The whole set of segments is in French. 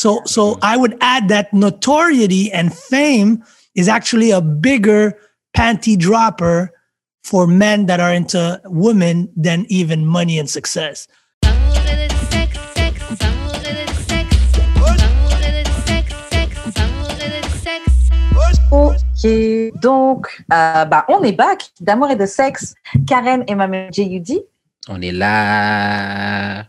So, so I would add that notoriety and fame is actually a bigger panty dropper for men that are into women than even money and success. Ok, donc euh, bah, on est back d'amour et de sexe. Karen et ma J.U.D. On est là.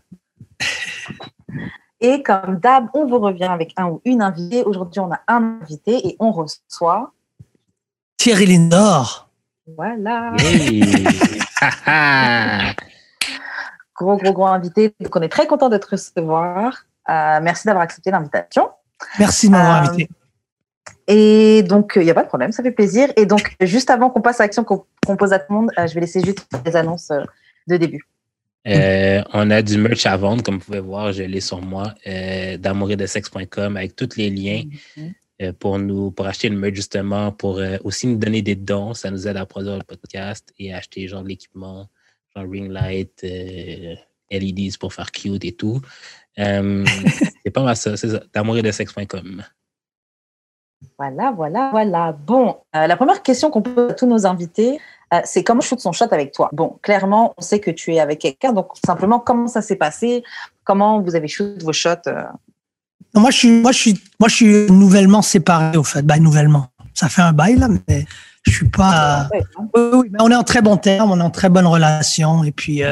Et comme d'hab, on vous revient avec un ou une invitée. Aujourd'hui, on a un invité et on reçoit Thierry Lindor. Voilà. gros, gros, gros invité. Donc, on est très content de te recevoir. Euh, merci d'avoir accepté l'invitation. Merci de m'avoir euh, invité. Et donc, il n'y a pas de problème, ça fait plaisir. Et donc, juste avant qu'on passe à l'action qu'on pose à tout le monde, euh, je vais laisser juste les annonces de début. On a du merch à vendre, comme vous pouvez voir, je l'ai sur moi, euh, avec tous les liens mm-hmm. pour nous, pour acheter le merch justement, pour aussi nous donner des dons. Ça nous aide à produire le podcast et acheter genre l'équipement, genre ring light, LEDs pour faire cute et tout. c'est pas mal ça, c'est ça. Voilà, voilà, voilà. Bon, euh, la première question qu'on pose à tous nos invités, euh, c'est comment shoot son shot avec toi Bon, clairement, on sait que tu es avec quelqu'un, donc simplement, comment ça s'est passé? Comment vous avez shoot vos shots euh? Moi, je suis, moi, je suis, moi, je suis nouvellement séparé, au fait. Ben, nouvellement. Ça fait un bail, là, mais je suis pas. Oui, oui, mais on est en très bon terme, on est en très bonne relation. Et puis,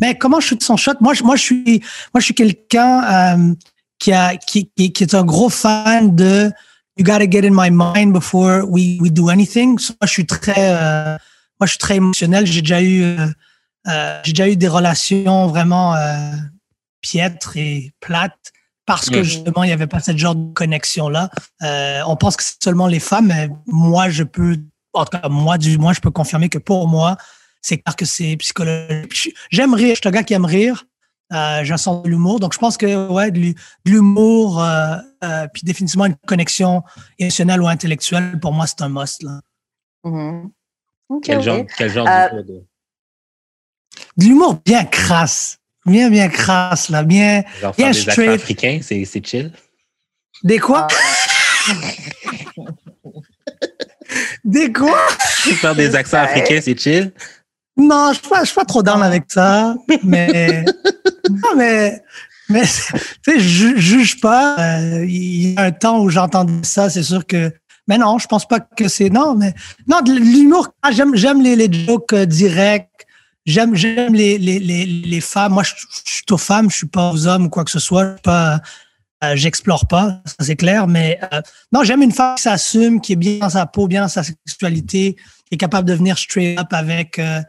mais comment shoot son shot? Moi, je, moi, je suis, moi, je suis quelqu'un qui a, qui, qui, qui est un gros fan de you got to get in my mind before we, we do anything. moi, je suis très, euh, moi, je suis très émotionnel. J'ai déjà eu, euh, euh, j'ai déjà eu des relations vraiment piètres et plates parce que justement, il n'y avait pas cette genre de connexion-là. on pense que c'est seulement les femmes, mais moi, je peux, en tout cas, moi, du moins, je peux confirmer que pour moi, c'est clair que c'est psychologique. J'aime rire, je suis un gars qui aime rire. Euh, j'ai un sens de l'humour. Donc, je pense que ouais, de l'humour, euh, euh, puis définitivement une connexion émotionnelle ou intellectuelle, pour moi, c'est un must. Là. Quel, Genre, quel genre d'humour de... de l'humour bien crasse. Bien, bien crasse, là. Bien, Genre bien faire des accents africains, c'est chill. Des quoi? Ah. des quoi? faire des accents africains, c'est chill. Non, je ne suis, pas trop down avec ça, mais non, mais mais tu sais, je juge pas. Euh, il y a un temps où j'entendais ça, c'est sûr que. Mais non, je pense pas que c'est non, mais non, l'humour. Ah, j'aime j'aime les, jokes euh, directs. J'aime j'aime les, les, les, les femmes. Moi, je, suis aux femmes, je suis pas aux hommes ou quoi que ce soit. Je pas euh, j'explore pas, ça c'est clair, mais non, j'aime une femme qui s'assume, qui est bien dans sa peau, bien dans sa sexualité, qui est capable de venir straight up avec uh,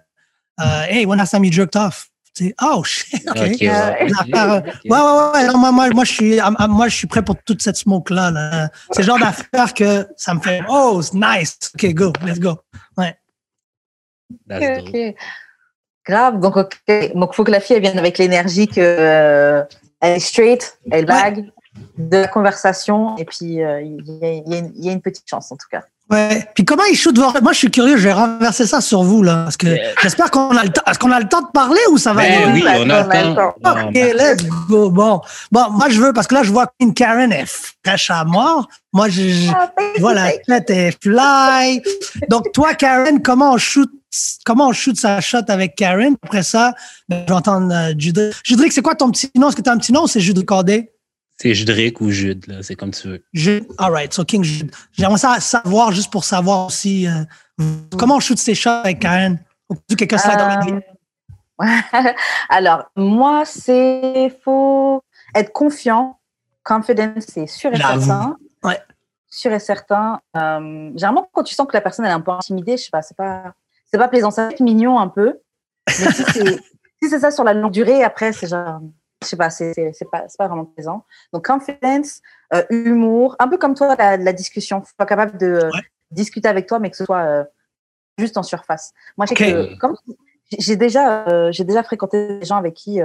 hey, when last time you jerked off? Oh shit, ok. okay, ouais. ouais, ouais, ouais. moi, moi, moi, je suis, moi, je suis prêt pour toute cette smoke-là. Là. C'est le genre d'affaire que ça me fait, oh, nice. OK, go, let's go. Ouais. Ok, ok. Grave. Donc, ok. Donc, il faut que la fille elle vienne avec l'énergie que euh, elle est straight, elle vague, de la conversation, et puis euh, il y, y, y, a une petite chance en tout cas. Ouais. Puis comment il shoot voir Moi, je suis curieux. Je vais renverser ça sur vous là, parce que j'espère qu'on a le temps. Est-ce qu'on a le temps de parler ou ça va ben, Oui, on a le temps. Ok, let's go. Bon, bon, moi je veux parce que là, je vois qu'une Karen est fraîche à mort. Moi, je, ah, vois la tête est fly. Donc toi, Karen, comment on shoot Comment on shoot sa shot avec Karen? Après ça, ben, je vais entendre euh, Judric. Judric, c'est quoi ton petit nom? Est-ce que tu as un petit nom ou c'est Judric Cordé c'est Judric ou Jude, là. C'est comme tu veux. Jude. All right. So King Jude. J'aimerais ça savoir juste pour savoir aussi euh, comment on shoot ses shots avec Karen? Ou quelqu'un slide dans euh, Alors, moi, c'est faut être confiant. Confidence, c'est sûr et certain. Ouais. Sûr et certain. Euh, généralement, quand tu sens que la personne est un peu intimidée, je sais pas, c'est pas, c'est pas plaisant. Ça va être mignon un peu. Mais si c'est, si c'est ça sur la longue durée, après, c'est genre, je sais pas, c'est pas, pas vraiment présent. Donc, confidence, euh, humour, un peu comme toi, la, la discussion. Faut pas capable de euh, discuter avec toi, mais que ce soit euh, juste en surface. Moi, j'ai déjà, j'ai déjà fréquenté des gens avec qui,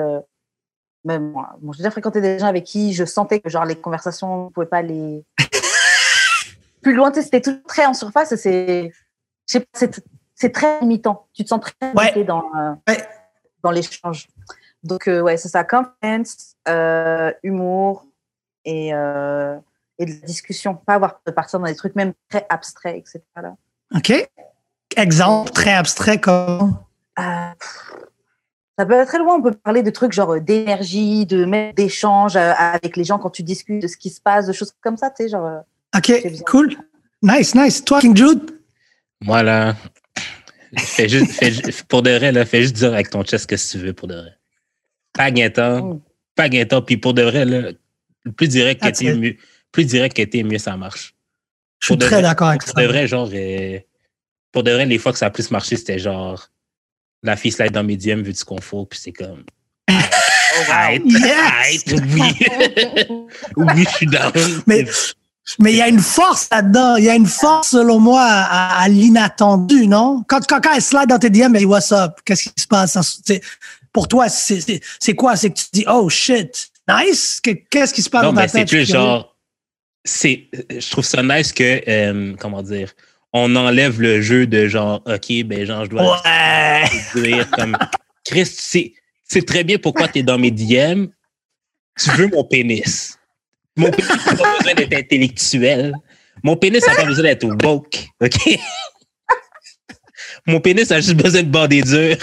même moi, bon, j'ai déjà fréquenté des gens avec qui je sentais que genre les conversations ne pouvaient pas aller plus loin. C'était tout très en surface c'est, c'est très limitant. Tu te sens très limité dans, dans l'échange. Donc, euh, ouais, c'est ça, confiance, euh, humour et, euh, et de la discussion, pas avoir de partir dans des trucs même très abstraits, etc. Là. OK. Exemple très abstrait comme? Euh, ça peut être très loin. On peut parler de trucs genre d'énergie, de même d'échange avec les gens quand tu discutes de ce qui se passe, de choses comme ça, tu sais, genre. OK, cool. Nice, nice. Toi, King Jude? Moi, là, fais juste, fais pour de vrai, là, fais juste dire avec ton chest ce que tu veux pour de vrai. Pas Mm. pas temps. Puis pour de vrai, là, le plus direct que t'es, mieux, plus direct que t'es, mieux ça marche. Je suis Pour très d'accord avec Pour ça. de vrai, genre, euh, pour de vrai, les fois que ça a plus marché, c'était genre, la fille slide dans mes DM, vu du confort, puis c'est comme, arrête, Yes! arrête, oui, oui, je suis down. Mais mais il y a une force là-dedans. Il y a une force, selon moi, à, à l'inattendu, non? Quand, quand, quand elle slide dans tes DM, elle dit What's up? Qu'est-ce qui se passe? C'est- Pour toi, c'est c'est- c'est quoi? C'est que tu te dis Oh shit, nice? Que- Qu'est-ce qui se passe Non, dans mais ta c'est tête? Je plus genre. C'est, je trouve ça nice que, euh, comment dire, on enlève le jeu de genre, OK, ben, genre, je dois Ouais! dire comme, Chris, tu sais, tu sais très bien pourquoi tu es dans mes DM. Tu veux mon pénis. Mon pénis n'a pas besoin d'être intellectuel. Mon pénis n'a pas besoin d'être woke. OK? Mon pénis a juste besoin de bander dur.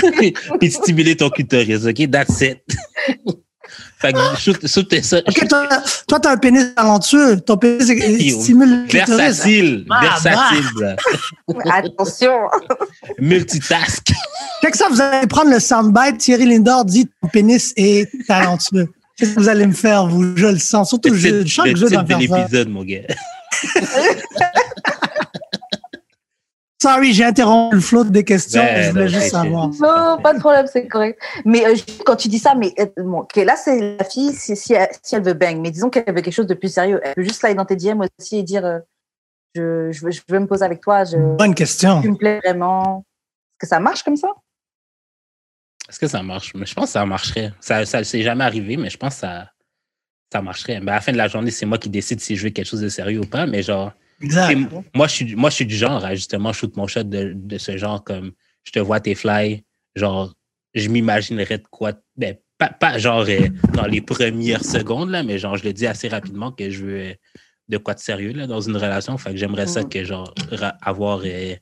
puis, stimuler ton clitoris. OK? That's it. fait que shoot, shoot ça. Ok, toi, toi, t'as un pénis talentueux. Ton pénis stimule le clitoris. Versatile. Ah, versatile. Attention. Multitask. Fait que ça, vous allez prendre le soundbite. Thierry Lindor dit ton pénis est talentueux. Qu'est-ce que vous allez me faire, vous? Je le sens. Surtout, Le je, titre, chaque le jeu titre d'en de faire ça. l'épisode, mon gars. Sorry, j'ai interrompu le flot des questions. Ben, je voulais non, juste c'est- savoir. Non, pas de problème, c'est correct. Mais euh, quand tu dis ça, mais euh, bon, ok, là, c'est la fille, si, si, elle, si elle veut bang, mais disons qu'elle veut quelque chose de plus sérieux, elle peut juste slide dans tes DM aussi et dire euh, je, je, veux, je veux me poser avec toi, je, Bonne question. tu me plais vraiment. Est-ce que ça marche comme ça? Est-ce que ça marche? Mais je pense que ça marcherait. Ça ne s'est jamais arrivé, mais je pense que ça, ça marcherait. Mais à la fin de la journée, c'est moi qui décide si je veux quelque chose de sérieux ou pas. Mais genre, Exact. moi, je suis, moi, je suis du genre à justement shoot mon shot de, de ce genre comme je te vois tes fly. Genre, je m'imaginerais de quoi. Ben, pas, pas genre euh, dans les premières secondes, là, mais genre, je le dis assez rapidement que je veux euh, de quoi de sérieux là, dans une relation. Fait que j'aimerais ça Mhm. que genre avoir euh,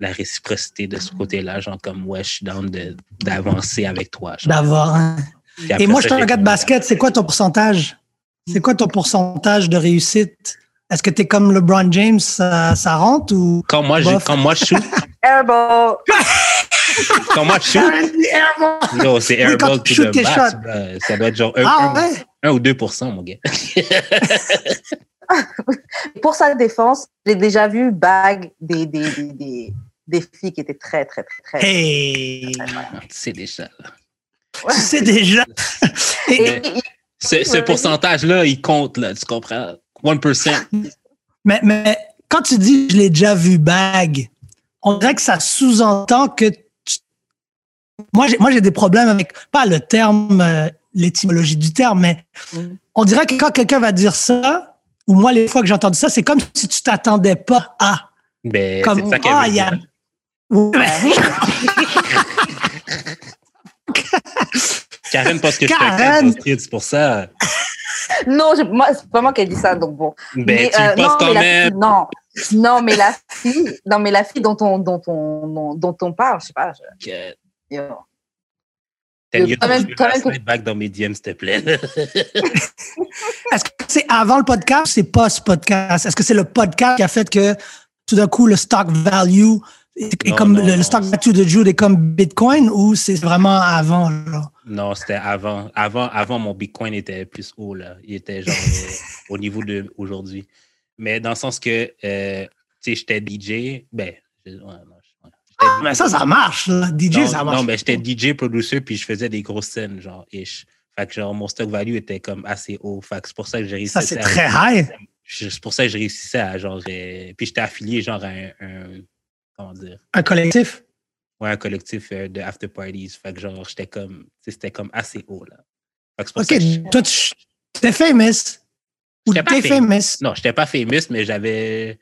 la réciprocité de ce côté-là, genre comme ouais, je suis down de- d'avancer avec toi. D'avoir. un- Et moi, ça, je te regarde comme- basket. C'est quoi ton pourcentage? C'est quoi ton pourcentage de réussite? Est-ce que tu es comme LeBron James, ça, ça rentre ou. Quand moi, je, quand moi je shoot, Airball! quand moi je shoot, non, c'est airball tu to shootes the tes max, shots. là. Ça doit être genre 1, Ah ouais? ou 2 mon gars. Pour sa défense, j'ai déjà vu bag des, des, des, des, des filles qui étaient très, très, très, très. Hey! C'est déjà. là. Tu sais déjà. Et- Et- et- Ce, ce Ouais, pourcentage-là, il compte, là, tu comprends? 1%. mais, mais quand tu dis je l'ai déjà vu bag, on dirait que ça sous-entend que tu- moi j'ai moi j'ai des problèmes avec pas le terme euh, l'étymologie du terme mais Mm. on dirait que quand quelqu'un va dire ça ou moi les fois que j'ai entendu ça c'est comme si tu t'attendais pas à Ben, comme c'est ça ah y a Karen pense que je suis un Karen! Karen Street, c'est pour ça. Non, je- moi, c'est pas moi qui ai dit ça, donc bon. Ben, Mais, tu euh, non, quand mais la même. fille- non, non, mais la fille, non, mais la fille dont on, dont on, dont, on parle, je sais pas. je- yo. T'aimes Yo, mieux quand même- quand que- back dans mes DM, s'il te plaît. Est-ce que c'est avant le podcast ou c'est post-podcast? Est-ce que c'est le podcast qui a fait que tout d'un coup, le stock value Non, comme non, le, non. stock value de Jude est comme Bitcoin ou c'est vraiment avant? Non, c'était avant. Avant, avant, mon Bitcoin était plus haut, là. Il était genre euh, au niveau de aujourd'hui. Mais dans le sens que, euh, tu sais, j'étais DJ. Ben, je- ouais, Mais ça, ça marche. Là. DJ, ça marche. Non, mais j'étais DJ producer puis je faisais des grosses scènes, genre, ish. Fait que, genre, mon stock value était comme assez haut. Fait que c'est pour ça que j'ai réussi ça, c'est à- très high. C'est pour ça que je réussissais à, genre, euh, puis j'étais affilié, genre, à un, un- comment dire, Un collectif? ouais, un collectif euh, de after parties. Fait que, genre, j'étais comme, c'était comme assez haut, là. Fait que c'est pour OK. ça que je- Toi, tu t'es famous? Ou J'étais pas t'es famous. famous? non, j'étais pas famous, mais j'avais,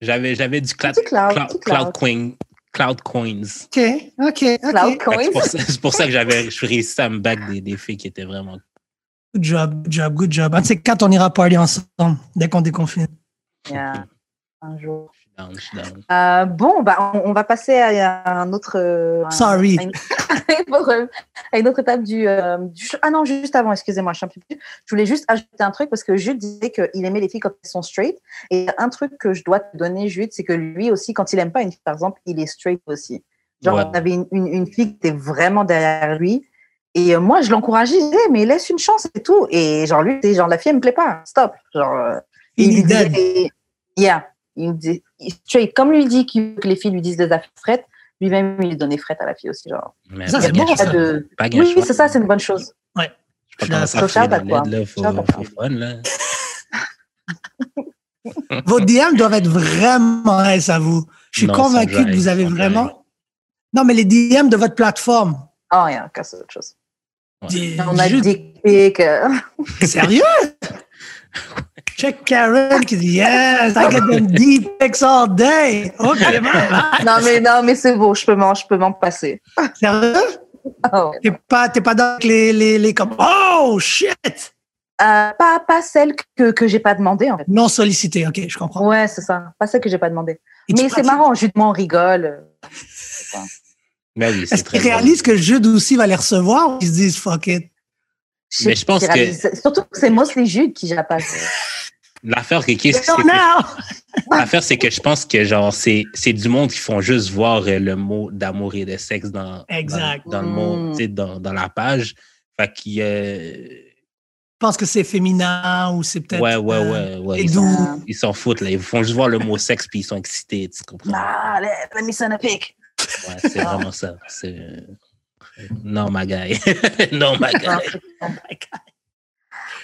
j'avais, j'avais du cloud, Petit cloud, cloud, petit cloud cloud. coin- cloud coins. OK. OK. Cloud que C'est pour coins. ça, c'est pour ça que j'avais, je suis réussi à me back des, des filles qui étaient vraiment Good job, good job, good job. Un de ces quatre, on ira party ensemble dès qu'on déconfine. Yeah. Un jour. Je suis down, je suis down. Euh, bon, bah, on, on va passer à, un autre. euh, Sorry. À une, à une autre étape du, euh, du. Ah non, juste avant, excusez-moi, je suis un peu plus. Je voulais juste ajouter un truc parce que Jude disait qu'il aimait les filles quand elles sont straight. Et un truc que je dois te donner, Jude, c'est que lui aussi, quand il aime pas une fille, par exemple, il est straight aussi. Genre, Ouais. on avait une, une, une fille qui était vraiment derrière lui. Et euh, moi, je l'encourageais, mais laisse une chance et tout. Et genre, lui, c'est genre, la fille, elle me plaît pas. Stop. Genre, Il il disait, yeah. Il me dit, straight, comme lui dit qu'il veut que les filles lui disent des affaires frettes, lui-même, il donnait frette à la fille aussi. Genre. Mais Ça, c'est bon, de- Pas Oui, c'est ça, c'est une bonne chose. Je So là. Faut, faut fun, là. Vos DM doivent être vraiment nice à vous. Je suis Non, convaincu que vous avez vraiment. Non, mais les DM de votre plateforme. Oh, yeah, encore, c'est autre chose. Des- On a pics. euh, Sérieux? Check Karen qui dit Yes, I get them deep pics all day. OK. Non, mais, non, mais c'est beau, je peux m'en, je peux m'en passer. Sérieux? Ouais. T'es pas, t'es pas dans les, les, les comme Oh shit! Euh, pas, pas celle que, que j'ai pas demandé, en fait. Non sollicité, OK, je comprends. Ouais, c'est ça. Pas celle que j'ai pas demandé. Et Mais c'est marrant, justement, on rigole. Mais oui, Est-ce qu'ils réalisent que Jude aussi va les recevoir ou ils se disent fuck it? Mais je pense que- Surtout que c'est mostly Jude qui j'ai pas. L'affaire, c'est l'affaire, c'est que je pense que genre c'est c'est du monde qui font juste voir euh, le mot d'amour et de sexe dans Exact. dans, dans le monde, Mm. dans, dans la page. Fait qu'il euh, Je pense que c'est féminin ou c'est peut-être. ouais ouais euh, ouais ouais et ils doux. s'en- ils s'en foutent là, ils font juste voir le mot sexe puis ils sont excités, tu comprends? Ah, let, let me send a pic. Ouais, c'est vraiment ça. C'est non ma guy, non ma guy.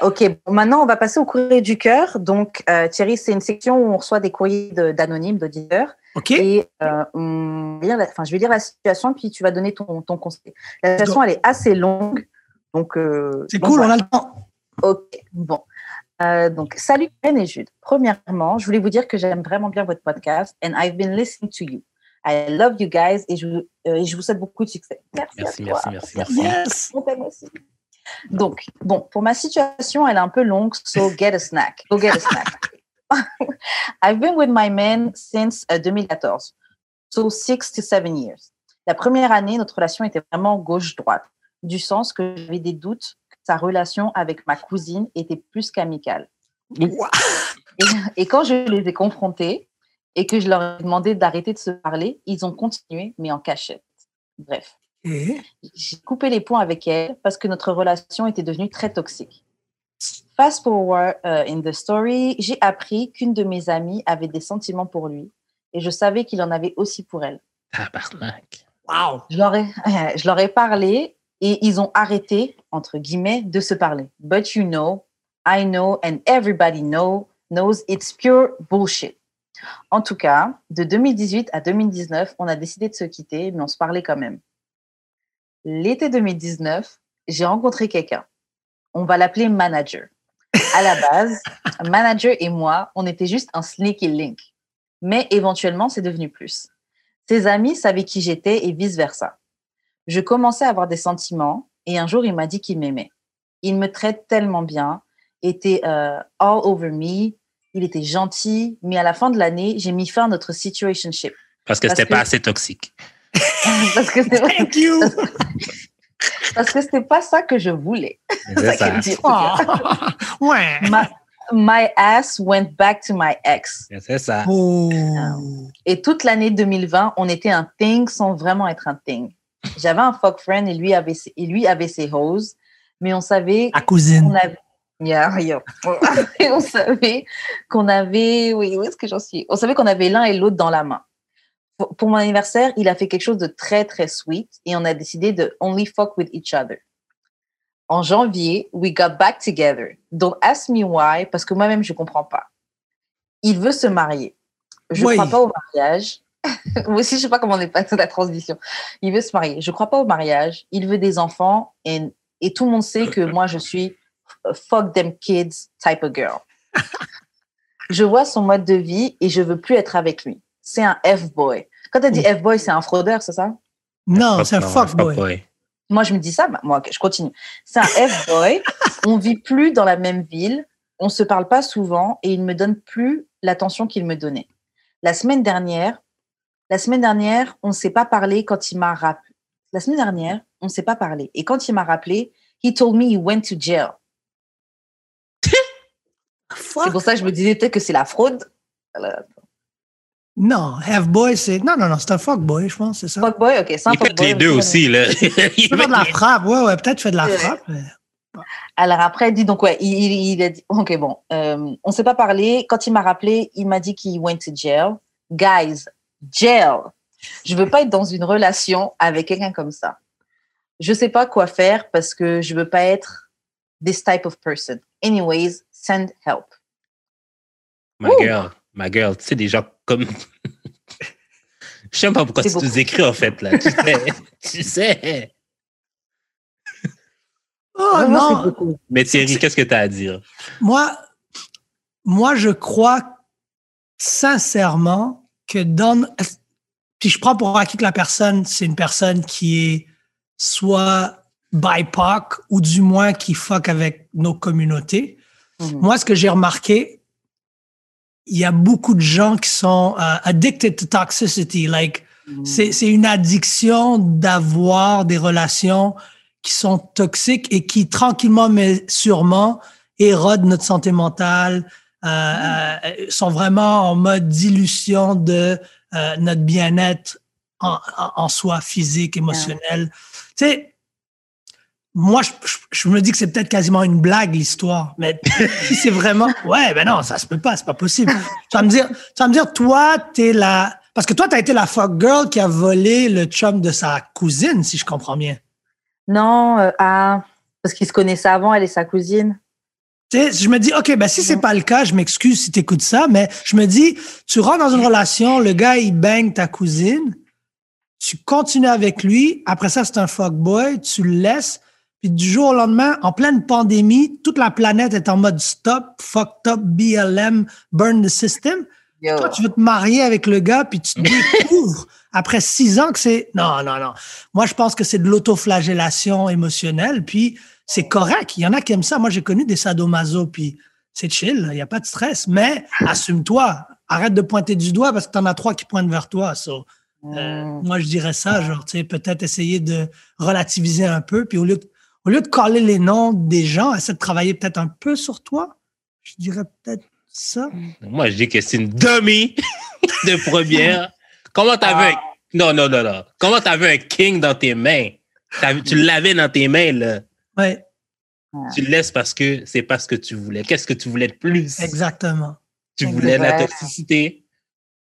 Ok, bon, maintenant on va passer au courrier du cœur. Donc, euh, Thierry, c'est une section où on reçoit des courriers de- d'anonymes, d'auditeurs. OK? Et euh, on va lire la- enfin, je vais lire la situation, puis tu vas donner ton, ton conseil. La situation, elle est assez longue. Donc, euh, C'est cool, on voilà. a le temps. Ok, bon. Donc, salut Ken et Jude. Premièrement, je voulais vous dire que j'aime vraiment bien votre podcast and I've been listening to you. I love you guys et je, vous- euh, et je vous souhaite beaucoup de succès. Merci, Merci, à toi. merci, merci, merci. Yes! Donc, bon, pour ma situation, elle est un peu longue, so get a snack. Go get a snack. I've been with my man since euh, 2014, so six to seven years. La première année, notre relation était vraiment gauche-droite, du sens que j'avais des doutes que sa relation avec ma cousine était plus qu'amicale. Wow. Et, et quand je les ai confrontés et que je leur ai demandé d'arrêter de se parler, ils ont continué, mais en cachette. Bref. Et- J'ai coupé les ponts avec elle parce que notre relation était devenue très toxique. Fast forward euh, in the story, j'ai appris qu'une de mes amies avait des sentiments pour lui et je savais qu'il en avait aussi pour elle. Tabarnak. Wow! Je leur ai, je leur ai parlé et ils ont arrêté, entre guillemets, de se parler. But you know, I know, and everybody know, knows it's pure bullshit. En tout cas, de 2018 à 2019, on a décidé de se quitter, mais on se parlait quand même. L'été 2019, j'ai rencontré quelqu'un. On va l'appeler manager. À la base, manager et moi, on était juste un sneaky link. Mais éventuellement, c'est devenu plus. Ses amis savaient qui j'étais et vice-versa. Je commençais à avoir des sentiments et un jour, il m'a dit qu'il m'aimait. Il me traite tellement bien, était euh, all over me, il était gentil, mais à la fin de l'année, j'ai mis fin à notre situationship. Parce que c'était que- pas assez toxique. parce que c'est Thank you! parce que c'était pas ça que je voulais. C'est ça. qu'elle dit. Oh. Ouais. My, my ass went back to my ex. C'est ça. Oh. Et toute l'année 2020, on était un thing sans vraiment être un thing. J'avais un fuck friend et lui avait ses, et lui avait ses hoes, mais on savait La cousine. qu'on avait. Yeah, yeah. Et on savait qu'on avait. Oui, où est-ce que j'en suis? On savait qu'on avait l'un et l'autre dans la main. Pour, mon anniversaire, il a fait quelque chose de très, très sweet et on a décidé de only fuck with each other. En janvier, we got back together. Don't ask me why, parce que moi-même, je comprends pas. Il veut se marier. Je Oui. crois pas au mariage. Moi aussi, je sais pas comment on est passé la transition. Il veut se marier. Je crois pas au mariage. Il veut des enfants et, et tout le monde sait que moi, je suis a fuck them kids type of girl. je vois son mode de vie et je veux plus être avec lui. C'est un F-boy. Quand tu dit F-boy, c'est un fraudeur, c'est ça? Non, c'est un fuckboy. Moi, je me dis ça, bah, moi, je continue. C'est un F-boy. on vit plus dans la même ville. On se parle pas souvent et il me donne plus l'attention qu'il me donnait. La semaine dernière, la semaine dernière, on ne s'est pas parlé quand il m'a rappelé. La semaine dernière, on ne s'est pas parlé. Et quand il m'a rappelé, he told me he went to jail. C'est pour ça que je me disais peut-être que c'est la fraude. Non, F-boy, c'est. Non, non, non, c'est un fuckboy, je pense, c'est ça. Fuckboy, ok, c'est un Il fait fuckboy. les deux aussi, là. Tu fais de la frappe, ouais, ouais, peut-être tu fais de la frappe. mais- Alors après, il dit donc, ouais, il, il- il a dit, ok, bon, euh, on s'est pas parlé. Quand il m'a rappelé, il m'a dit qu'il went to jail. Guys, jail. Je veux pas être dans une relation avec quelqu'un comme ça. Je sais pas quoi faire parce que je veux pas être this type of person. Anyways, send help. Ma Ouh. girl, ma girl, tu sais, des gens comme. Je sais même pas pourquoi tu nous écris, en fait, là. Tu sais. tu sais. Oh Vraiment, non. Mais Thierry, qu'est-ce que tu as à dire? moi, moi, je crois sincèrement que dans. Puis je prends pour acquis que la personne, c'est une personne qui est soit BIPOC ou du moins qui fuck avec nos communautés. Mhm. Moi, ce que j'ai remarqué, il y a beaucoup de gens qui sont euh, addicted to toxicity. Like, c'est c'est une addiction d'avoir des relations qui sont toxiques et qui, tranquillement mais sûrement, érodent notre santé mentale, euh, euh, sont vraiment en mode dilution de euh, notre bien-être en, en, en soi, physique, émotionnel. Tu sais, moi, je, je, je me dis que c'est peut-être quasiment une blague, l'histoire. Mais si c'est vraiment, ouais, ben non, ça se peut pas, c'est pas possible. Tu vas me dire, tu vas me dire, toi, t'es la, parce que toi, t'as été la fuck girl qui a volé le chum de sa cousine, si je comprends bien. Non, euh, ah, parce qu'ils se connaissaient avant, elle et sa cousine. Tu sais, je me dis, OK, ben si c'est pas le cas, je m'excuse si t'écoutes ça, mais je me dis, tu rentres dans une relation, le gars, il bang ta cousine, tu continues avec lui, après ça, c'est un fuckboy, tu le laisses, puis du jour au lendemain, en pleine pandémie, toute la planète est en mode stop, fucked up, BLM, burn the system. Yo. Toi, tu veux te marier avec le gars, puis tu te découvres après six ans que c'est. Non, non, non. Moi, je pense que c'est de l'autoflagellation émotionnelle, puis c'est correct. Il y en a qui aiment ça. Moi, j'ai connu des sadomaso, puis c'est chill, il n'y a pas de stress. Mais assume-toi. Arrête de pointer du doigt parce que tu en as trois qui pointent vers toi. So, euh, Mm. moi, je dirais ça, genre, tu sais, peut-être essayer de relativiser un peu, puis au lieu de, au lieu de coller les noms des gens, essaie de travailler peut-être un peu sur toi. Je dirais peut-être ça. Moi, je dis que c'est une dummy de première. Comment t'avais un... Non, non, non, non. Comment t'avais un king dans tes mains? Tu l'avais dans tes mains, là. Ouais, Tu le laisses parce que c'est pas ce que tu voulais. Qu'est-ce que tu voulais de plus? exactement. Tu voulais la toxicité?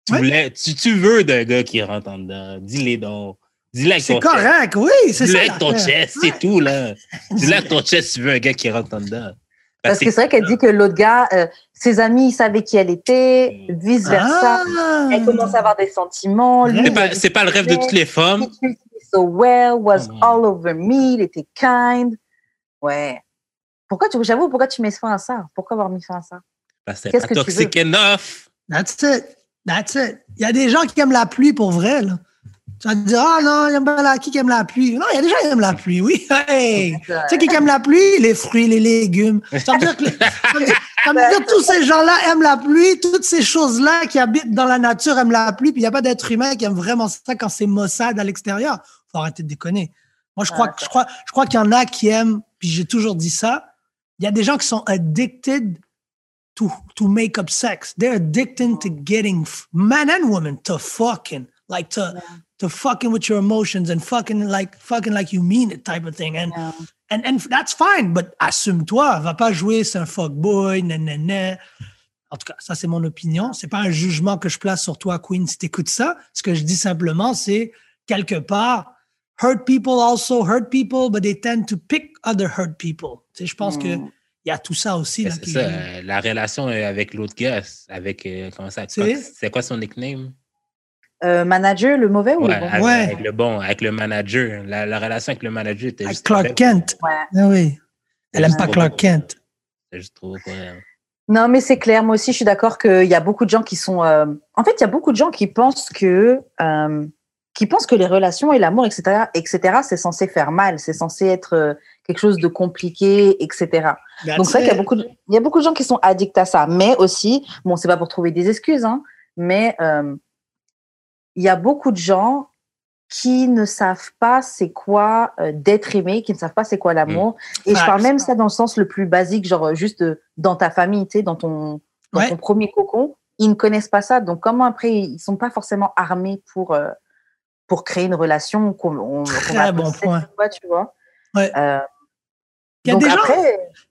Tu, Ouais. voulais, tu, tu veux d'un gars qui rentre en dedans? Dis-les donc. Dis-le avec C'est ton chest. correct, oui, c'est Dis-le ça. avec ton l'affaire. chest, c'est tout, là. Dis-le avec ton chest, tu veux un gars qui rentre en dedans. Parce que c'est vrai qu'elle dit que l'autre gars, euh, ses amis, ils savaient qui elle était, vice-versa. Ah. Elle commence à avoir des sentiments. Lui, C'est il a pas, dit c'est pas le rêve de toutes les femmes. He treated me so well, was Mm. all over me, il était kind. Ouais. Pourquoi tu, j'avoue, pourquoi tu mets fin à ça? Pourquoi avoir mis fin à ça? Parce que Qu'est-ce c'est pas que tu toxic enough. That's it. That's it. Il y a des gens qui aiment la pluie pour vrai, là. Tu vas te dire, ah non, il aime pas la, qui qui aime la pluie? Non, il y a des gens qui aiment la pluie, oui. Hey! Tu sais qui aime la pluie? Les fruits, les légumes. Ça veut dire que, ça veut dire- ça veut dire que tous ces gens-là aiment la pluie, toutes ces choses-là qui habitent dans la nature aiment la pluie, puis il n'y a pas d'être humain qui aime vraiment ça quand c'est maussade à l'extérieur. Faut arrêter de déconner. Moi, je crois, que- je crois, je crois qu'il y en a qui aiment, puis j'ai toujours dit ça, il y a des gens qui sont addicted to, to make up sex. They're addicted to getting man and woman to fucking, like to, to fucking with your emotions and fucking like, fucking like you mean it type of thing. And, Yeah. and, and that's fine, but assume-toi, va pas jouer, c'est un fuckboy, nanana. En tout cas, ça, c'est mon opinion. C'est pas un jugement que je place sur toi, Queen, si t'écoutes ça. Ce que je dis simplement, c'est quelque part, hurt people also hurt people, but they tend to pick other hurt people. Tu sais, je pense que Mm. il y a tout ça aussi. Là, ça, la relation euh, avec l'autre gars, avec, euh, comment ça, C'est- c'est quoi son nickname? Euh, manager, le mauvais ou Ouais, le bon? avec, Ouais. avec le bon, avec le manager. La, la relation avec le manager était Avec juste. Clark Kent. Ouais. Ah oui. Elle aime juste pas Clark. Kent. C'était juste trop elle. Non, mais c'est clair. Moi aussi, je suis d'accord qu'il y a beaucoup de gens qui sont. euh, En fait, il y a beaucoup de gens qui pensent que euh, qui pensent que les relations et l'amour, etc., etc., c'est censé faire mal, c'est censé être quelque chose de compliqué, etc. Donc c'est vrai qu'il y a beaucoup, de, il y a beaucoup de gens qui sont addicts à ça, mais aussi, bon, c'est pas pour trouver des excuses, hein, mais euh, il y a beaucoup de gens qui ne savent pas c'est quoi euh, d'être aimé, qui ne savent pas c'est quoi l'amour. Et je parle même ça dans le sens le plus basique, genre juste dans ta famille, tu sais, dans ton, dans ton premier cocon, ils ne connaissent pas ça. Donc comment après ils sont pas forcément armés pour pour créer une relation qu'on Très bon point. tu vois. Ouais. Euh, il y, a des gens,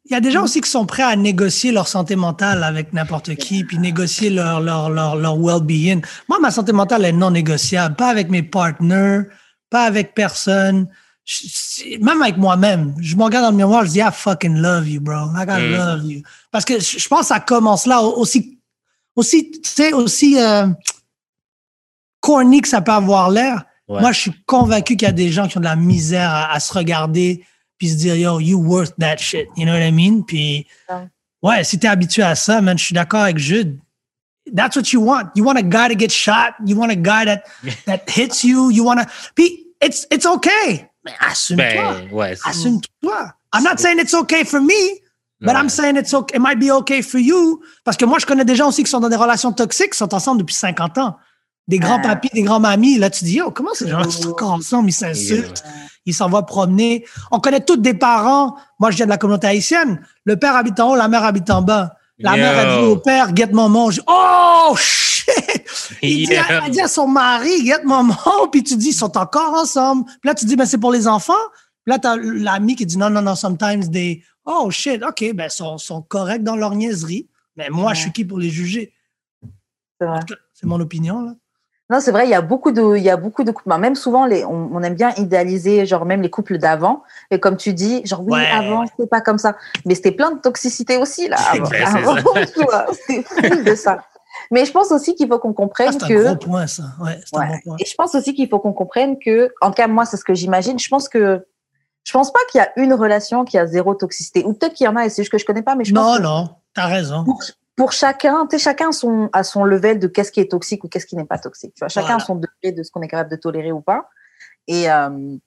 il y a des gens aussi qui sont prêts à négocier leur santé mentale avec n'importe qui, puis négocier leur, leur, leur, leur well-being. Moi, ma santé mentale est non négociable. Pas avec mes partenaires, pas avec personne. même avec moi-même. Je me regarde dans le miroir, je dis, I fucking love you, bro. I gotta mm. love you. Parce que je pense que ça commence là aussi, aussi, tu sais, aussi, euh, corny que ça peut avoir l'air, moi, je suis convaincu qu'il y a des gens qui ont de la misère à, se regarder puis se dire, yo, you worth that shit. You know what I mean? Puis, ouais, si t'es habitué à ça, man, je suis d'accord avec Jude. That's what you want. You want a guy to get shot. You want a guy that, that hits you. You want to. Puis, it's, it's okay. Mais assume-toi. Ben, ouais, assume-toi. I'm not saying it's okay for me. But I'm saying it's okay, it might be okay for you. Parce que moi, je connais des gens aussi qui sont dans des relations toxiques, qui sont ensemble depuis 50 ans des grands ah. papis, des grands mamies. Là, tu dis, oh, comment ces gens sont encore ensemble? Ils s'insultent, ils s'en vont promener. On connaît tous des parents. Moi, je viens de la communauté haïtienne. Le père habite en haut, la mère habite en bas. La mère a dit au père, get maman. oh, shit! Il dit, elle dit à son mari, get maman. Puis tu dis, ils sont encore ensemble. Puis là, tu dis, ben, c'est pour les enfants. Puis là, t'as l'ami qui dit, non, non, non, sometimes des, oh, shit, OK, ben, sont, sont corrects dans leur niaiserie. Mais moi, je suis qui pour les juger? C'est mon opinion, là. Non, c'est vrai, il y a beaucoup de, il y a beaucoup de couples. Même souvent, les, on, aime bien idéaliser, genre même les couples d'avant. Et comme tu dis, genre oui, avant, c'était pas comme ça. Mais c'était plein de toxicité aussi, là. Avant, c'est fou de ça. Mais je pense aussi qu'il faut qu'on comprenne ah, que. C'est un gros point, ça. Ouais, c'est un bon point. Et je pense aussi qu'il faut qu'on comprenne que, en tout cas, moi, c'est ce que j'imagine. Je pense que, je pense pas qu'il y a une relation qui a zéro toxicité. Ou peut-être qu'il y en a, et c'est juste que je connais pas, mais je pense. Non, non, t'as raison pour chacun, tu sais, chacun son, a son level de qu'est-ce qui est toxique ou qu'est-ce qui n'est pas toxique. Tu vois, chacun a son degré de ce qu'on est capable de tolérer ou pas. Et, euh,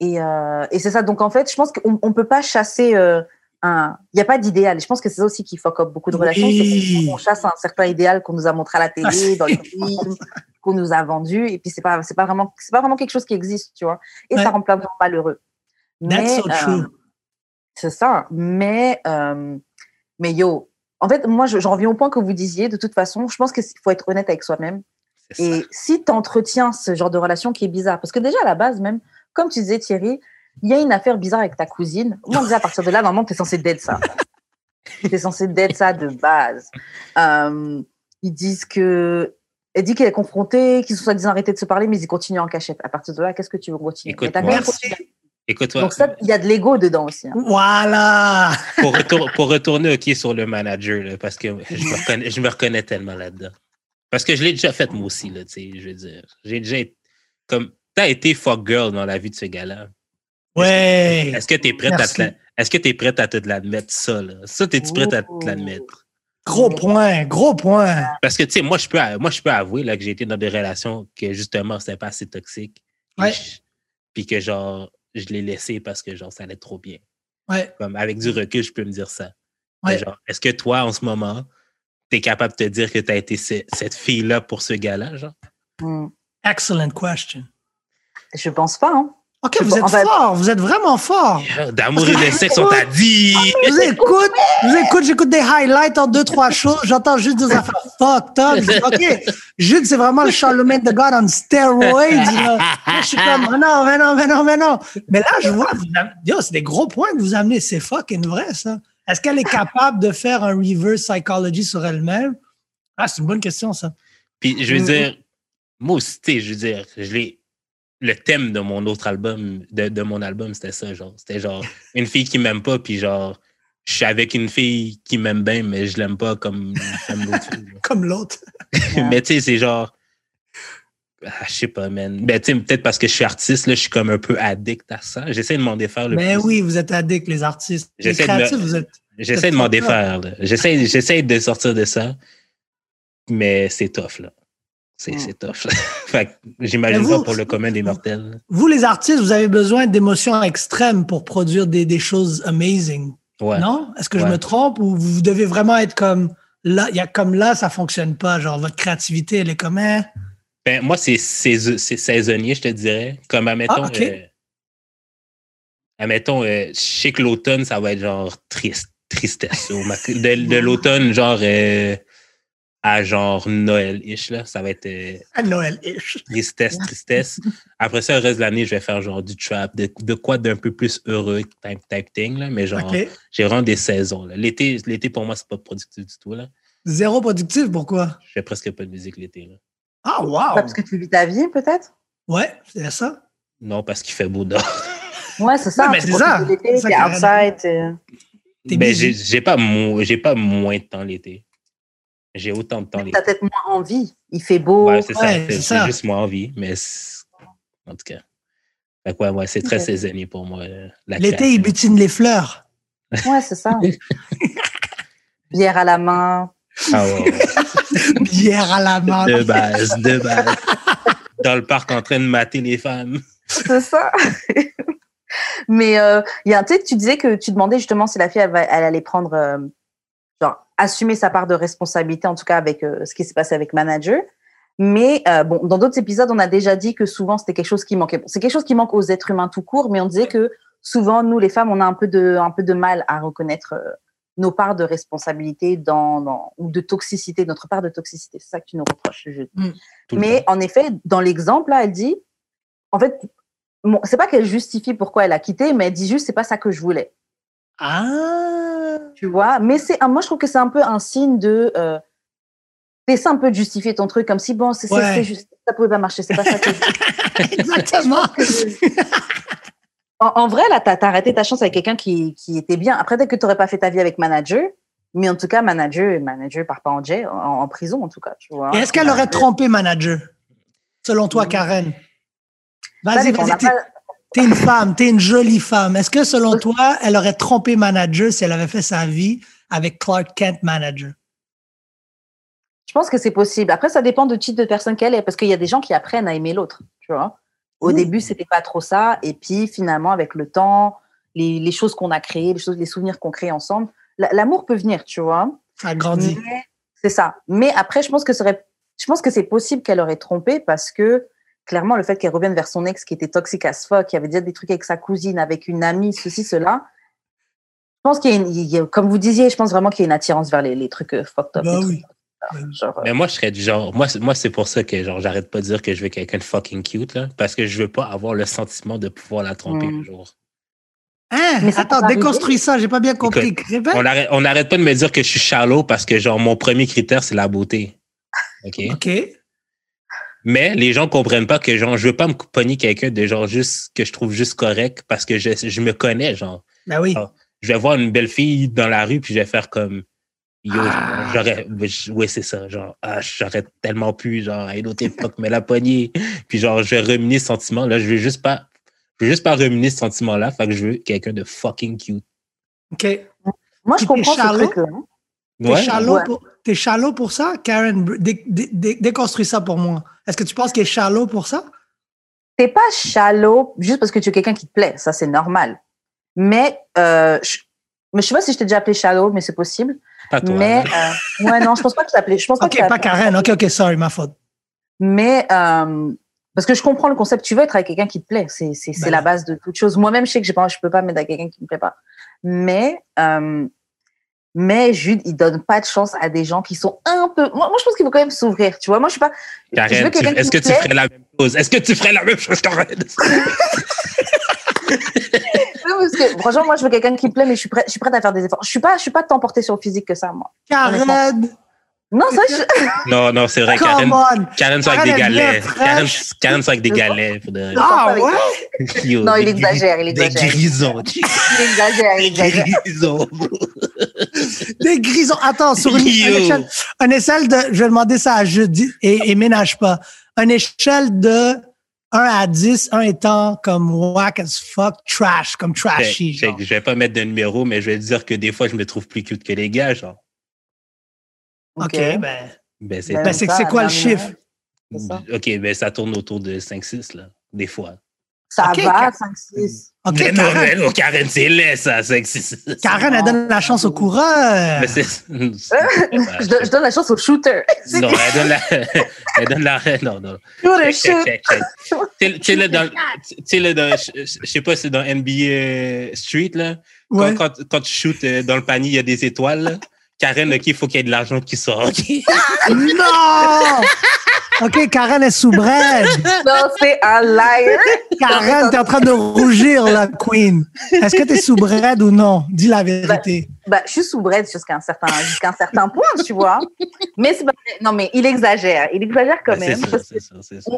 et, euh, et c'est ça. Donc, en fait, je pense qu'on ne peut pas chasser euh, un. Il n'y a pas d'idéal. Je pense que c'est ça aussi qui fuck up beaucoup de relations. Oui. On chasse un certain idéal qu'on nous a montré à la télé, ah, dans les films, qu'on nous a vendu. Et puis, c'est pas, c'est pas vraiment, c'est pas vraiment quelque chose qui existe, tu vois. Et ça rend plein de gens malheureux. That's so true. C'est ça. Mais, mais yo, en fait, moi, j'en reviens au point que vous disiez. De toute façon, je pense qu'il faut être honnête avec soi-même. Et si tu entretiens ce genre de relation qui est bizarre, parce que déjà à la base, même, comme tu disais, Thierry, il y a une affaire bizarre avec ta cousine. Moi, déjà, à partir de là, normalement, tu es censé d'être ça. tu es censé d'être ça de base. Euh, ils disent que. Elle dit qu'elle est confrontée, qu'ils sont soi-disant arrêtés de se parler, mais ils continuent en cachette. À partir de là, qu'est-ce que tu veux continuer? Écoute, Écoute, Donc ça, il y a de l'ego dedans aussi. Hein. Voilà. pour, pour, retourner ok sur le manager, parce que je me, reconnais, je me reconnais tellement là-dedans. Parce que je l'ai déjà fait moi aussi, là, je veux dire. J'ai déjà été comme. T'as été fuck girl dans la vie de ce gars-là. Ouais. Est-ce que tu es prête à te est-ce que tu es prête à te l'admettre, ça, là? Ça, es-tu prête à te l'admettre? Gros point, gros point. Parce que, tu sais, moi, je peux, moi, je peux avouer là, que j'ai été dans des relations que, justement, c'était pas assez toxique. Ouais. Puis que, genre, je l'ai laissé parce que genre ça allait trop bien. Ouais. Comme avec du recul, je peux me dire ça. Ouais. Genre, est-ce que toi, en ce moment, tu es capable de te dire que tu as été cette fille-là pour ce gars-là, genre? Hmm. Excellent question. Je pense pas, hein. OK, vous êtes fort, vous êtes vraiment fort. D'amour et de sexe, on t'a dit. Je vous écoute, je vous écoute, j'écoute des highlights en deux, trois choses, j'entends juste des affaires fucked up. OK, Jude, c'est vraiment le Charlemagne de God on steroids. je suis comme, oh non, mais non, mais non, mais non. Mais là, je vois, c'est des gros points que vous amenez, c'est fucking vrai, ça. Est-ce qu'elle est capable de faire un reverse psychology sur elle-même? Ah, c'est une bonne question, ça. Puis, je veux mm-hmm. dire, moi aussi, je veux dire, je l'ai le thème de mon autre album, de, de mon album, c'était ça, genre. C'était genre une fille qui m'aime pas, puis genre, je suis avec une fille qui m'aime bien, mais je l'aime pas comme, comme l'autre fille. comme l'autre. mais tu sais, c'est genre. Ah, je sais pas, man. Ben, tu sais, peut-être parce que je suis artiste, là, je suis comme un peu addict à ça. J'essaie de m'en défaire le Mais oui, vous êtes addict, les artistes. Les créatifs, vous êtes. J'essaie de m'en défaire, j'essaie de sortir de ça. Mais c'est tough, là. C'est Mm. c'est tough. j'imagine pas pour le commun des mortels. Vous, les artistes, vous avez besoin d'émotions extrêmes pour produire des, des choses amazing. Ouais. Non? Est-ce que je me trompe ou vous devez vraiment être comme là, y a comme là, ça fonctionne pas. Genre, votre créativité, elle est comme, hein? Ben, moi, c'est sais- c'est saisonnier, je te dirais. Comme, admettons, Ah, ok. euh, admettons euh, je sais que l'automne, ça va être genre triste, tristesse. De de l'automne, genre euh, à genre Noël-ish, là, ça va être euh, À Noël-ish. tristesse, tristesse. Après ça, le reste de l'année, je vais faire genre du trap, de, de quoi d'un peu plus heureux type, type thing, là. Mais genre, j'ai vraiment des saisons. là. L'été, l'été, pour moi, c'est pas productif du tout, là. Zéro productif, pourquoi? Je fais presque pas de musique l'été, là. Ah, wow! Parce que tu vis ta vie, peut-être? Ouais, c'est ça. Non, parce qu'il fait beau dehors. Ouais, c'est ça. Mais c'est ça. l'été, C'est ça T'es qui a outside. t'es- T'es Ben, j'ai j'ai pas, mo- j'ai pas moins de temps l'été. J'ai autant de temps. T'as peut-être moins envie. Il fait beau. Ouais, c'est ça. Ouais, c'est juste moins envie, mais en tout cas. Fait que ouais, ouais, c'est très saisonnier pour moi. euh, L'été, il butine les fleurs. Ouais, c'est ça. Bière à la main. Ah ouais. Bière à la main. de base, de base. Dans le parc en train de mater les femmes. C'est ça. Mais euh, il y a un tu sais, tu disais que tu demandais justement si la fille elle, allait prendre euh, assumer sa part de responsabilité en tout cas avec euh, ce qui s'est passé avec manager. Mais euh, bon, dans d'autres épisodes, on a déjà dit que souvent c'était quelque chose qui manquait. Bon, c'est quelque chose qui manque aux êtres humains tout court, mais on disait que souvent nous les femmes, on a un peu de un peu de mal à reconnaître euh, nos parts de responsabilité dans, dans ou de toxicité, notre part de toxicité. C'est ça que tu nous reproches. je- Tout le mais en effet, dans l'exemple, là, elle dit, en fait, bon, c'est pas qu'elle justifie pourquoi elle a quitté, mais elle dit juste, c'est pas ça que je voulais. Ah! Tu vois Mais c'est, moi, je trouve que c'est un peu un signe de. Euh, T'essaies un peu de justifier ton truc comme si, bon, c'est, Ouais. juste, ça pouvait pas marcher, c'est pas ça que Exactement. en, en vrai, là, t'as, arrêté ta chance avec quelqu'un qui, qui était bien. Après, peut-être que t'aurais pas fait ta vie avec manager, mais en tout cas, manager, manager part pas en, jail, en, en prison, en tout cas, tu vois. Est-ce qu'elle aurait trompé manager? Selon toi, Karen? Ça Vas-y, vas-y. T'es, une femme, t'es une jolie femme. Est-ce que selon toi, elle aurait trompé manager si elle avait fait sa vie avec Clark Kent manager? Je pense que c'est possible. Après, ça dépend du type de personne qu'elle est, parce qu'il y a des gens qui apprennent à aimer l'autre. Tu vois. Au Mmh. début, c'était pas trop ça, et puis finalement, avec le temps, les, les choses qu'on a créées, les choses, les souvenirs qu'on crée ensemble, la- l'amour peut venir, tu vois. Ça a grandi. Mais- C'est ça. Mais après, je pense que ce serait, je pense que c'est possible qu'elle aurait trompé parce que clairement, le fait qu'elle revienne vers son ex qui était toxique as fuck, qui avait déjà des trucs avec sa cousine, avec une amie, ceci, cela. Je pense qu'il y a, une- il y a- comme vous disiez, je pense vraiment qu'il y a une attirance vers les, les trucs euh, fucked up. Bah les oui. trucs, genre, euh, Mais moi, je serais du genre. Moi, c'est- moi c'est pour ça que genre j'arrête pas de dire que je veux quelqu'un de fucking cute, là. Parce que je veux pas avoir le sentiment de pouvoir la tromper Mm. un jour. Hein? Mais Attends, déconstruis ça, j'ai pas bien compris. Répète. On arrête, on arrête pas de me dire que je suis shallow parce que genre mon premier critère, c'est la beauté. OK? OK. Mais les gens comprennent pas que genre je veux pas me pogner quelqu'un de genre juste que je trouve juste correct parce que je, je me connais, genre. Ben oui. Ah. Je vais voir une belle fille dans la rue puis je vais faire comme Yo, Ah. j'aurais. Oui, c'est ça. Genre, ah, j'aurais tellement pu, genre, à une autre époque, me la pogner. Puis, genre, je vais ruminer ce sentiment. Là, je veux juste pas. Je veux juste pas ruminer ce sentiment-là. Fait que je veux quelqu'un de fucking cute. OK. Moi, je comprends ce truc-là. T'es Ouais. shallow, Ouais. pour, t'es shallow pour ça? Karen, dé- dé- dé- déconstruis ça pour moi. Est-ce que tu penses qu'il est shallow pour ça? T'es pas shallow juste parce que tu es quelqu'un qui te plaît. Ça, c'est normal. Mais, euh, je, mais je sais pas si je t'ai déjà appelé shallow, mais c'est possible. Pas toi. mais, euh, ouais, non, je pense pas que je appelé. Je pense pas OK, que pas. Karen. OK, OK, sorry, ma faute. Mais, euh, parce que je comprends le concept. Tu veux être avec quelqu'un qui te plaît. C'est, Ben la base de toute chose. Moi-même, je sais que pas, je peux pas mettre avec quelqu'un qui me plaît pas. Mais, euh, mais Jude, il donne pas de chance à des gens qui sont un peu. Moi, moi je pense qu'il faut quand même s'ouvrir. Tu vois, moi, je suis pas. Karen, tu- est-ce que tu ferais la même chose? Est-ce que tu ferais la même chose, Karen? Non, parce que, franchement, moi, je veux quelqu'un qui me plaît, mais je suis prête, je suis prête à faire des efforts. Je suis pas, je suis pas tant portée sur le physique que ça, moi. Karen, Non, ça, je... Non, non, c'est vrai. Karen. Karen, soit avec des galets. Karen. Karen, soit avec des galets. pour de- Ah avec- ouais? Yo, Non, il des exagère, il Des exagère. grisons. il exagère, il Des exagère. grisons, bro. Des grisons. Attends, sur une, échelle, une échelle de, je vais demander ça à jeudi et, et ménage pas. Une échelle de 1 à 10, 1 étant comme whack as fuck, trash, comme trashy. Genre. que Je vais pas mettre de numéro, mais je vais dire que des fois, je me trouve plus cute que les gars, genre. OK, ben, Ben, c'est Ben, ben c'est ça, c'est quoi le chiffre? ça? OK, mais ça tourne autour de 5-6, là, des fois. Ça Ok, va, Ka- 5-6. OK, mais non, mais Karen, non, Karen, c'est laid, ça, 5-6. Karen, elle donne la chance au coureur. Mais c'est- Je, donne- je donne la chance au shooter. Non, elle donne la. Elle donne la. Non, non. Shooter, shoot. Tu sais- dans. Je sais pas, c'est dans NBA Street, là. Quand, Ouais. quand, quand tu shootes euh, dans le panier, il y a des étoiles, là. Karen, OK, il faut qu'il y ait de l'argent qui sort. Non! OK, Karen est sous. Non, c'est un liar. Karen, t'es en train de rougir, la queen. Est-ce que t'es sous ou non? Dis la vérité. Bah, je suis sous jusqu'à un certain, jusqu'à un certain point, tu vois. Mais c'est pas vrai. Non, mais il exagère. Il exagère quand C'est même. parce c'est ça, c'est ça.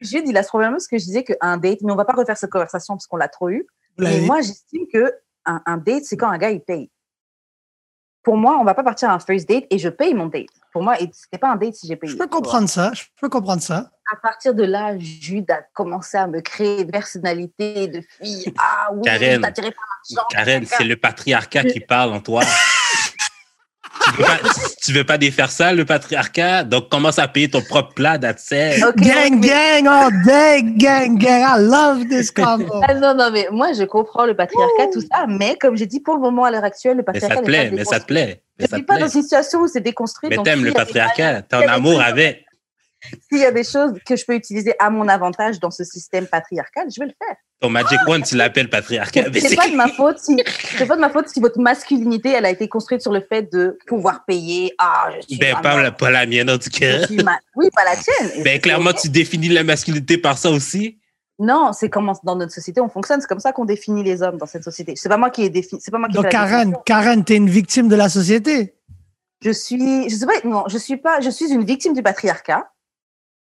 J'ai dit, la probablement ce que je disais qu'un date, mais on va pas refaire cette conversation parce qu'on l'a trop eu. Mais moi, j'estime que un, un date, c'est quand un gars, il paye. Pour moi, on va pas partir à un first date et je paye mon date. Pour moi, et c'était pas un date si j'ai payé. Je peux comprendre ça. Je peux comprendre ça. À partir de là, Jude a commencé à me créer une personnalité de fille. Ah oui, Karen. Karen, c'est le patriarcat qui parle en toi. tu, veux pas, tu veux pas défaire ça, le patriarcat? Donc, commence à payer ton propre plat, that's it. Ok, gang, mais- gang, all day, gang, gang. I love this combo. Ah, non, non, mais moi, je comprends le patriarcat, tout ça, mais comme j'ai dit, pour le moment, à l'heure actuelle, le Mais ça patriarcat te plaît, mais ça te plaît. Mais Je ça suis pas dans une situation où c'est déconstruit. Mais t'aimes le patriarcat, t'es en amour avec. S'il y a des choses que je peux utiliser à mon avantage dans ce système patriarcal, je vais le faire. Ton Magic One, tu l'appelles patriarcat. mais C'est c'est- pas de ma faute si c'est pas de ma faute si votre masculinité elle a été construite sur le fait de pouvoir payer. Ah, je suis Ben, pas la, pas la mienne, en tout cas. ma- Oui, pas la tienne. Ben, c'est clairement, tu définis la masculinité par ça aussi. Non, c'est comment dans notre société on fonctionne. C'est comme ça qu'on définit les hommes dans cette société. C'est pas moi qui ai défini. C'est pas moi qui Donc, la Karen. Karen, t'es une victime de la société. Je suis, je sais pas, non, je suis pas, je suis une victime du patriarcat,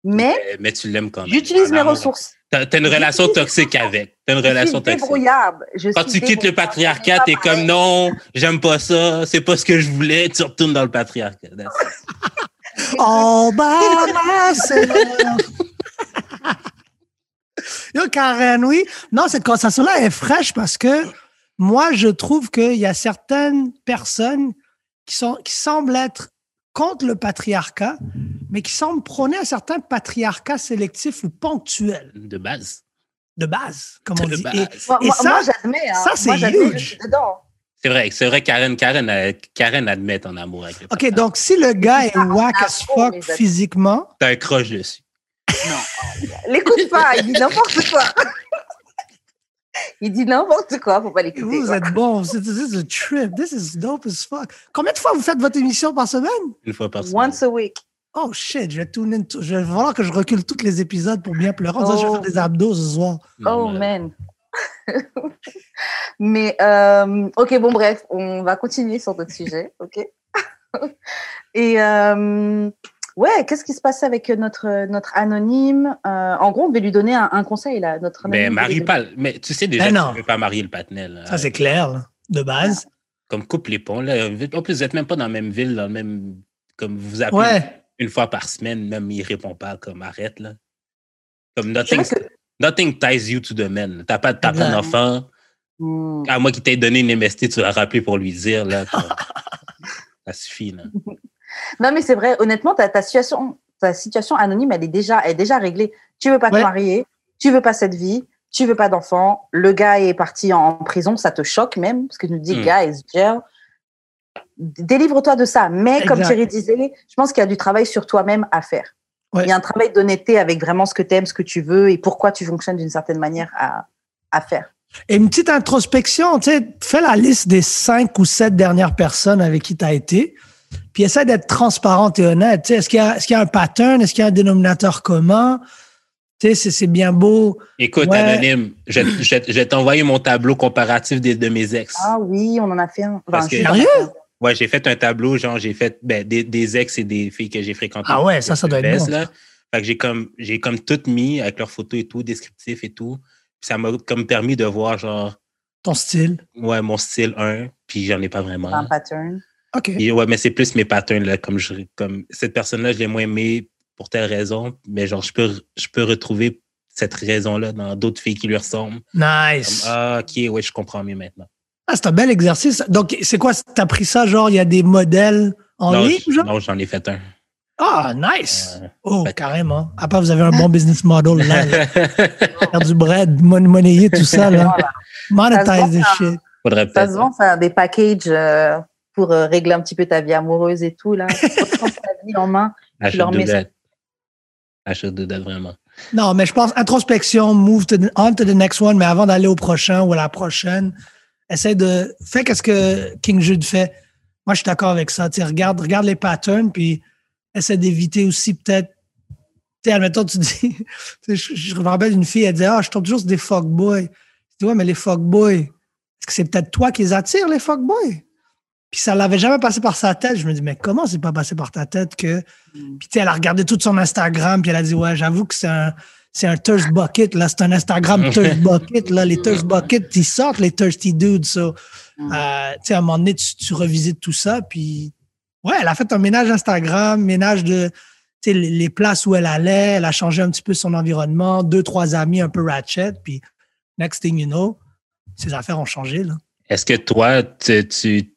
mais Mais tu l'aimes quand même. j'utilise En mes ressources. T'as t'as une relation toxique avec. T'as une Je suis relation toxique. débrouillarde. Je Quand suis tu quittes le patriarcat, C'est t'es comme non, j'aime pas ça, c'est pas ce que je voulais, tu retournes dans le patriarcat. All by myself. Yo, Karen, oui. Non, cette conversation-là est fraîche parce que moi, je trouve qu'il y a certaines personnes qui, sont, qui semblent être contre le patriarcat, mais qui semblent prôner un certain patriarcat sélectif ou ponctuel, De base. de base, comme on De dit. base. Et Moi, Et moi- ça- j'admets. hein. ça, c'est huge. C'est vrai, c'est vrai, Karen, Karen, euh, Karen admet ton amour avec le OK, patriarcat. donc si le gars est whack as fuck physiquement, T'as un croche dessus. L'écoute pas, il dit n'importe quoi. il dit n'importe quoi, faut pas l'écouter. vous êtes bon. C'est- This is a trip. This is dope as fuck. Combien de fois vous faites votre émission par semaine? Une fois par semaine. Once a week. Oh shit, je vais tune in. Je vais falloir que je recule tous les épisodes pour bien pleurer. Disant, Je vais Oh. faire des abdos ce soir. Oh man. Mais euh, ok, bon bref, on va continuer sur d'autres sujets, ok? Et euh, ouais, qu'est-ce qui se passe avec notre notre anonyme? Euh, En gros, on veut lui donner un, un conseil là, notre Mais anonyme. marie pas. Mais tu sais déjà Ben que tu veux pas marier le patinel. Ça, c'est clair, là, de base. Comme coupe les ponts. Là. En plus, vous êtes même pas dans la même ville, dans le même. Comme vous vous appelez Ouais. une fois par semaine, même il répond pas comme arrête là. Comme nothing, que- nothing ties you to the man. T'as pas, t'as pas d'enfant. Hmm. À moi qui t'ai donné une MST, tu l'as rappelé pour lui dire là. ça suffit là. Non, mais c'est vrai, honnêtement, ta, ta situation, ta situation anonyme, elle est déjà, elle est déjà réglée. Tu veux pas te marier, tu veux pas cette vie, tu veux pas d'enfant, le gars est parti en prison, ça te choque même, parce que tu nous dis, Hmm. guys, jail. Délivre-toi de ça. Mais comme Exact. Thierry disait, je pense qu'il y a du travail sur toi-même à faire. Ouais. Il y a un travail d'honnêteté avec vraiment ce que tu aimes, ce que tu veux et pourquoi tu fonctionnes d'une certaine manière à, à faire. Et une petite introspection, tu sais, fais la liste des cinq ou sept dernières personnes avec qui tu as été, puis essaie d'être transparente et honnête. Tu sais, Est-ce qu'il y, a- est-ce qu'il y a un pattern? Est-ce qu'il y a un dénominateur commun? Tu sais, c'est- c'est bien beau. Écoute, Ouais. Anonyme, je, je, je vais t'envoyer mon tableau comparatif des, de mes ex. Ah oui, on en a fait un. Parce que- Sérieux? Ouais, j'ai fait un tableau, genre, j'ai fait ben, des, des ex et des filles que j'ai fréquentées. Ah ouais, ça, ça doit être bon. là. Fait que j'ai comme, j'ai comme tout mis avec leurs photos et tout, descriptif et tout. Puis ça m'a comme permis de voir, genre, Ton style. ouais, mon style 1, puis j'en ai pas vraiment. Un pattern. OK. Puis ouais, mais c'est plus mes patterns, là, comme, je, comme cette personne-là, je l'ai moins aimée pour telle raison, mais genre, je peux, je peux retrouver cette raison-là dans d'autres filles qui lui ressemblent. Comme, Nice. ah, ok, ouais, je comprends mieux maintenant. Ah, c'est un bel exercice. Donc, c'est quoi? T'as pris ça, genre, il y a des modèles en non, ligne, genre? non, j'en ai fait un. Ah, nice! Oh, carrément. Après, vous avez un bon business model là. là. Faire du bread, mon monnayer, tout ça. Là. Monetize this shit. Faudrait Ça peut-être. se vend, ça, des packages euh, pour euh, régler un petit peu ta vie amoureuse et tout. Là. Prends ta vie en main. tu leur mets ça. H2 H2 vraiment. Non, mais je pense introspection, move to the, on to the next one, mais avant d'aller au prochain ou à la prochaine, essaie de. Fais qu'est-ce que King Jude fait. Moi, je suis d'accord avec ça. Tu regarde, regarde les patterns, puis essaie d'éviter aussi peut-être. Tu sais, admettons, tu dis. tu je, je me rappelle d'une fille, elle disait Ah, je tombe toujours sur des fuckboys. Je dis Ouais, mais les fuckboys, est-ce que c'est peut-être toi qui les attires, les fuckboys? Puis ça l'avait jamais passé par sa tête. Je me dis, mais comment c'est pas passé par ta tête que. Puis tu sais, elle a regardé tout son Instagram, puis elle a dit, ouais, j'avoue que c'est un, c'est un thirst bucket, là. C'est un Instagram thirst bucket, là. Les thirst buckets, ils sortent, les thirsty dudes, ça. Euh, tu sais, à un moment donné, tu, tu revisites tout ça, puis. Ouais, elle a fait un ménage Instagram, ménage de. Tu sais, les, les places où elle allait, elle a changé un petit peu son environnement, deux, trois amis un peu ratchet, puis next thing you know, ses affaires ont changé, là. Est-ce que toi, tu, tu,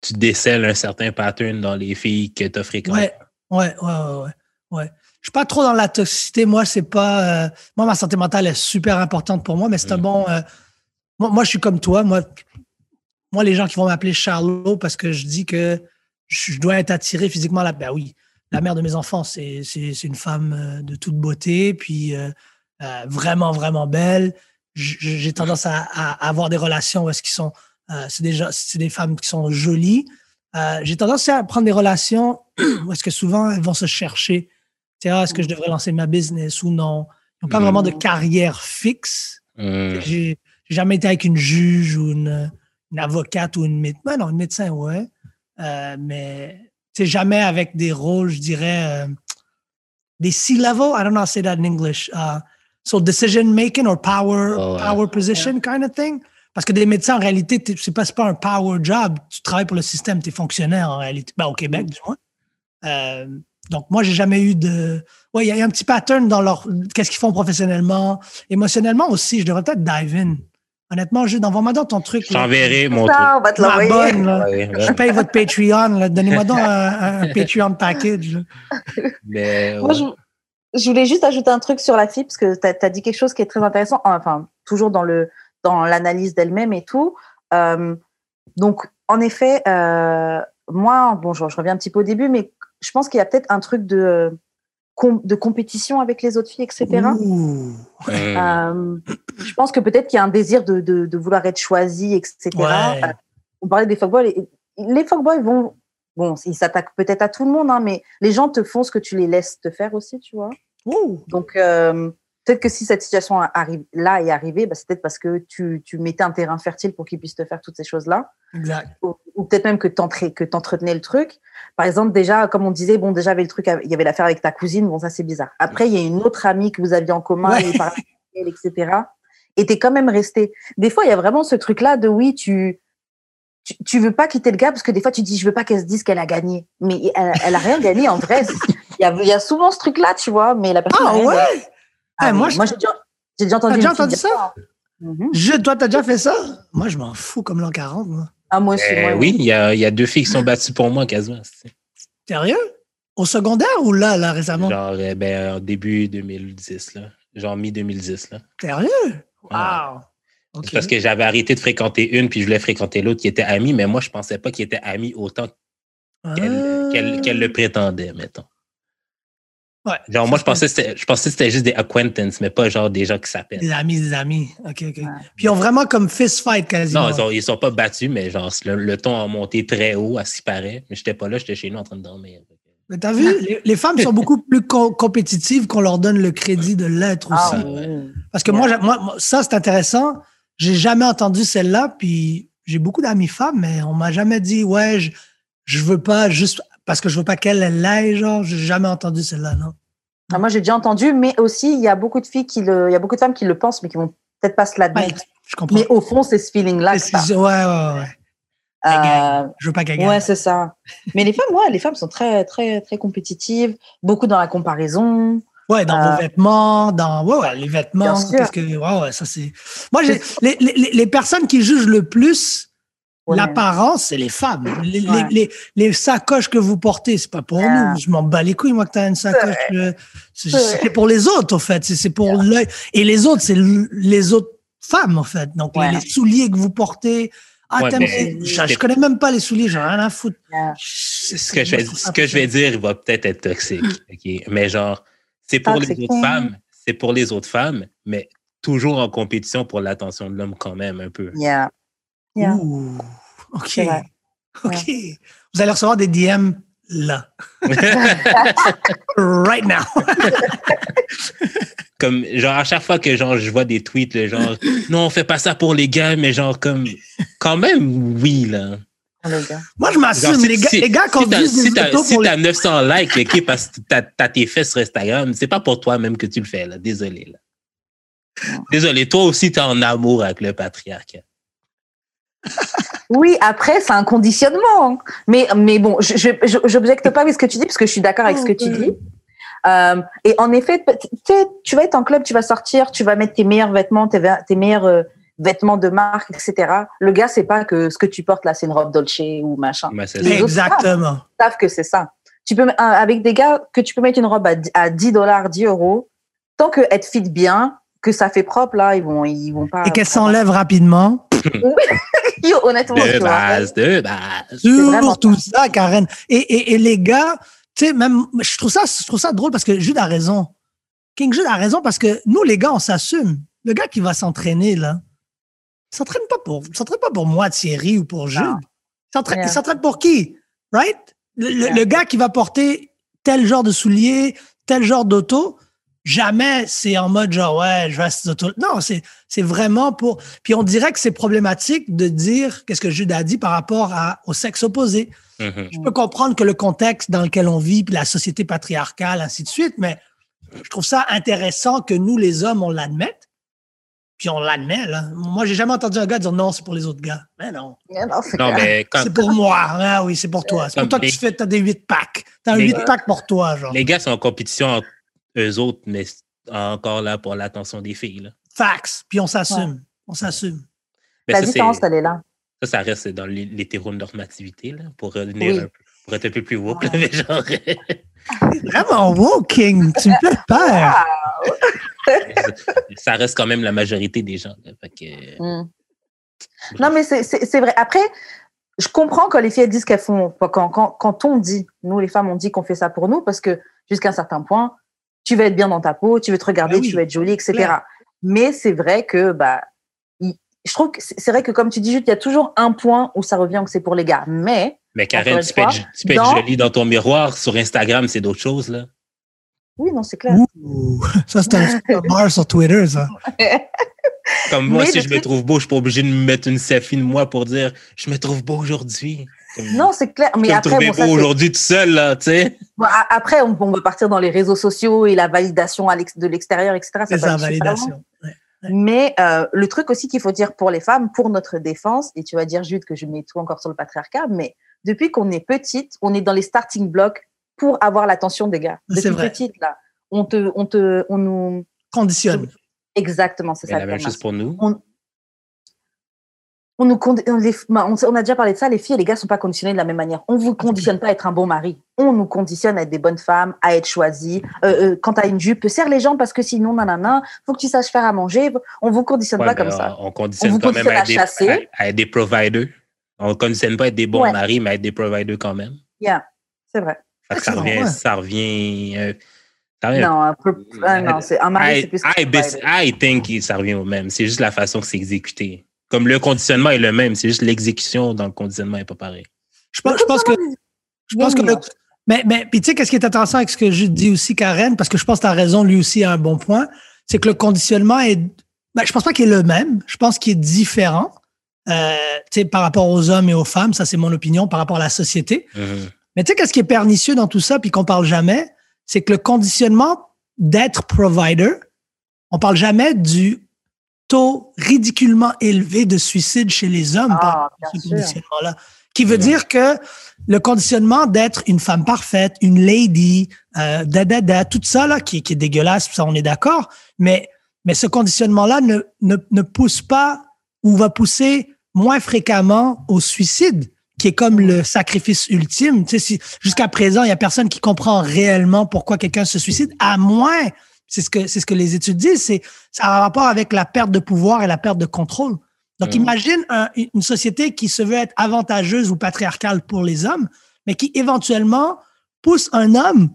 tu décèles un certain pattern dans les filles que tu as fréquentées? Ouais, ouais, ouais, ouais, ouais, ouais. Je suis pas trop dans la toxicité. Moi, c'est pas. euh, moi, ma santé mentale est super importante pour moi, mais c'est un Mm. bon. euh, moi, moi, je suis comme toi. Moi, moi, les gens qui vont m'appeler Charlot parce que je dis que je dois être attiré physiquement là. Ben oui, la mère de mes enfants, c'est c'est- c'est une femme euh, de toute beauté, puis euh, vraiment, vraiment belle. J'ai tendance à, à avoir des relations où est-ce qu'ils sont. Euh, c'est des, c'est des femmes qui sont jolies. Euh, J'ai tendance à prendre des relations où est-ce que souvent elles vont se chercher. Tu sais, ah, est-ce que je devrais lancer ma business ou non? Ils n'ont pas Mhm. vraiment de carrière fixe. Hum, J'ai j'ai jamais été avec une juge ou une, une avocate ou une médecin. non, une médecin, ouais. Euh, mais tu sais, jamais avec des rôles, je dirais, euh, des C-level. I don't know how to say that in English. Uh, so decision making or power, Oh, ouais. power position kind of thing. Parce que des médecins, en réalité, c'est pas, un power job. Tu travailles pour le système, tu es fonctionnaire en réalité. Ben, au Québec, du moins. Euh, donc, moi, j'ai jamais eu de. Oui, il y a un petit pattern dans leur. Qu'est-ce qu'ils font professionnellement. Émotionnellement aussi, je devrais peut-être dive in. Honnêtement, je envoie-moi dans ton truc. Je t'enverrai mon truc. Ça, on va te Ma l'envoyer. Je paye votre Patreon. Donnez-moi donc un, un Patreon package. Mais, Moi, je, je voulais juste ajouter un truc sur la fille, parce que tu as, dit quelque chose qui est très intéressant, enfin, toujours dans le dans l'analyse d'elle-même et tout. Euh, donc, en effet, euh, moi, bon, je, je reviens un petit peu au début, mais je pense qu'il y a peut-être un truc de, de compétition avec les autres filles, etc. Ouh. Euh, je pense que peut-être qu'il y a un désir de, de, de vouloir être choisi, etc. Ouais. On parlait des fuckboys. Les, les fuckboys vont. Bon, ils s'attaquent peut-être à tout le monde, hein, mais les gens te font ce que tu les laisses te faire aussi, tu vois. Ouh. Donc, euh, peut-être que si cette situation arrive, là est arrivée, bah, c'est peut-être parce que tu, tu mettais un terrain fertile pour qu'ils puissent te faire toutes ces choses-là. Ou, ou peut-être même que tu que t'entretenais le truc. Par exemple, déjà, comme on disait, bon, déjà, il y avait le truc, il y avait l'affaire avec ta cousine, bon, ça c'est bizarre. Après, il y a une autre amie que vous aviez en commun, Ouais. et par elle, etc. Et t'es quand même resté. Des fois, il y a vraiment ce truc-là de oui, tu, tu, tu veux pas quitter le gars parce que des fois, tu dis, je veux pas qu'elle se dise qu'elle a gagné. Mais elle, elle a rien gagné en vrai. Il y a, il y a souvent ce truc-là, tu vois, mais la personne. a Ah rien ouais? gagné. Ah, Eh, moi, mais je- moi, j'ai déjà, j'ai déjà entendu. Déjà ça? Mhm. Je, toi, t'as déjà fait ça? Moi, je m'en fous comme l'an 40, moi. Ah, moi aussi. euh, moi, oui, il y a, il y a deux filles qui sont battues pour moi quasiment. c'est- Sérieux? Au secondaire ou là, là, récemment? Genre, euh, ben, en début 2010, là. Genre mi-2010, là. Sérieux? Ouais. Wow. OK. C'est parce que j'avais arrêté de fréquenter une, puis je voulais fréquenter l'autre qui était amie, mais moi, je pensais pas qu'ils étaient amis autant qu'elle Ah. qu'elle- qu'elle le prétendait, mettons. Ouais. Genre, moi, je pensais, que c'était- je pensais que c'était juste des acquaintances, mais pas genre des gens qui s'appellent. Des amis, des amis. OK, OK. Puis ils ont vraiment comme fist fight quasiment. Non, ils sont, ils sont pas battus, mais genre, le, le ton a monté très haut, à ce qui paraît. Mais j'étais pas là, j'étais chez nous en train de dormir. Mais t'as vu, les, les femmes sont beaucoup plus co- compétitives qu'on leur donne le crédit de l'être Ah, aussi. Parce que moi, moi, ça, c'est intéressant. J'ai jamais entendu celle-là, puis j'ai beaucoup d'amis femmes, mais on m'a jamais dit, ouais, je, je veux pas juste parce que je veux pas qu'elle elle l'aille, genre, j'ai jamais entendu celle-là, non. Ah, moi, j'ai déjà entendu, mais aussi, il y a beaucoup de filles qui le, il y a beaucoup de femmes qui le pensent, mais qui vont peut-être pas se Ouais, l'admettre. je comprends. mais au fond, c'est ce feeling-là ouais, ouais, ouais. Euh, Je veux pas qu'elle gagne. ouais, c'est ça. Mais les femmes, ouais, les femmes sont très, très, très compétitives, beaucoup dans la comparaison. Ouais, dans Euh, vos vêtements, dans ouais, ouais, les vêtements. Qu'est-ce que ouais, ouais, ça c'est. Moi, les, les, les personnes qui jugent le plus, L'apparence, c'est les femmes. Les, les, les, les, sacoches que vous portez, c'est pas pour Yeah. nous. Je m'en bats les couilles, moi, que t'as une sacoche. euh, C'est pour les autres, en fait. C'est- C'est pour l'œil. Et les autres, c'est les autres femmes, en fait. Donc, les- Ouais. les, souliers que vous portez. Ah, mais- je, je connais même pas les souliers, j'ai rien à foutre. Yeah. Ce que je vais, ce que je vais dire, il va peut-être être toxique. ok? Mais genre, c'est pour les Toxic. autres femmes, c'est pour les autres femmes, mais toujours en compétition pour l'attention de l'homme quand même un peu. Yeah. Yeah. Ouh, OK. OK. Vous allez recevoir des DM là. right now. comme genre à chaque fois que genre je vois des tweets le genre non on fait pas ça pour les gars mais genre comme quand même oui là les gars. Moi, je m'assume. si- les, gars, si- les gars si conduisent t'as- si des si t'as 900 likes ok parce que t'as as tes fesses sur Instagram c'est pas pour toi même que tu le fais là désolé là désolé toi aussi t'es en amour avec le patriarcat Oui, après, c'est un conditionnement. Mais, mais bon, je je- j'objecte pas avec ce que tu dis, parce que je suis d'accord avec ce que tu dis. Euh, et en effet, tu sais, tu vas être en club, tu vas sortir, tu vas mettre tes meilleurs vêtements, tes, meilleurs euh, vêtements de marque, etc. Le gars, c'est pas que ce que tu portes là, c'est une robe Dolce ou machin. Les autres Exactement. Ils savent que c'est ça. Tu peux, avec des gars, que tu peux mettre une robe à, 10 à 10 dollars, 10 euros, tant que être fit bien, que ça fait propre, là, ils vont, ils vont pas. Et qu'elle s'enlève rapidement. Yo, honnêtement, de tu vois. base de base Sur tout ça, Karen. Et, et, et les gars, tu sais, même, je trouve ça, je trouve ça drôle parce que Jude a raison. King Jude a raison parce que nous, les gars, on s'assume. Le gars qui va s'entraîner, là, il s'entraîne pas pour, s'entraîne pas pour moi, Thierry, ou pour Jude. Il s'entraîne, Yeah. il s'entraîne pour qui? Right? Le, le- Yeah. le gars qui va porter tel genre de souliers, tel genre d'auto, jamais c'est en mode genre, ouais, je vais à cette auto. Non, c'est, c'est vraiment pour. Puis on dirait que c'est problématique de dire qu'est-ce que Jude a dit par rapport à, au sexe opposé. Mhm. Je peux comprendre que le contexte dans lequel on vit, puis la société patriarcale, ainsi de suite, mais je trouve ça intéressant que nous, les hommes, on l'admette. Puis on l'admet, là. Moi, j'ai jamais entendu un gars dire non, c'est pour les autres gars. Mais non. Non, c'est non clair. mais quand C'est pour moi. Ah oui, c'est pour toi. C'est pour toi que les- tu fais, t'as des 8 packs. T'as un Les 8 gars- packs pour toi, genre. les gars sont en compétition entre eux autres mais encore là pour l'attention des filles là. Fax. Puis on s'assume. On s'assume. La ça, différence, elle est là. Ça, ça reste dans l'hé- l'hétéronormativité, là, pour revenir Oui. un peu, pour être un peu plus woke, là, mais genre, Vraiment walking. Tu me fais peur. ça reste quand même la majorité des gens. là. Fait que, Mm. Non, mais c'est- vrai. Après, je comprends quand les filles elles disent qu'elles font. Quand, quand, quand on dit, nous les femmes, on dit qu'on fait ça pour nous parce que jusqu'à un certain point, tu vas être bien dans ta peau, tu veux te regarder, Ah oui. tu vas être jolie, etc. Mais c'est vrai que, bah, je trouve que c'est vrai que comme tu dis, Jude, il y a toujours un point où ça revient que c'est pour les gars. Mais, mais Karen, tu peux, être, tu peux être dans- jolie dans ton miroir. Sur Instagram, c'est d'autres choses, là. oui, non, c'est clair. Ouh. Ça, c'est un super bar sur Twitter, ça. Comme moi, Mais si je me trouve beau, je suis pas obligé de me mettre une selfie de moi pour dire je me trouve beau aujourd'hui. Non, c'est clair. Mais après, bon, c'est- aujourd'hui tout seul, là, tu sais. bon, après, on, on va partir dans les réseaux sociaux et la validation à l'ex- de l'extérieur, etc. Loin. validation. Ouais. Mais euh, le truc aussi qu'il faut dire pour les femmes, pour notre défense, et tu vas dire Jude que je mets tout encore sur le patriarcat, mais depuis qu'on est petite, on est dans les starting blocks pour avoir l'attention des gars. C'est Depuis vrai. petite là, on te, on te, on nous Conditionne. exactement, c'est ça. la même chose pour nous. On nous condi- on, les- bah, on, on a déjà parlé de ça. Les filles et les gars sont pas conditionnés de la même manière. On vous conditionne pas à être un bon mari. On nous conditionne à être des bonnes femmes, à être choisies. Euh, euh, quand t'as une jupe, serre les jambes parce que sinon, nanana, faut que tu saches faire à manger. On vous conditionne Ouais, pas comme ça. On, on conditionne On quand même conditionne à, à être des, chasser. à- à être des providers. On conditionne pas à être des bons Ouais. maris, mais à être des providers quand même. Yeah, c'est vrai. Ça revient, ça revient, euh, ça revient Non, un peu, ah, un mari, c'est I, plus. I, que bis- I think que ça revient au même. C'est juste la façon que c'est exécuté. Comme le conditionnement est le même, c'est juste l'exécution dans le conditionnement n'est pas pareil. Je pense, je pense que Je pense que le- mais, mais puis tu sais, qu'est-ce qui est intéressant avec ce que je dis aussi, Karen, parce que je pense que tu as raison, lui aussi a un bon point, c'est que le conditionnement est. Ben, je pense pas qu'il est le même. Je pense qu'il est différent. Euh, tu sais, par rapport aux hommes et aux femmes, ça c'est mon opinion, par rapport à la société. Mhm. Mais tu sais, qu'est-ce qui est pernicieux dans tout ça, puis qu'on parle jamais, c'est que le conditionnement d'être provider, on parle jamais du taux ridiculement élevé de suicide chez les hommes par Ah, bien ce conditionnement-là. Qui veut dire que le conditionnement d'être une femme parfaite, une lady, euh, da, da, da, tout ça, là, qui, qui est dégueulasse, ça, on est d'accord, mais, mais ce conditionnement-là ne, ne, ne pousse pas ou va pousser moins fréquemment au suicide, qui est comme le sacrifice ultime. Tu sais, si, jusqu'à présent, il y a personne qui comprend réellement pourquoi quelqu'un se suicide, à moins, c'est ce que, c'est ce que les études disent, c'est, ça a rapport avec la perte de pouvoir et la perte de contrôle. Donc, imagine une société qui se veut être avantageuse ou patriarcale pour les hommes, mais qui éventuellement pousse un homme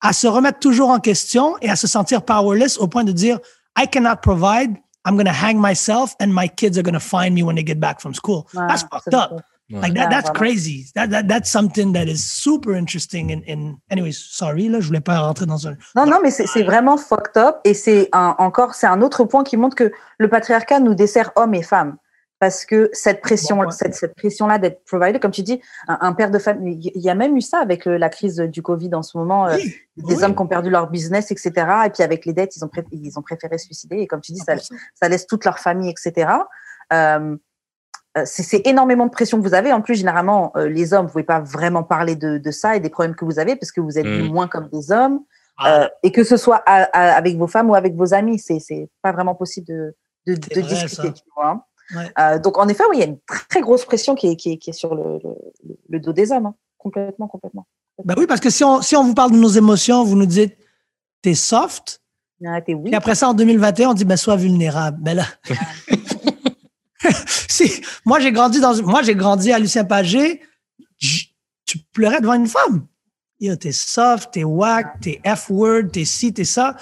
à se remettre toujours en question et à se sentir powerless au point de dire I cannot provide, I'm going to hang myself and my kids are going to find me when they get back from school. that's fucked up. Like that, that's crazy. That, that, that's something that is super interesting. In, in anyways, sorry, là, je voulais pas rentrer dans un. Non, non, mais c'est vraiment fucked up. Et c'est encore, c'est un autre point qui montre que le patriarcat nous dessert hommes et femmes parce que cette pression, cette, cette pression-là d'être provider, comme tu dis, un, père de famille, il y a même eu ça avec la crise du Covid en ce moment, euh, des hommes qui ont perdu leur business, etc. Et puis avec les dettes, ils ont, ils ont préféré se suicider. Et comme tu dis, ça, ça laisse toute leur famille, etc. Euh, euh, c'est énormément de pression que vous avez. En plus, généralement, les hommes, vous pouvez pas vraiment parler de, de, ça et des problèmes que vous avez parce que vous êtes mmh. moins comme des hommes. Ah. et que ce soit avec vos femmes ou avec vos amis, c'est pas vraiment possible de, de, de discuter, tu vois. Euh, donc, en effet, oui, il y a une très grosse pression qui est, qui est, qui est sur le, le, dos des hommes. Hein. Complètement, complètement. Ben oui, parce que si on, si on vous parle de nos émotions, vous nous dites, t'es soft. Ah, es oui. Et après ça, en 2021, on dit, ben, sois vulnérable. Ben là. moi, j'ai grandi dans, moi, j'ai grandi à Lucien Pagé. Tu pleurais devant une femme. Yo, t'es soft, t'es whack, t'es F-word, t'es ci, t'es ça.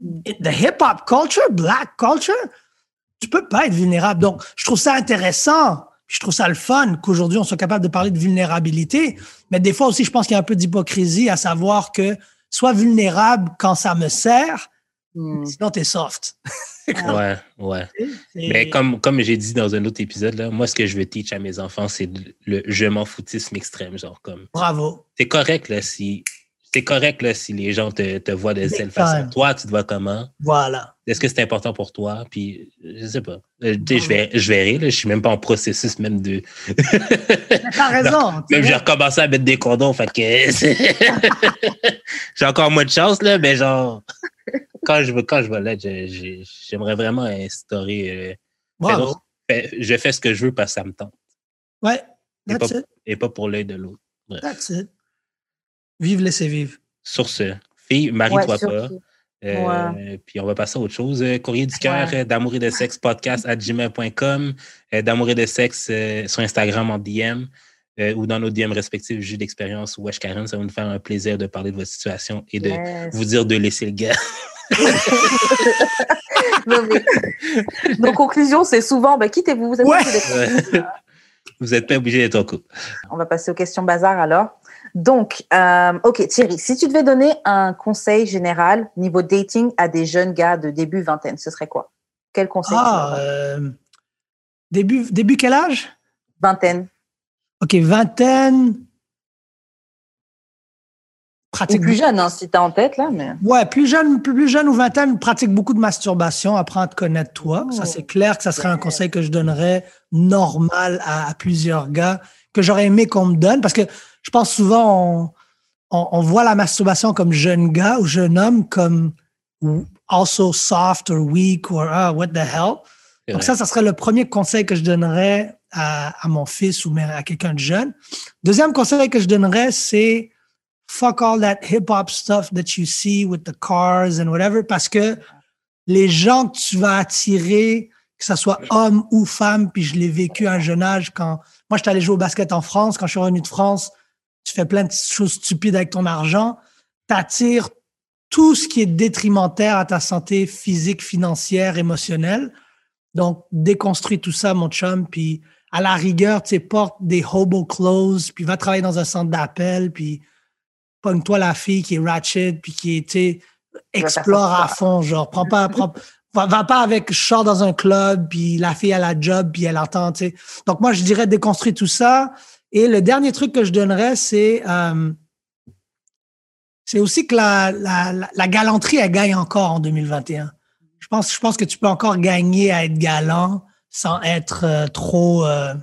The hip-hop culture, black culture, tu peux pas être vulnérable. Donc, je trouve ça intéressant. Je trouve ça le fun qu'aujourd'hui, on soit capable de parler de vulnérabilité. Mais des fois aussi, je pense qu'il y a un peu d'hypocrisie à savoir que sois vulnérable quand ça me sert, hmm. sinon t'es soft. ouais, ouais. Mais comme, comme j'ai dit dans un autre épisode, là, moi, ce que je veux teach à mes enfants, c'est le je m'en foutisme extrême. Genre, comme. Bravo. C'est correct, là, si c'est correct là, si les gens te, te voient de cette façon. Toi, tu te vois comment? Voilà. Est-ce que c'est important pour toi? Puis, je sais pas. Euh, je, vais, je verrai. Là, je suis même pas en processus même de. T'as raison. même j'ai recommencé à mettre des condoms. Fait que. j'ai encore moins de chance, là, mais genre. Quand je, quand je vais là, j'aimerais vraiment instaurer. Euh, je fais ce que je veux parce que ça me tente. Ouais. Et pas, et pas, pour l'œil de l'autre. That's it. Vive, laissez vivre. Sur ce, fille, marie-toi pas. Euh, puis on va passer à autre chose. Euh, courrier du cœur euh, d'amour et de sexe podcast à gmail.com, d'amour et de sexe sur Instagram en DM ou dans nos DM respectifs, jus d'expérience ou Wesh Karen. Ça va nous faire un plaisir de parler de votre situation et de vous dire de laisser le gars. Nos conclusions, c'est souvent bah, quittez-vous. Vous êtes pas obligé d'être en couple. On va passer aux questions bazar alors. Donc, euh, ok, Thierry, si tu devais donner un conseil général niveau dating à des jeunes gars de début vingtaine, ce serait quoi? Quel conseil Ah, euh, début, début quel âge? Vingtaine. Ok, vingtaine. Pratique plus jeune, hein, si tu as en tête, là. Mais... Ouais, plus jeune, plus, jeune ou vingtaine, pratique beaucoup de masturbation, apprends à te connaître toi. ça, c'est clair que ça serait un conseil que je donnerais normal à plusieurs gars, que j'aurais aimé qu'on me donne. Parce que je pense souvent, on, on, voit la masturbation comme jeune gars ou jeune homme comme also soft or weak or ah, what the hell. Donc ça, ça serait le premier conseil que je donnerais à, à mon fils ou à quelqu'un de jeune. Deuxième conseil que je donnerais, c'est fuck all that hip-hop stuff that you see with the cars and whatever, parce que les gens que tu vas attirer, que ce soit homme ou femme, puis je l'ai vécu à un jeune âge quand moi, je suis allé jouer au basket en France. Quand je suis revenu de France, tu fais plein de choses stupides avec ton argent, tu attires tout ce qui est détrimentaire à ta santé physique, financière, émotionnelle. Donc, déconstruis tout ça, mon chum, puis à la rigueur, tu sais, porte des hobo clothes, puis va travailler dans un centre d'appel, puis pogne-toi la fille qui est ratchet, puis qui est, explore à fond, genre, prends pas, prends, va, va, pas avec je dans un club, puis la fille a la job, puis elle entend, tu sais. Donc, moi, je dirais déconstruire tout ça, et le dernier truc que je donnerais, c'est euh, c'est aussi que la, la, la, galanterie, elle gagne encore en 2021. Je pense, je pense que tu peux encore gagner à être galant sans être euh, trop... Euh,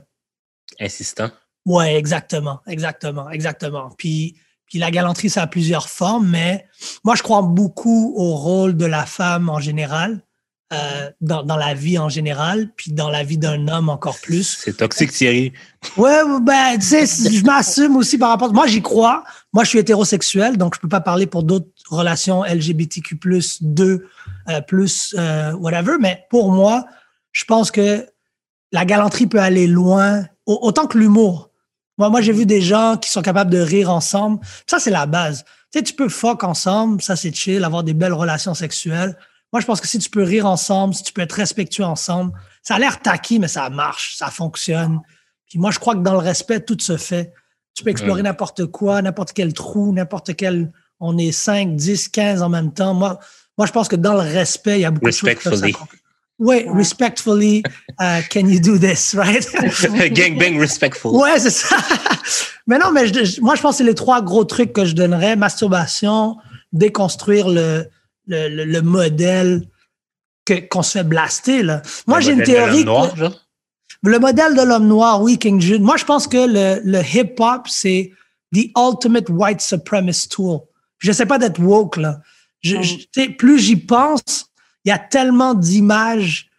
Insistant. Ouais, exactement, exactement, exactement. Puis, puis la galanterie, ça a plusieurs formes, mais moi, je crois beaucoup au rôle de la femme en général. euh, dans, dans, la vie en général, puis dans la vie d'un homme encore plus. C'est toxique, Thierry. Ouais, ben, tu sais, je m'assume aussi par rapport. Moi, j'y crois. Moi, je suis hétérosexuel, donc je peux pas parler pour d'autres relations LGBTQ+, 2, euh, plus, euh, whatever. Mais pour moi, je pense que la galanterie peut aller loin, autant que l'humour. Moi, moi j'ai vu des gens qui sont capables de rire ensemble. Ça, c'est la base. Tu sais, tu peux fuck ensemble, ça, c'est chill, avoir des belles relations sexuelles. Moi, je pense que si tu peux rire ensemble, si tu peux être respectueux ensemble, ça a l'air taquis, mais ça marche, ça fonctionne. Puis moi, je crois que dans le respect, tout se fait. Tu peux explorer n'importe quoi, n'importe quel trou, n'importe quel. On est 5, 10, 15 en même temps. Moi, moi, je pense que dans le respect, il y a beaucoup de choses. Oui, respectfully, uh, can you do this, right? Gang bang respectful. Ouais, c'est ça. mais non, mais je, moi, je pense que c'est les trois gros trucs que je donnerais. Masturbation, déconstruire le, le, le, modèle qu'on se fait blaster. Là. Moi, j'ai une théorie. Noir, que, le modèle de l'homme noir, oui, King Jude. Moi, je pense que le, le hip-hop, c'est the ultimate white supremacist tool. Je sais pas d'être woke, là. Je, mm. plus j'y pense, il y a tellement d'images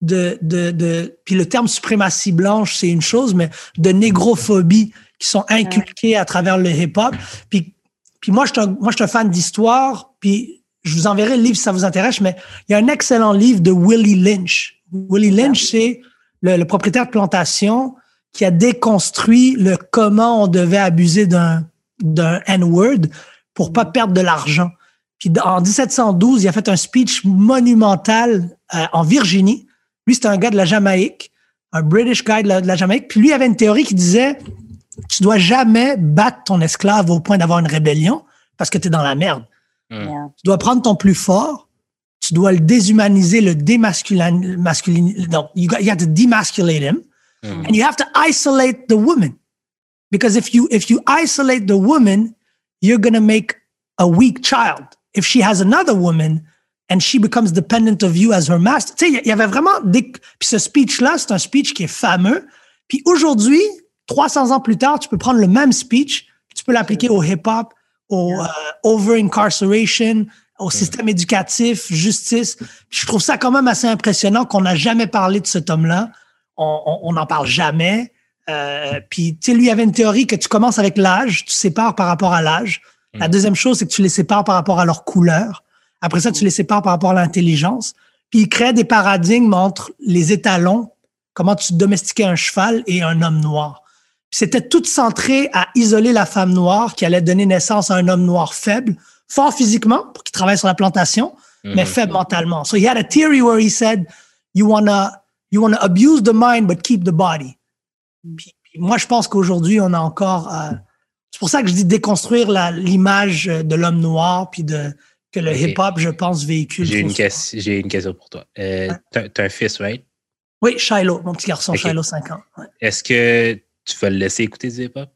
de, de, de, puis le terme suprématie blanche, c'est une chose, mais de négrophobie qui sont inculquées à travers le hip-hop. Puis, puis moi, je suis un, moi, je suis un fan d'histoire, puis je vous enverrai le livre si ça vous intéresse, mais il y a un excellent livre de Willie Lynch. Willie Lynch, c'est le, propriétaire de plantation qui a déconstruit le comment on devait abuser d'un d'un N-word pour pas perdre de l'argent. Puis en 1712, il a fait un speech monumental euh, en Virginie. Lui, c'était un gars de la Jamaïque, un British guy de la, de la Jamaïque. Puis lui avait une théorie qui disait tu dois jamais battre ton esclave au point d'avoir une rébellion parce que tu es dans la merde. Tu dois prendre ton plus fort, tu dois le déshumaniser, le démasculiniser. Non, you, got, you have to demasculate him, mm. and you have to isolate the woman. Because if you if you isolate the woman, you're gonna make a weak child. If she has another woman and she becomes dependent of you as her master. Tu sais, il y avait vraiment des. Puis ce speech-là, c'est un speech qui est fameux. Puis aujourd'hui, 300 ans plus tard, tu peux prendre le même speech, tu peux l'appliquer au hip-hop, au euh, over-incarceration, au système éducatif, justice. Je trouve ça quand même assez impressionnant qu'on n'a jamais parlé de cet homme-là. On n'en parle jamais. Euh, puis, tu sais, lui, il avait une théorie que tu commences avec l'âge, tu sépares par rapport à l'âge. La mm. deuxième chose, c'est que tu les sépares par rapport à leur couleur. Après ça, tu les sépares par rapport à l'intelligence. Puis, il crée des paradigmes entre les étalons, comment tu domestiquais un cheval et un homme noir. C'était tout centré à isoler la femme noire qui allait donner naissance à un homme noir faible, fort physiquement, pour qu'il travaille sur la plantation, mais mhm. faible mentalement. So he had a theory where he said, you wanna, you wanna abuse the mind, but keep the body. moi, je pense qu'aujourd'hui, on a encore, euh, c'est pour ça que je dis déconstruire l'image de l'homme noir, puis de, que le hip-hop, je pense, véhicule. J'ai une, j'ai une, question pour toi. Euh, T'as un fils, right? Oui, Shiloh, mon petit garçon, Shiloh, 5 ans. Est-ce que tu vas le laisser écouter du hip-hop?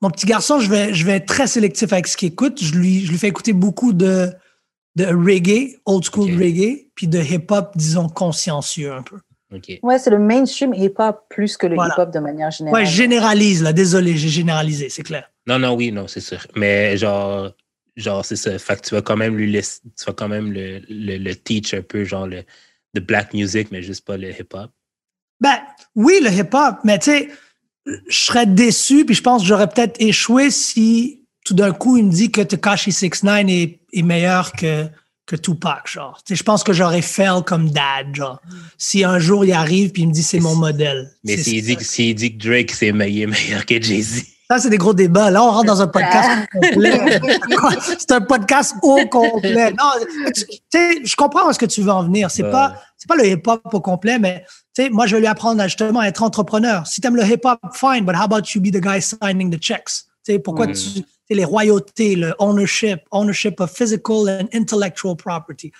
Mon petit garçon, je vais, je vais être très sélectif avec ce qu'il écoute. Je lui, je lui fais écouter beaucoup de, de reggae, old school reggae, puis de hip-hop, disons, consciencieux un peu. Okay. Ouais, c'est le mainstream hip-hop plus que le hip-hop de manière générale. Ouais, généralise, là. Désolé, j'ai généralisé, c'est clair. Non, non, oui, non, c'est sûr. Mais genre, genre c'est ça. Fait que tu vas quand même lui laisser, tu vas quand même le, le, le teach un peu, genre, le, de black music, mais juste pas le hip-hop. Ben, oui, le hip-hop, mais tu sais, je serais déçu, puis je pense que j'aurais peut-être échoué si tout d'un coup il me dit que Takashi 69 est, est meilleur que, que Tupac, genre. je pense que j'aurais fail comme dad, genre. Si un jour il arrive puis il me dit c'est mon modèle. Mais s'il dit, si dit, que Drake c'est meilleur, meilleur que Jay-Z. Ça, c'est des gros débats. Là, on rentre dans un podcast complet. c'est un podcast au complet. Non, tu sais, je comprends ce que tu veux en venir. C'est pas, c'est pas le hip-hop au complet, mais tu sais, moi, je vais lui apprendre à justement être entrepreneur. Si tu aimes le hip-hop, fine, but how about you be the guy signing the checks? Tu sais, pourquoi mm. tu, les royautés, le ownership, ownership of physical and intellectual property.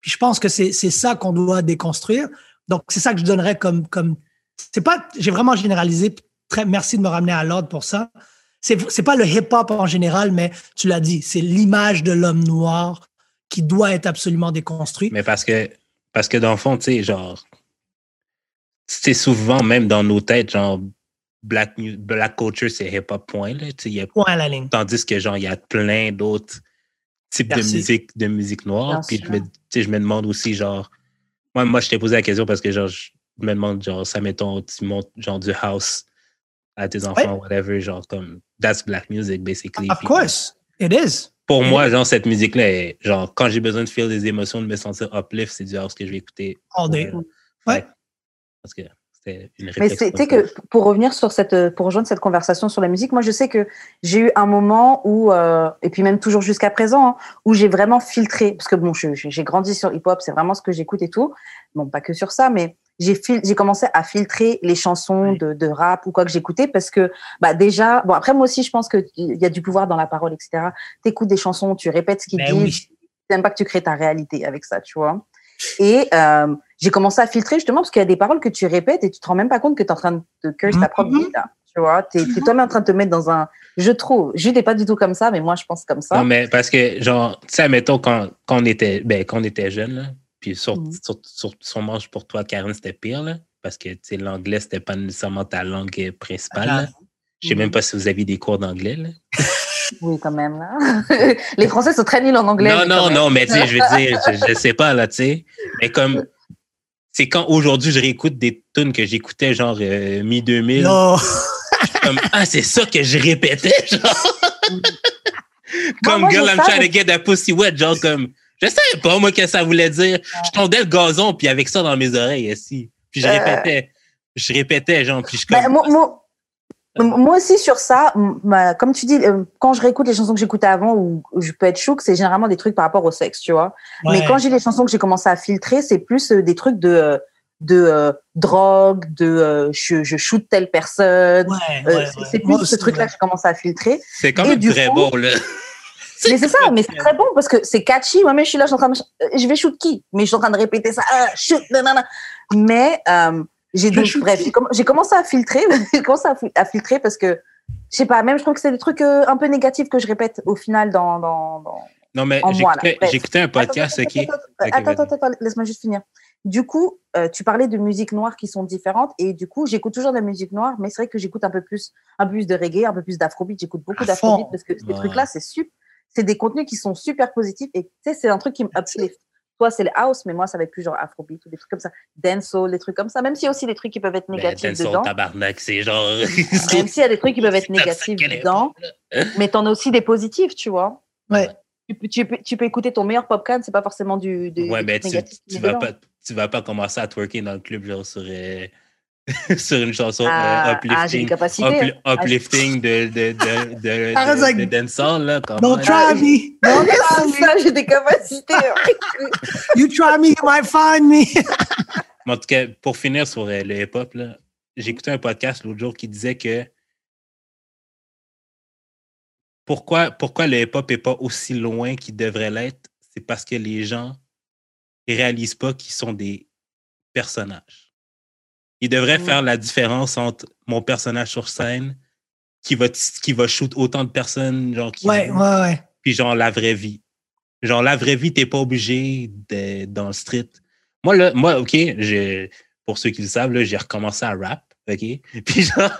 Puis je pense que c'est, ça qu'on doit déconstruire. Donc, c'est ça que je donnerais comme, comme, c'est pas, j'ai vraiment généralisé très, merci de me ramener à l'ordre pour ça. C'est pas le hip-hop en général, mais tu l'as dit, c'est l'image de l'homme noir qui doit être absolument déconstruite. Mais parce que, parce que dans le fond, tu sais, genre, c'est souvent même dans nos têtes, genre, black, black culture, c'est hip-hop point, là. Y a, point à la ligne. Tandis que, genre, il y a plein d'autres types de musique, de musique noire. Puis je me, je me demande aussi, genre, Moi, moi je t'ai posé la question parce que genre, je me demande, genre, ça mettons, tu montes genre du house à tes enfants, whatever, genre comme that's black music, basically. Of course, it is. Pour moi, genre, cette musique-là, genre, quand j'ai besoin de faire des émotions, de me sentir uplift, c'est du house que je vais écouter. All day. ouais. Parce que c'était une Mais c'était que, pour revenir sur cette, pour rejoindre cette conversation sur la musique, moi, je sais que j'ai eu un moment où, euh, et puis même toujours jusqu'à présent, hein, où j'ai vraiment filtré, parce que bon, j'ai grandi sur hip-hop, c'est vraiment ce que j'écoute et tout. Bon, pas que sur ça, mais j'ai commencé à filtrer les chansons de, de, rap ou quoi que j'écoutais parce que bah déjà bon après moi aussi je pense que il y a du pouvoir dans la parole etc t'écoutes des chansons tu répètes ce qu'ils ben disent oui. pas que tu crées ta réalité avec ça tu vois et euh, j'ai commencé à filtrer justement parce qu'il y a des paroles que tu répètes et tu te rends même pas compte que tu es en train de curse ta propre vie là tu vois t'es es, toi-même en train de te mettre dans un je trouve je n'étais pas du tout comme ça mais moi je pense comme ça non mais parce que genre tu sais mettons quand, quand on était ben quand on était jeune là puis sur, mm. sur, sur, sûrement pour toi, Karen, c'était pire, là, parce que l'anglais, c'était pas nécessairement ta langue principale. Je sais même mm. pas si vous aviez des cours d'anglais. Là. Oui, quand même. Là. Les Français sont très nuls en anglais. Non, non, non, mais tu sais, je veux dire, je, sais pas, là, tu sais. Mais comme, c'est quand aujourd'hui je réécoute des tunes que j'écoutais genre euh, mi-2000. Non! comme, ah, c'est ça que je répétais, genre. comme Girl, I'm trying to get that pussy wet, genre comme. Je savais pas, moi, que ça voulait dire. Je tondais le gazon, puis avec ça dans mes oreilles, ici. Puis je euh. répétais. Je répétais, genre, puis je ben, moi, aussi, sur ça, comme tu dis, euh, quand je réécoute les chansons que j'écoutais avant ou je peux être chouk, c'est généralement des trucs par rapport au sexe, tu vois. Mais quand j'ai les chansons que j'ai commencé à filtrer, c'est plus euh, des trucs de de drogue, de je, je shoot telle personne. c'est plus ce truc-là que j'ai commencé à filtrer. C'est quand même très beau, là. Mais c'est ça, mais c'est très bon parce que c'est catchy. Moi, même je suis là, je suis en train de, euh, je vais shoot qui? Mais je suis en train de répéter ça. Ah, shoot, nanana. Mais euh, j'ai donc, bref, j'ai commencé à filtrer, j'ai commencé à, filtrer parce que je sais pas, même je trouve que c'est des trucs euh, un peu négatifs que je répète au final dans. dans, dans non, mais j'écoutais un podcast qui. Attends, attends, attends, laisse-moi juste finir. Du coup, euh, tu parlais de musique noire qui sont différentes et du coup, j'écoute toujours de la musique noire, mais c'est vrai que j'écoute un peu plus, un peu plus de reggae, un peu plus d'afrobeat. J'écoute beaucoup d'afrobeat parce que ces trucs-là, c'est super c'est des contenus qui sont super positifs et tu sais, c'est un truc qui me uplift. Toi, c'est le house, mais moi, ça va être plus genre afrobeat ou des trucs comme ça. Dancehall, des trucs comme ça. Même s'il y a aussi des trucs qui peuvent être ben, négatifs dedans. tabarnak, c'est genre. Même s'il y a des trucs qui peuvent être négatifs dedans. mais t'en as aussi des positifs, tu vois. Ouais. Tu peux, tu, peux, tu peux écouter ton meilleur popcorn, c'est pas forcément du. du ouais, mais tu, tu vas pas, tu vas pas commencer à twerker dans le club, genre sur. Euh, sur une chanson euh, ah, uplifting, ah, uplifting de, de, de, de, de, de dancehall, là. Don't try me. Don't try me. Ça, j'ai des capacités. you try me, you might find me. en tout cas, pour finir sur euh, le hip-hop, j'ai écouté un podcast l'autre jour qui disait que pourquoi, pourquoi le hip-hop n'est pas aussi loin qu'il devrait l'être, c'est parce que les gens ne réalisent pas qu'ils sont des personnages. Il devrait faire la différence entre mon personnage sur scène qui va, qui va shoot autant de personnes, genre, qui ouais, ouais, ouais. puis genre la vraie vie. Genre, la vraie vie, t'es pas obligé d'être dans le street. Moi, là, moi, OK, pour ceux qui le savent, j'ai recommencé à rap, OK? Puis genre,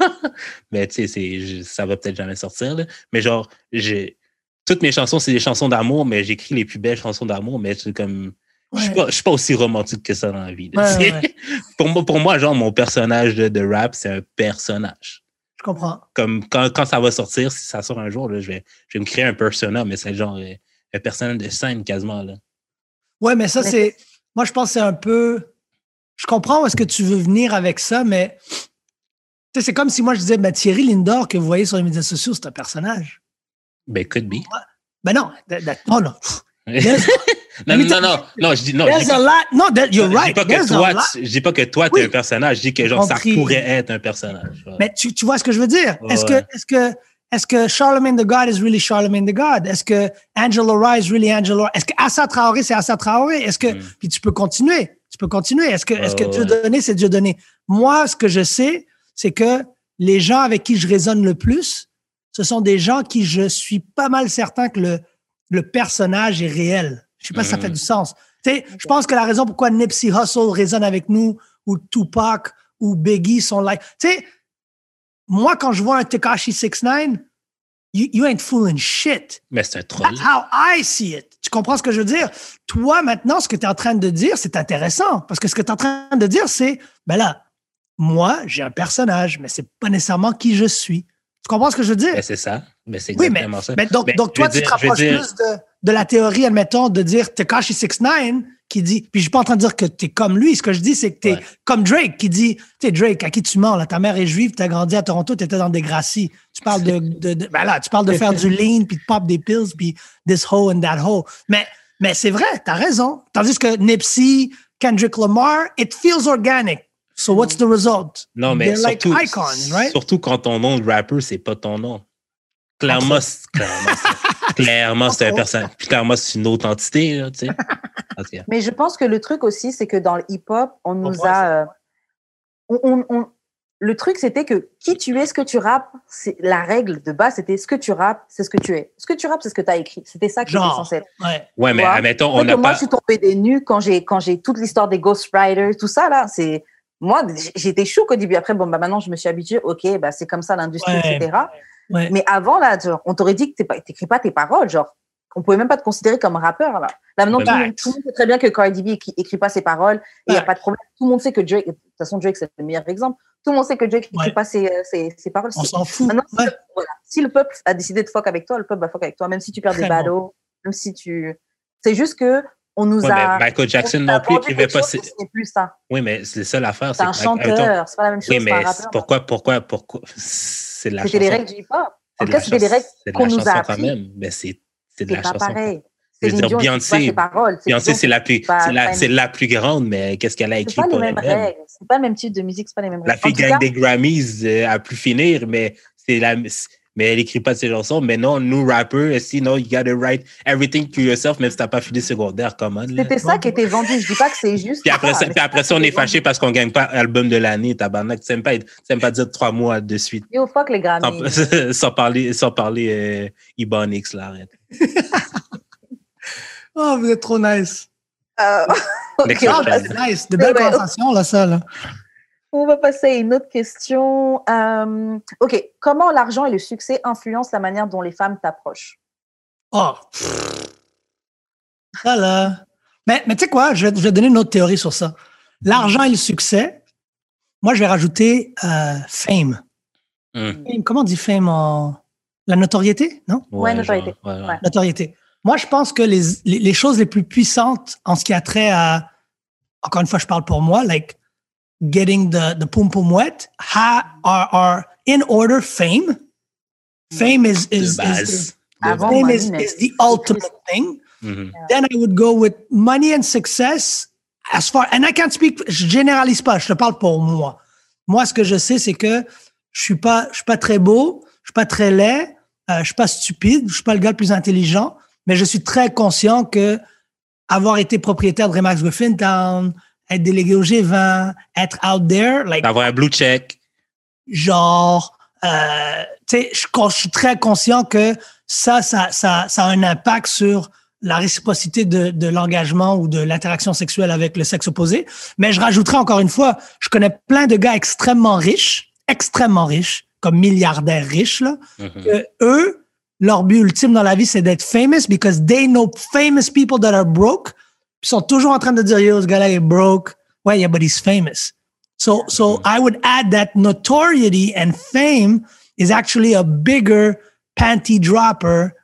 mais tu sais, ça va peut-être jamais sortir, là, mais genre, j'ai toutes mes chansons, c'est des chansons d'amour, mais j'écris les plus belles chansons d'amour, mais c'est comme je suis, pas, suis pas aussi romantique que ça dans la vie. pour, moi, pour moi, genre, mon personnage de, rap, c'est un personnage. Je comprends. Comme quand, quand, ça va sortir, si ça sort un jour, là, je, vais, je vais me créer un persona, mais c'est genre euh, un personnage de scène quasiment. Là. Ouais, mais ça, c'est. Moi, je pense que c'est un peu. Je comprends où est-ce que tu veux venir avec ça, mais c'est comme si moi je disais ben, Thierry Lindor que vous voyez sur les médias sociaux, c'est un personnage. Ben, could be. Ben non, non, non. Non, non, non, non, je dis non. There's a lot. No, that, you're right. Je dis pas que toi, je dis pas que toi, tu es un personnage. Je dis que genre, ça pourrait être un personnage. Mais tu, tu vois ce que je veux dire? Est-ce que, est-ce que, est-ce que Charlemagne the God is really Charlemagne the God? Est-ce que Angela Rye is really Angela? Est-ce que Assa Traoré, c'est Assa Traoré? Est-ce que, mm. puis tu peux continuer. Tu peux continuer. Est-ce que, est-ce que Dieu donné, c'est Dieu donné? Moi, ce que je sais, c'est que les gens avec qui je résonne le plus, ce sont des gens qui je suis pas mal certain que le, le personnage est réel. Je sais pas si ça fait mm. du sens. Tu je pense que la raison pourquoi Nipsey Hussle résonne avec nous, ou Tupac, ou Biggie sont like. Tu sais, moi, quand je vois un Tekashi 69, you, you ain't fooling shit. Mais c'est un troll. That's how I see it. Tu comprends ce que je veux dire? Toi, maintenant, ce que tu es en train de dire, c'est intéressant. Parce que ce que tu es en train de dire, c'est, ben là, moi, j'ai un personnage, mais c'est pas nécessairement qui je suis. Tu comprends ce que je veux dire? Ben, c'est ça. Mais c'est Oui, mais, exactement ça. mais donc, Mais donc toi, tu dire- te rapproches dire- plus de, de la théorie, admettons, de dire Tekashi 69 qui dit, puis je suis pas en train de dire que tu es comme lui, ce que je dis, c'est que tu es Ouais. comme Drake qui dit, tu sais, Drake, à qui tu mens, là, ta mère est juive, tu as grandi à Toronto, tu étais dans des gracies. Tu parles de, de, de- ben là, tu parles de faire du lean, puis de pop des pills, puis this hoe and that hoe. Mais, mais c'est vrai, tu as raison. Tandis que Nipsey, Kendrick Lamar, it feels organic. So what's the result? Non, mais They're like surtout, icons, right? surtout quand ton nom de rapper, c'est pas ton nom. Clairement, c'est- clairement, c'est- clairement, c'est un personnage. Clairement, c'est une autre entité, là, tu sais. Mais je pense que le truc aussi, c'est que dans le hip-hop, on nous a. euh, on, on- on- le truc, c'était que qui tu es, ce que tu rappes, c'est la règle de base, c'était ce que tu rappes, c'est ce que tu es. Ce que tu rappes, c'est ce que tu as écrit. C'était ça qui était Genre. censé être. Ouais. Ouais, mais admettons, on que n'a moi, pas. je suis tombée des nues quand j'ai quand j'ai toute l'histoire des ghostwriters, tout ça là. C'est moi, j'étais choquée au début. Après, bon, bah maintenant, je me suis habituée. Ok, bah c'est comme ça l'industrie, Ouais. etc. Ouais. Mais avant là, genre, on t'aurait dit que t'écris pas tes paroles, genre. On pouvait même pas te considérer comme rappeur là. Là maintenant, tout, le monde, Facts. tout le monde sait très bien que Cardi B écrit, écrit pas ses paroles il y a pas de problème. Tout le monde sait que Drake, de toute façon Drake c'est le meilleur exemple. Tout le monde sait que Drake écrit Ouais. pas ses, euh, ses, ses paroles. On s'en fout. Maintenant, si, le, voilà. si le peuple a décidé de fuck avec toi, le peuple va fuck avec toi, même si tu perds des battles, même si tu. C'est juste que on nous Ouais, a. mais Michael Jackson on non plus écrivait pas. chose, ses- mais Ce n'est plus ça. Oui, mais c'est ça l'affaire. C'est un chanteur, c'est pas la même chose. Oui, c'est mais c'est- rappeur. pourquoi, pourquoi, pourquoi, c'est la C'était les règles du hip-hop. En C'est tout cas, la c'était les règles c'est qu'on la nous a chanson quand appris. même, mais c'est c'est de C'est la pas chanson. pareil. Je veux dire, Beyoncé- c'est Beyoncé, c'est la plus, c'est la, c'est la plus grande, mais qu'est-ce qu'elle a C'est écrit pas les pour mêmes elle-même? règles. C'est pas le même type de musique, c'est pas les mêmes La règles. En fille gagne des Grammys euh, à plus finir, mais c'est la, mais elle écrit pas de ses chansons. Mais non, nous, rappers, si non, you gotta write everything to yourself, même si t'as pas fini secondaire, come on, là. C'était ça qui était vendu. Je dis pas que c'est juste. Puis après, ça, puis après ça, on est fâché parce qu'on gagne pas album de l'année, tabarnak. Tu pas, aimes pas dire trois mois de suite. Yo, fuck les Grammys. Sans, sans parler, sans parler euh, là, arrête. Oh, vous êtes trop nice. Ok, Next on va- question. c'est nice. De belles conversations, là, ça, là. On va passer à une autre question. Euh, ok, comment l'argent et le succès influencent la manière dont les femmes t'approchent? Oh. Ça, là. Mais, mais tu sais quoi, je vais, je vais donner une autre théorie sur ça. L'argent et le succès, moi, je vais rajouter euh, fame. Hum. Fame, Comment on dit fame en. La notoriété, non? Ouais, notoriété. ouais, ouais. Ouais. Notoriété. Moi, je pense que les, les, les choses les plus puissantes en ce qui a trait à. Encore une fois, je parle pour moi, like getting the, the pum pum wet, ha, are, are in order fame. Fame is, is, Avant fame is, is the ultimate thing. Mhm. then I would go with money and success as far and I can't speak je généralise pas je te parle pour moi moi ce que je sais c'est que je suis pas je suis pas très beau je suis pas très laid euh, je suis pas stupide je suis pas le gars le plus intelligent mais je suis très conscient que avoir été propriétaire de Remax Griffin Town être délégué au G20 être out there like D'avoir un blue check. genre, euh, tu sais, je, je suis très conscient que ça, ça, ça, ça a un impact sur la réciprocité de, de l'engagement ou de l'interaction sexuelle avec le sexe opposé. Mais je rajouterai encore une fois, je connais plein de gars extrêmement riches, extrêmement riches, comme milliardaires riches, là, que eux, leur but ultime dans la vie, c'est d'être famous because they know famous people that are broke. Ils sont toujours en train de dire, yo, ce gars-là est broke. Ouais, yeah, but he's famous. So, so I would add that notoriety and fame is actually a bigger panty dropper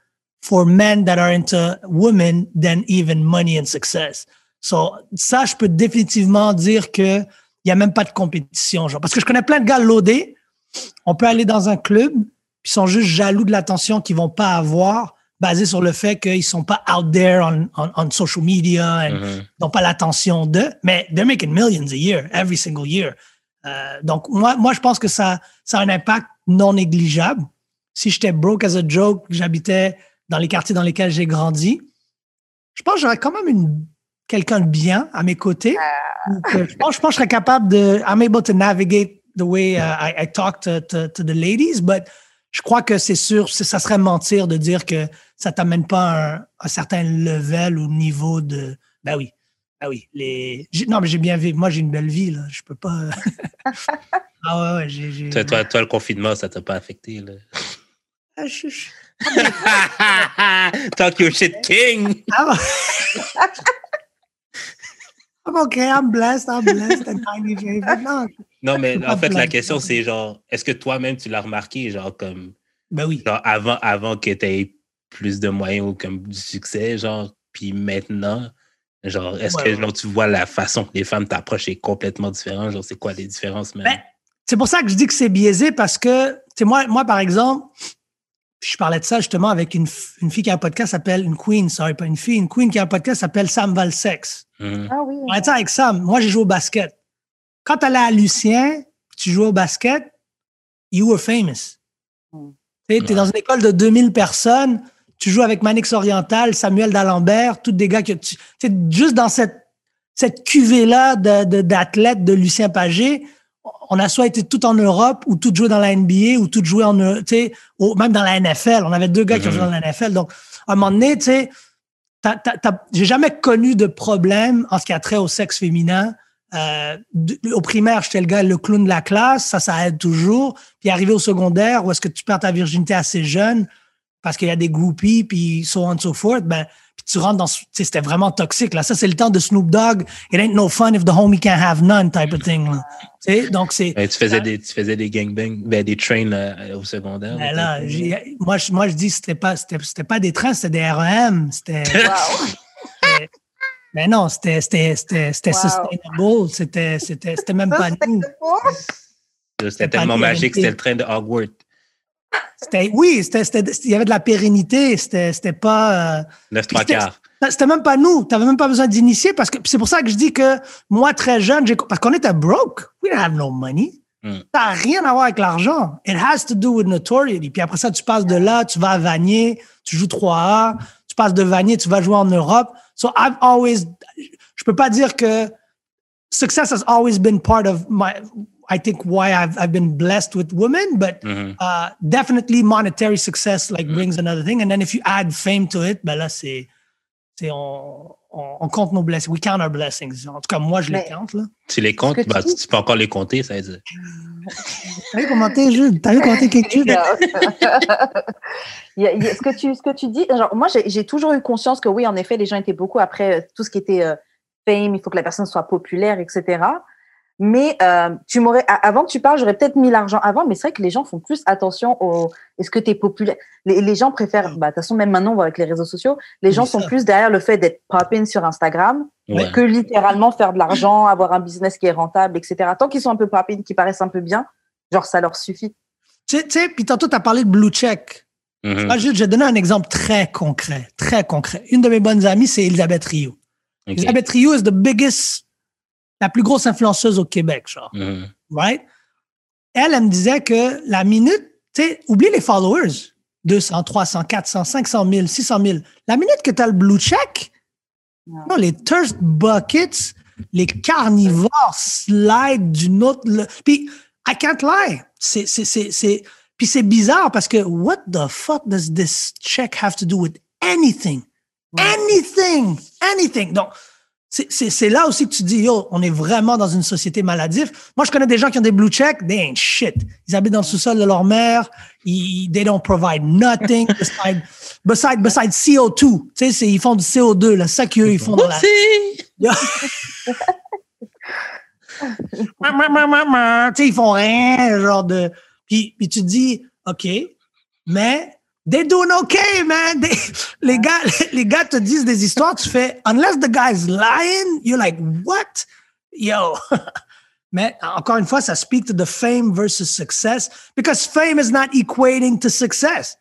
for men that are into women than even money and success. So, ça, je peux définitivement dire que il y a même pas de compétition, genre. Parce que je connais plein de gars loadés. On peut aller dans un club, puis ils sont juste jaloux de l'attention qu'ils vont pas avoir, basé sur le fait qu'ils sont pas out there on, on, on social media and Mhm. n'ont pas l'attention d'eux, mais they're making millions a year, every single year. Euh, donc, moi, moi, je pense que ça, ça a un impact non négligeable. Si j'étais broke as a joke, j'habitais dans les quartiers dans lesquels j'ai grandi, je pense que j'aurais quand même une, quelqu'un de bien à mes côtés. Je, pense, je pense que je serais capable de. I'm able to navigate the way uh, I, I talk to, to, to the ladies, but je crois que c'est sûr, ça serait mentir de dire que ça t'amène pas à un, un certain level ou niveau de. Ben oui. Ben oui. Les, non, mais j'ai bien vécu. Moi, j'ai une belle vie, là. Je peux pas. ah ouais, ouais, j'ai. j'ai- Toi, toi, toi, le confinement, ça t'a pas affecté, là. Ah, je- je- Talk your shit, king! I'm, okay, I'm blessed, I'm blessed and highly favored. Non, Non, mais en fait, la question, c'est genre, est-ce que toi-même, tu l'as remarqué, genre, comme, ben oui. genre, avant, avant que tu aies plus de moyens ou comme du succès, genre, puis maintenant, genre, est-ce Ouais, que, ouais. genre, tu vois la façon que les femmes t'approchent est complètement différente? Genre, c'est quoi les différences, même? Ben, C'est pour ça que je dis que c'est biaisé parce que, tu sais, moi, moi, par exemple, je parlais de ça justement avec une, une fille qui a un podcast qui s'appelle, une queen, sorry, pas une fille, une queen qui a un podcast qui s'appelle Sam Valsex. Mhm. Ah oui. Avec Sam. Moi, j'ai joué au basket. Quand tu allais à Lucien, tu jouais au basket, you were famous. Mm. Tu es Ouais. dans une école de 2000 personnes, tu joues avec Manix Oriental, Samuel D'Alembert, tous des gars que tu. juste dans cette, cette cuvée-là de- de- d'athlètes de, Lucien Pagé, on a soit été tout en Europe ou tout joué dans la NBA ou tout joué en, Eu- tu sais, au- même dans la NFL. On avait deux gars qui ont Mhm. joué dans la NFL. Donc, à un moment donné, tu sais, j'ai jamais connu de problème en ce qui a trait au sexe féminin. Euh, au primaire, j'étais le gars, le clown de la classe, ça, ça aide toujours. Puis arrivé au secondaire, où est-ce que tu perds ta virginité assez jeune parce qu'il y a des groupies, puis so on so forth, ben, puis tu rentres dans, ce- tu sais, c'était vraiment toxique. Là, ça, c'est le temps de Snoop Dogg. It ain't no fun if the homie can't have none type of thing. Là. Tu sais, donc c'est. Ben, tu, faisais des, tu faisais des gangbangs, ben, des trains euh, au secondaire. Ben là, moi, je, moi, je dis c'était pas, c'était, c'était pas des trains, c'était des REM. C'était, Wow. mais, mais non, c'était, c'était, c'était, c'était Wow. sustainable. C'était, c'était, c'était même pas nous. C'était tellement magique, c'était le train de Hogwarts. C'était, oui, c'était, c'était, il y avait de la pérennité. C'était, c'était pas, euh, 9 3 C'était- quarts. c'était même pas nous. T'avais même pas besoin d'initier parce que c'est pour ça que je dis que moi, très jeune, j'ai, parce qu'on était broke. We didn't have no money. Hmm. Ça n'a rien à voir avec l'argent. It has to do with notoriety. Puis après ça, tu passes de là, tu vas à Vanier, tu joues 3A, tu passes de Vanier, tu vas jouer en Europe. So I've always, je peux pas dire que success has always been part of my, I think why I've, I've been blessed with women, but Mhm. uh, definitely monetary success like brings another thing. And then if you add fame to it, ben là, c'est, c'est on, on, on compte nos blessings. We count our blessings. En tout cas, moi, je les Mais- compte, là. Tu les comptes, tu ben, dis- tu peux encore les compter, ça veut dire. T'as vu commenter, Jules? T'as vu compter quelque chose? Il y a- il y a- ce, que tu, ce que tu dis, genre, moi, j'ai j'ai toujours eu conscience que oui, en effet, les gens étaient beaucoup après euh, tout ce qui était euh, fame, il faut que la personne soit populaire, etc. Mais euh, tu m'aurais, avant que tu parles, j'aurais peut-être mis l'argent avant, mais c'est vrai que les gens font plus attention au est-ce que tu es populaire? Les, les gens préfèrent, bah, de toute façon, même maintenant, on voit avec les réseaux sociaux, les gens sont plus derrière le fait d'être pop-in sur Instagram Ouais. que littéralement faire de l'argent, avoir un business qui est rentable, etc. Tant qu'ils sont un peu pop-in, qui paraissent un peu bien, genre, ça leur suffit. Tu sais- puis tantôt, tu as parlé de Blue Check. Moi, Jules, je vais donner un exemple très concret, très concret. Une de mes bonnes amies, c'est Elisabeth Rio. Elisabeth Rio is the biggest, la plus grosse influenceuse au Québec, genre. Mhm. right? Elle, elle me disait que la minute, tu sais, oublie les followers. 200, 300, 400, 500 000, 600 000. La minute que tu as le blue check, non, les thirst buckets, les carnivores slide d'une autre. le- Puis, I can't lie. C'est, c'est, c'est, c'est, puis c'est bizarre parce que what the fuck does this check have to do with anything? Anything! Anything! Donc, c'est- là aussi que tu dis, yo, on est vraiment dans une société maladive. Moi, je connais des gens qui ont des blue checks, they ain't shit. Ils habitent dans le sous-sol de leur mère, ils, they don't provide nothing beside, beside, beside CO2. Tu sais, c'est- ils font du CO2, là, ça qu'eux, ils font dans la... Ils font rien, genre de. Puis, puis tu te dis, OK, mais they're doing okay, man. They- les, gars, les gars te disent des histoires, tu fais, unless the guy's lying, you're like, what? Yo. mais encore une fois, ça speak to the fame versus success because fame is not equating to success.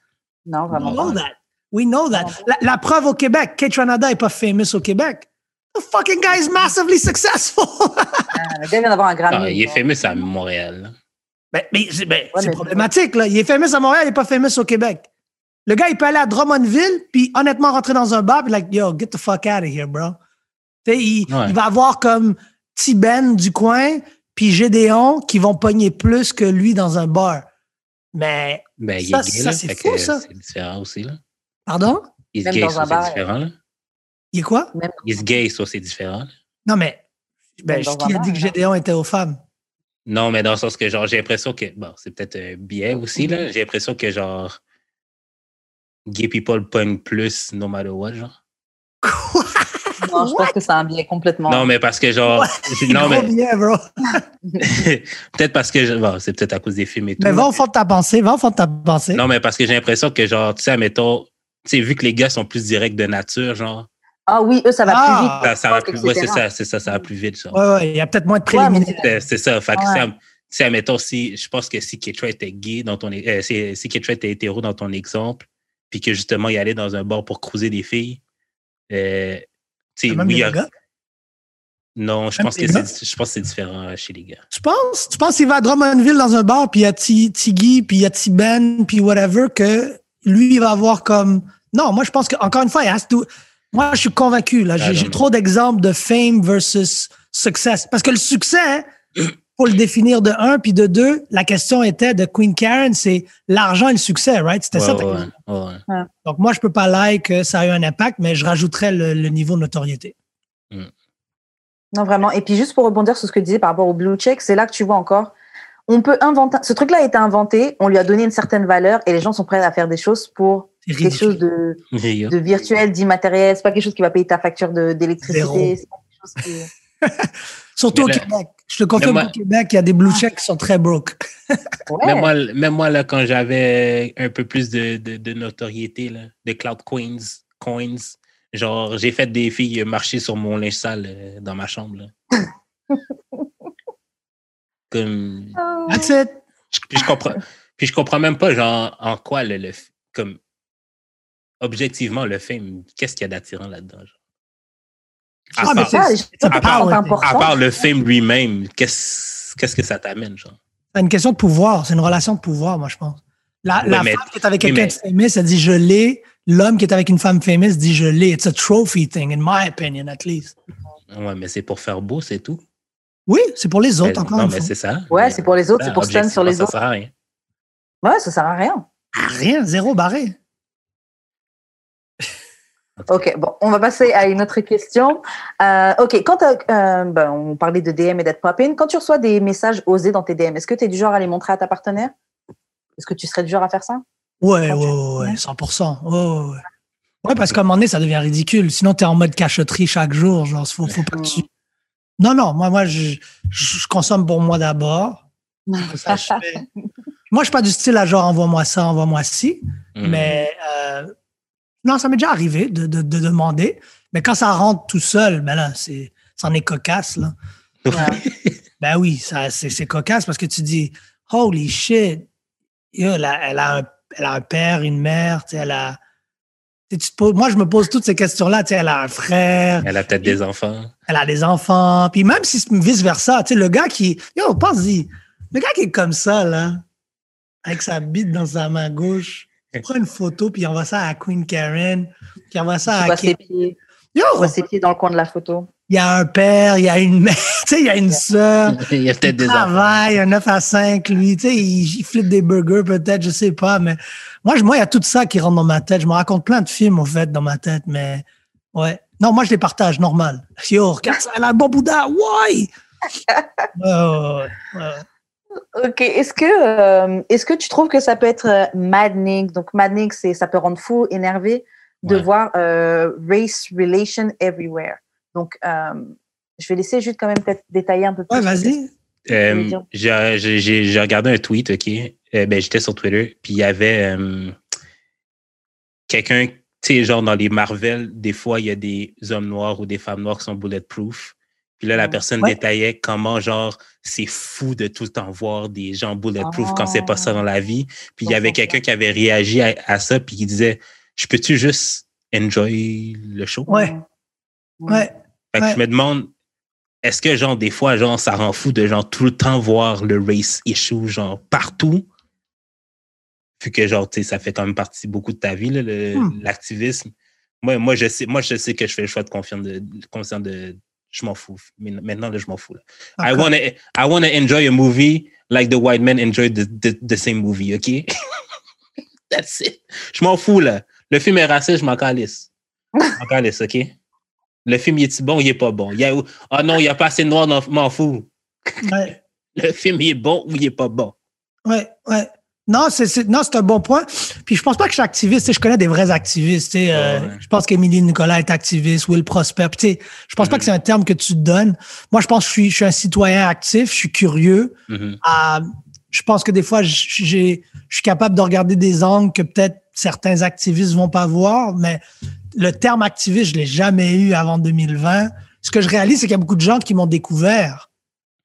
Non, We vraiment. know pas. that. We know that. La, la preuve au Québec, Kate Ranada n'est pas famous au Québec. The fucking guy is massively successful. Ah, Le gars vient d'avoir un Grammy. Ah, il est fameux à Montréal. Ben, mais c'est ben, Ouais, c'est problématique, là. Il est fameux à Montréal, il n'est pas fameux au Québec. Le gars, il peut aller à Drummondville, puis honnêtement rentrer dans un bar, puis like, yo, get the fuck out of here, bro. Il, Ouais. il va avoir comme Tiben du coin, puis Gédéon qui vont pogner plus que lui dans un bar. Mais, Ben, il Ça, est gay, ça, là, c'est fou, ça. C'est différent aussi, là. pardon? Il est Même gay, dans ça, un c'est bar. différent, là. Il est quoi? Il est gay, ça, c'est différent. là. Non, mais, ben, qui a dit que. Gédéon était aux femmes? Non, mais dans le sens que, genre, j'ai l'impression que, bon, c'est peut-être un biais aussi, là. J'ai l'impression que, genre, gay people pognent plus no matter what, genre. Non, je pense que c'est un biais complètement. Non, mais parce que genre. Non, mais trop bien, bro. peut-être parce que. bon, c'est peut-être à cause des films et tout. Mais va au fond de ta pensée, va au fond de ta pensée. Non, mais parce que j'ai l'impression que, genre, tu sais, admettons, tu sais, vu que les gars sont plus directs de nature, genre, Ah oui, eux, ça va Ah. plus vite. ça, ça va plus. Ouais, c'est ça, c'est ça, ça va plus vite, genre. Ouais, ouais, il y a peut-être moins de préliminaires. C'est c'est ça. Fait que ça, tu sais, admettons, si, je pense que si Ketra était gay dans ton, euh, si, si Ketra était hétéro dans ton exemple, puis que justement, il allait dans un bar pour cruiser des filles, euh, tu sais, Même oui, les a- gars. non, je Même pense que je pense que c'est différent euh, chez les gars. Tu penses? Tu penses qu'il va à Drummondville dans un bar, puis il y a Ti- Tiggy, puis il y a T-Ben, puis whatever, que lui, il va avoir comme. Non, moi, je pense que, encore une fois, il has to- Moi, je suis convaincu, là. J'ai trop d'exemples de fame versus success. Parce que le succès, faut le définir de un, puis de deux, la question était de Queen Karen, c'est l'argent et le succès, right? C'était ça. Ouais, ta ouais, question. ouais, ouais. Donc, moi, je peux pas like que ça a eu un impact, mais je rajouterais le, le niveau de notoriété. Non, vraiment. Et puis, juste pour rebondir sur ce que tu disais par rapport au blue check, c'est là que tu vois encore. On peut inventer. Ce truc-là a été inventé, on lui a donné une certaine valeur et les gens sont prêts à faire des choses pour C'est quelque chose de, de virtuel, d'immatériel. C'est pas quelque chose qui va payer ta facture d'électricité. C'est pas quelque chose qui. Surtout au Québec. Je te confirme qu'au Québec, il y a des blue checks qui sont très broke. Ouais. Même moi, même moi, là, quand j'avais un peu plus de, de, de notoriété, là, de Cloud Coins, coins, genre, j'ai fait des filles marcher sur mon linge sale euh, dans ma chambre. là. Comme, Oh. That's it. je- puis, je comprends, puis je comprends même pas, genre, en quoi le, le comme, objectivement, le film, qu'est-ce qu'il y a d'attirant là-dedans? genre? À, Ah, mais part, c'est- Ah, les un pas power importants. à part le film lui-même, qu'est-ce qu'est-ce que ça t'amène, genre? C'est une question de pouvoir. C'est une relation de pouvoir, moi, je pense. La, Ouais, la mais- femme qui est avec quelqu'un mais- de famous, elle dit je l'ai. L'homme qui est avec une femme famous dit je l'ai. It's a trophy thing, in my opinion, at least. Ouais, mais c'est pour faire beau, c'est tout. Oui, c'est pour les autres, Mais- encore non, une mais c'est ça. Ouais, Mais c'est pour les autres, ça, c'est pour stun sur les autres. Ça sert à rien. Ouais, ça sert à rien. Ah, Rien, zéro barré. Ok, bon, on va passer à une autre question. Euh, ok, quand t'as- euh, ben, on parlait de DM et d'être pop-in, quand tu reçois des messages osés dans tes DM, est-ce que tu es du genre à les montrer à ta partenaire? Est-ce que tu serais du genre à faire ça? Ouais, ouais, tu- ouais, ouais, 100%. Ouais, ouais, parce qu'à un moment donné, ça devient ridicule. Sinon, tu es en mode cachotterie chaque jour. Genre, faut, faut pas que tu... Non, non, moi, moi je, je, consomme pour moi d'abord. Ça, je fais- Moi, je suis pas du style à genre envoie-moi ça, envoie-moi ci. Mhm. Mais euh, non, ça m'est déjà arrivé de, de, de demander. Mais quand ça rentre tout seul, ben là, c'est, c'en est cocasse, là. Ben oui, ça, c'est, c'est cocasse parce que tu dis, holy shit, yo, elle, a, elle, a un, elle a un père, une mère, tu sais, elle a. tu sais, tu te poses- moi, je me pose toutes ces questions-là. Tu sais, elle a un frère, Elle a peut-être des enfants. elle a des enfants. Puis même si c'est vice-versa, tu sais, le gars qui. Yo, pense-y. Le gars qui est comme ça, là, avec sa bite dans sa main gauche, il prend une photo, puis il envoie ça à Queen Karen, puis il envoie ça à. ses pieds, Yo, tu vois ses pieds dans le coin de la photo. il y a un père, il y a une mère, tu sais, il y a une sœur. Il y a peut-être Il des enfants. travaille, un 9 à 5, lui, tu sais, il, il flippe des burgers peut-être, je sais pas, mais moi, je- moi, il y a tout ça qui rentre dans ma tête. Je me raconte plein de films, au fait, dans ma tête, mais ouais. Non, moi, je les partage, normal. Yo, regarde ça, elle a un bon Bouddha, ouais, ouais, ouais. Ok, est-ce que, euh, est-ce que tu trouves que ça peut être euh, maddening Donc, maddening, c'est, ça peut rendre fou, énervé de Ouais. voir euh, race relation everywhere. Donc, euh, je vais laisser juste quand même peut-être détailler un peu plus. Ouais, vas-y. J'ai regardé un tweet, OK? Euh, ben, J'étais sur Twitter, puis il y avait euh, quelqu'un, tu sais, genre dans les Marvel, des fois, il y a des hommes noirs ou des femmes noires qui sont bulletproof. Puis là, la personne Ouais. détaillait comment, genre, c'est fou de tout le temps voir des gens bulletproof quand c'est pas ça Ah. dans la vie. Puis il y avait quelqu'un qui avait réagi à, à ça, puis qui disait, je peux-tu juste enjoy le show? Ouais. Ouais. Fait que Ouais. je me demande, est-ce que, genre, des fois, genre, ça rend fou de, genre, tout le temps voir le race issue, genre, partout? Vu que, genre, tu sais, ça fait quand même partie beaucoup de ta vie, Hmm. l'activisme. Moi, moi, je sais, moi, je sais que je fais le choix de confiance de, conscient de, je m'en fous. Maintenant, là, je m'en fous, là. I Encore. wanna, I wanna enjoy a movie like the white men enjoy the, the, the same movie, OK? That's it. Je m'en fous, là. Le film est raciste, je m'en calisse. Je m'en calisse, OK? Le film, il est bon ou il est pas bon? Il a, ah non, il n'y a pas assez de noir, non, m'en fous. Ouais. Le film, il est bon ou il est pas bon? Ouais, ouais. Non, c'est non, c'est un bon point. Puis je pense pas que je suis activiste. Je connais des vrais activistes. Euh, ouais. Je pense qu'Émilie Nicolas est activiste, Will Prosper. Puis, je pense pas que c'est un terme que tu te donnes. Moi, je pense que je suis, je suis un citoyen actif. Je suis curieux. Mhm. Euh, je pense que des fois, j'ai, je suis capable de regarder des angles que peut-être certains activistes vont pas voir. Mais le terme activiste, je l'ai jamais eu avant 2020. Ce que je réalise, c'est qu'il y a beaucoup de gens qui m'ont découvert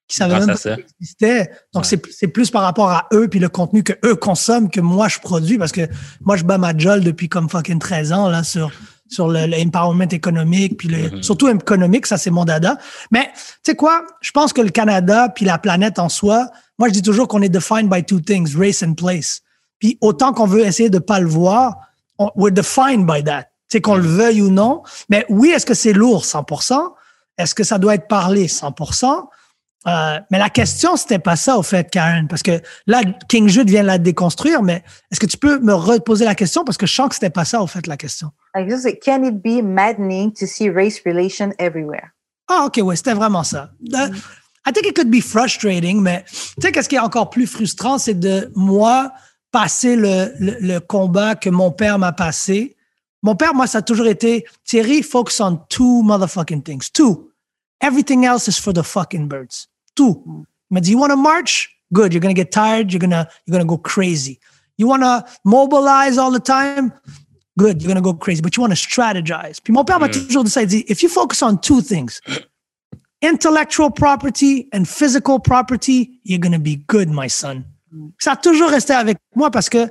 qui savaient même pas existait. Donc, ouais. c'est plus par rapport à eux puis le contenu que eux consomment que moi, je produis parce que moi, je bats ma jolle depuis comme fucking 13 ans là sur sur l'empowerment économique puis le, mm -hmm. surtout économique, ça c'est mon dada. Mais tu sais quoi, je pense que le Canada puis la planète en soi, moi je dis toujours qu'on est defined by two things, race and place. Puis autant qu'on veut essayer de pas le voir, on, we're defined by that. Tu sais qu'on le veuille ou non. Mais oui, est-ce que c'est lourd? 100%? Est-ce que ça doit être parlé? 100%? Euh, mais la question, c'était pas ça, au fait, Karen, parce que là, King Jude vient de la déconstruire, mais est-ce que tu peux me reposer la question? Parce que je sens que c'était pas ça, au fait, la question. Can it be maddening to see race relation everywhere? Ah, OK, ouais, c'était vraiment ça. Mm. I think it could be frustrating, mais tu sais, qu'est-ce qui est encore plus frustrant, c'est de moi passer le, le, le combat que mon père m'a passé. Mon père, moi, ça a toujours été Thierry, focus on two motherfucking things. Two. Everything else is for the fucking birds. Two. But do you want to march? Good. You're gonna get tired. You're gonna you're gonna go crazy. You want to mobilize all the time? Good. You're gonna go crazy. But you want to strategize. Puis mon père m'a toujours dit ça. If you focus on two things, intellectual property and physical property, you're gonna be good, my son. Ça a toujours resté avec moi parce que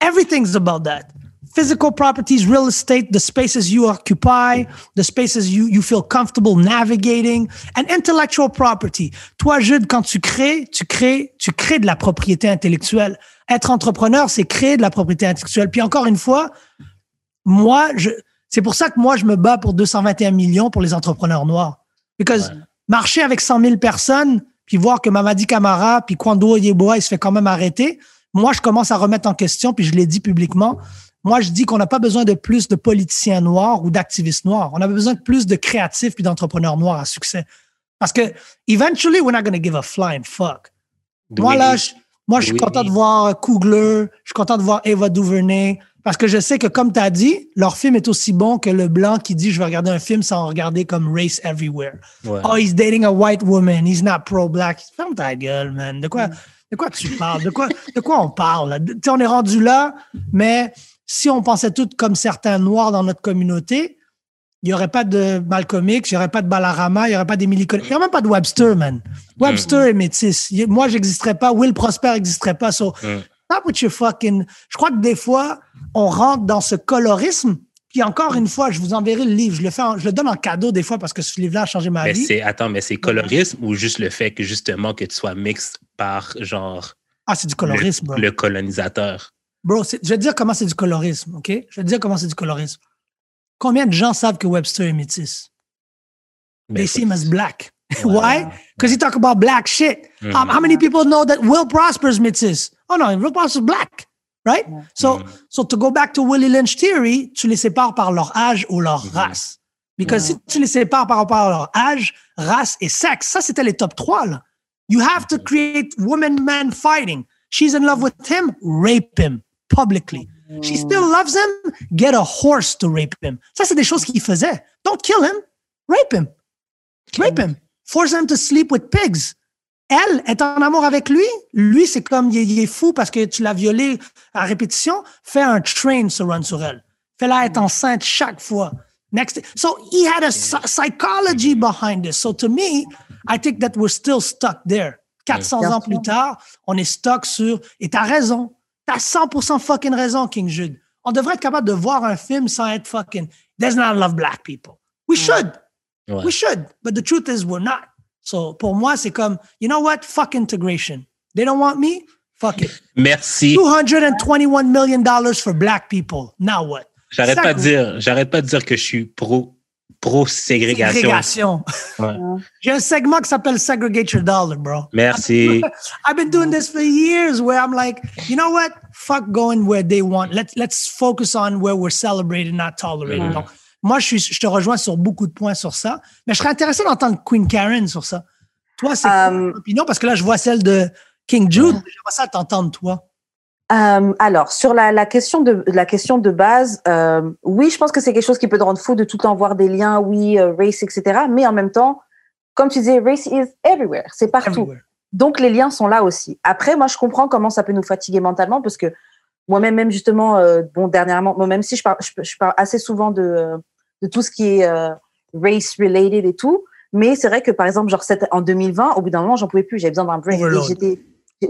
everything's about that physical properties, real estate, the spaces you occupy, the spaces you, you feel comfortable navigating, and intellectual property. Toi, Jude, quand tu crées, tu crées, tu crées de la propriété intellectuelle. Être entrepreneur, c'est créer de la propriété intellectuelle. Puis encore une fois, moi, je, c'est pour ça que moi, je me bats pour 221 millions pour les entrepreneurs noirs. Because ouais. marcher avec 100 000 personnes, puis voir que Mamadi Camara, puis Kwando Yeboah, il se fait quand même arrêter. Moi, je commence à remettre en question, puis je l'ai dit publiquement. Moi, je dis qu'on n'a pas besoin de plus de politiciens noirs ou d'activistes noirs. On a besoin de plus de créatifs puis d'entrepreneurs noirs à succès. Parce que, eventually, we're not going to give a flying fuck. Oui. Moi, là, je, moi, je suis oui. content de voir Kugler, je suis content de voir Eva DuVernay, parce que je sais que, comme tu as dit, leur film est aussi bon que le blanc qui dit je vais regarder un film sans regarder comme Race Everywhere. Ouais. Oh, he's dating a white woman, he's not pro-black. Ferme ta gueule, man. De quoi, de quoi tu parles? De quoi, de quoi on parle? Tu on est rendu là, mais si on pensait tous comme certains noirs dans notre communauté, il n'y aurait pas de Malcolm X, il n'y aurait pas de Balarama, il n'y aurait pas d'Emily Connell, il n'y aurait même pas de Webster, man. Webster mm. est métis. Moi, j'existerais pas. Will Prosper n'existerait pas. So, mm. not with your fucking... Je crois que des fois, on rentre dans ce colorisme. Puis encore une fois, je vous enverrai le livre. Je le, fais en, je le donne en cadeau des fois parce que ce livre-là a changé ma mais vie. Attends, mais c'est colorisme ou juste le fait que justement que tu sois mixte par genre... Ah, c'est du colorisme. Le, le colonisateur? Bro, je vais te dire comment c'est du colorisme, OK? Je vais te dire comment c'est du colorisme. Combien de gens savent que Webster est métis? They see him as black. Wow. Why? Because he talk about black shit. Mm -hmm. um, how many people know that Will Prosper is métis? Oh no, Will Prosper is black. Right? Mm -hmm. So, so to go back to Willie Lynch theory, tu les sépares par leur âge ou leur mm -hmm. race. Because si tu les sépares par rapport à leur âge, race et sexe, ça c'était les top 3 là. You have to create woman man fighting. She's in love with him, rape him publicly. She still loves him, get a horse to rape him. Ça, c'est des choses qu'il faisait. Don't kill him, rape him. Rape him. Force him to sleep with pigs. Elle est en amour avec lui. Lui, c'est comme, il est, il est fou parce que tu l'as violé à répétition. Fais un train se run sur elle. Fais-la être enceinte chaque fois. Next. So he had a psychology behind this. So to me, I think that we're still stuck there. 400 ans plus tard, on est stuck sur, et t'as raison, T'as 100% fucking raison, King Jude. On devrait être capable de voir un film sans être fucking. There's not love black people. We should. Ouais. We should. But the truth is, we're not. So, pour moi, c'est comme, you know what? Fuck integration. They don't want me? Fuck it. Merci. $221 million for black people. Now what? J'arrête pas de dire, j'arrête pas de dire que je suis pro pro-ségrégation. Ouais. J'ai un segment qui s'appelle Segregate Your Dollar, bro. Merci. I've been doing this for years where I'm like, you know what? Fuck going where they want. Let's, let's focus on where we're celebrated, not tolerated. Mm. Donc, moi, je, suis, je te rejoins sur beaucoup de points sur ça. Mais je serais intéressé d'entendre Queen Karen sur ça. Toi, c'est um, quoi ton opinion? Parce que là, je vois celle de King Jude. J'aimerais ça t'entendre, toi. Euh, alors, sur la, la, question de la question de base, euh, oui, je pense que c'est quelque chose qui peut te rendre fou de tout le temps voir des liens, oui, euh, race, etc. Mais en même temps, comme tu disais, race is everywhere, c'est partout. Everywhere. Donc les liens sont là aussi. Après, moi, je comprends comment ça peut nous fatiguer mentalement parce que moi-même, même justement, euh, bon, dernièrement, moi, même si je parle, je, je parle assez souvent de de tout ce qui est euh, race related et tout, mais c'est vrai que par exemple, genre cette, en 2020, au bout d'un moment, j'en pouvais plus, j'avais besoin d'un break. J'étais,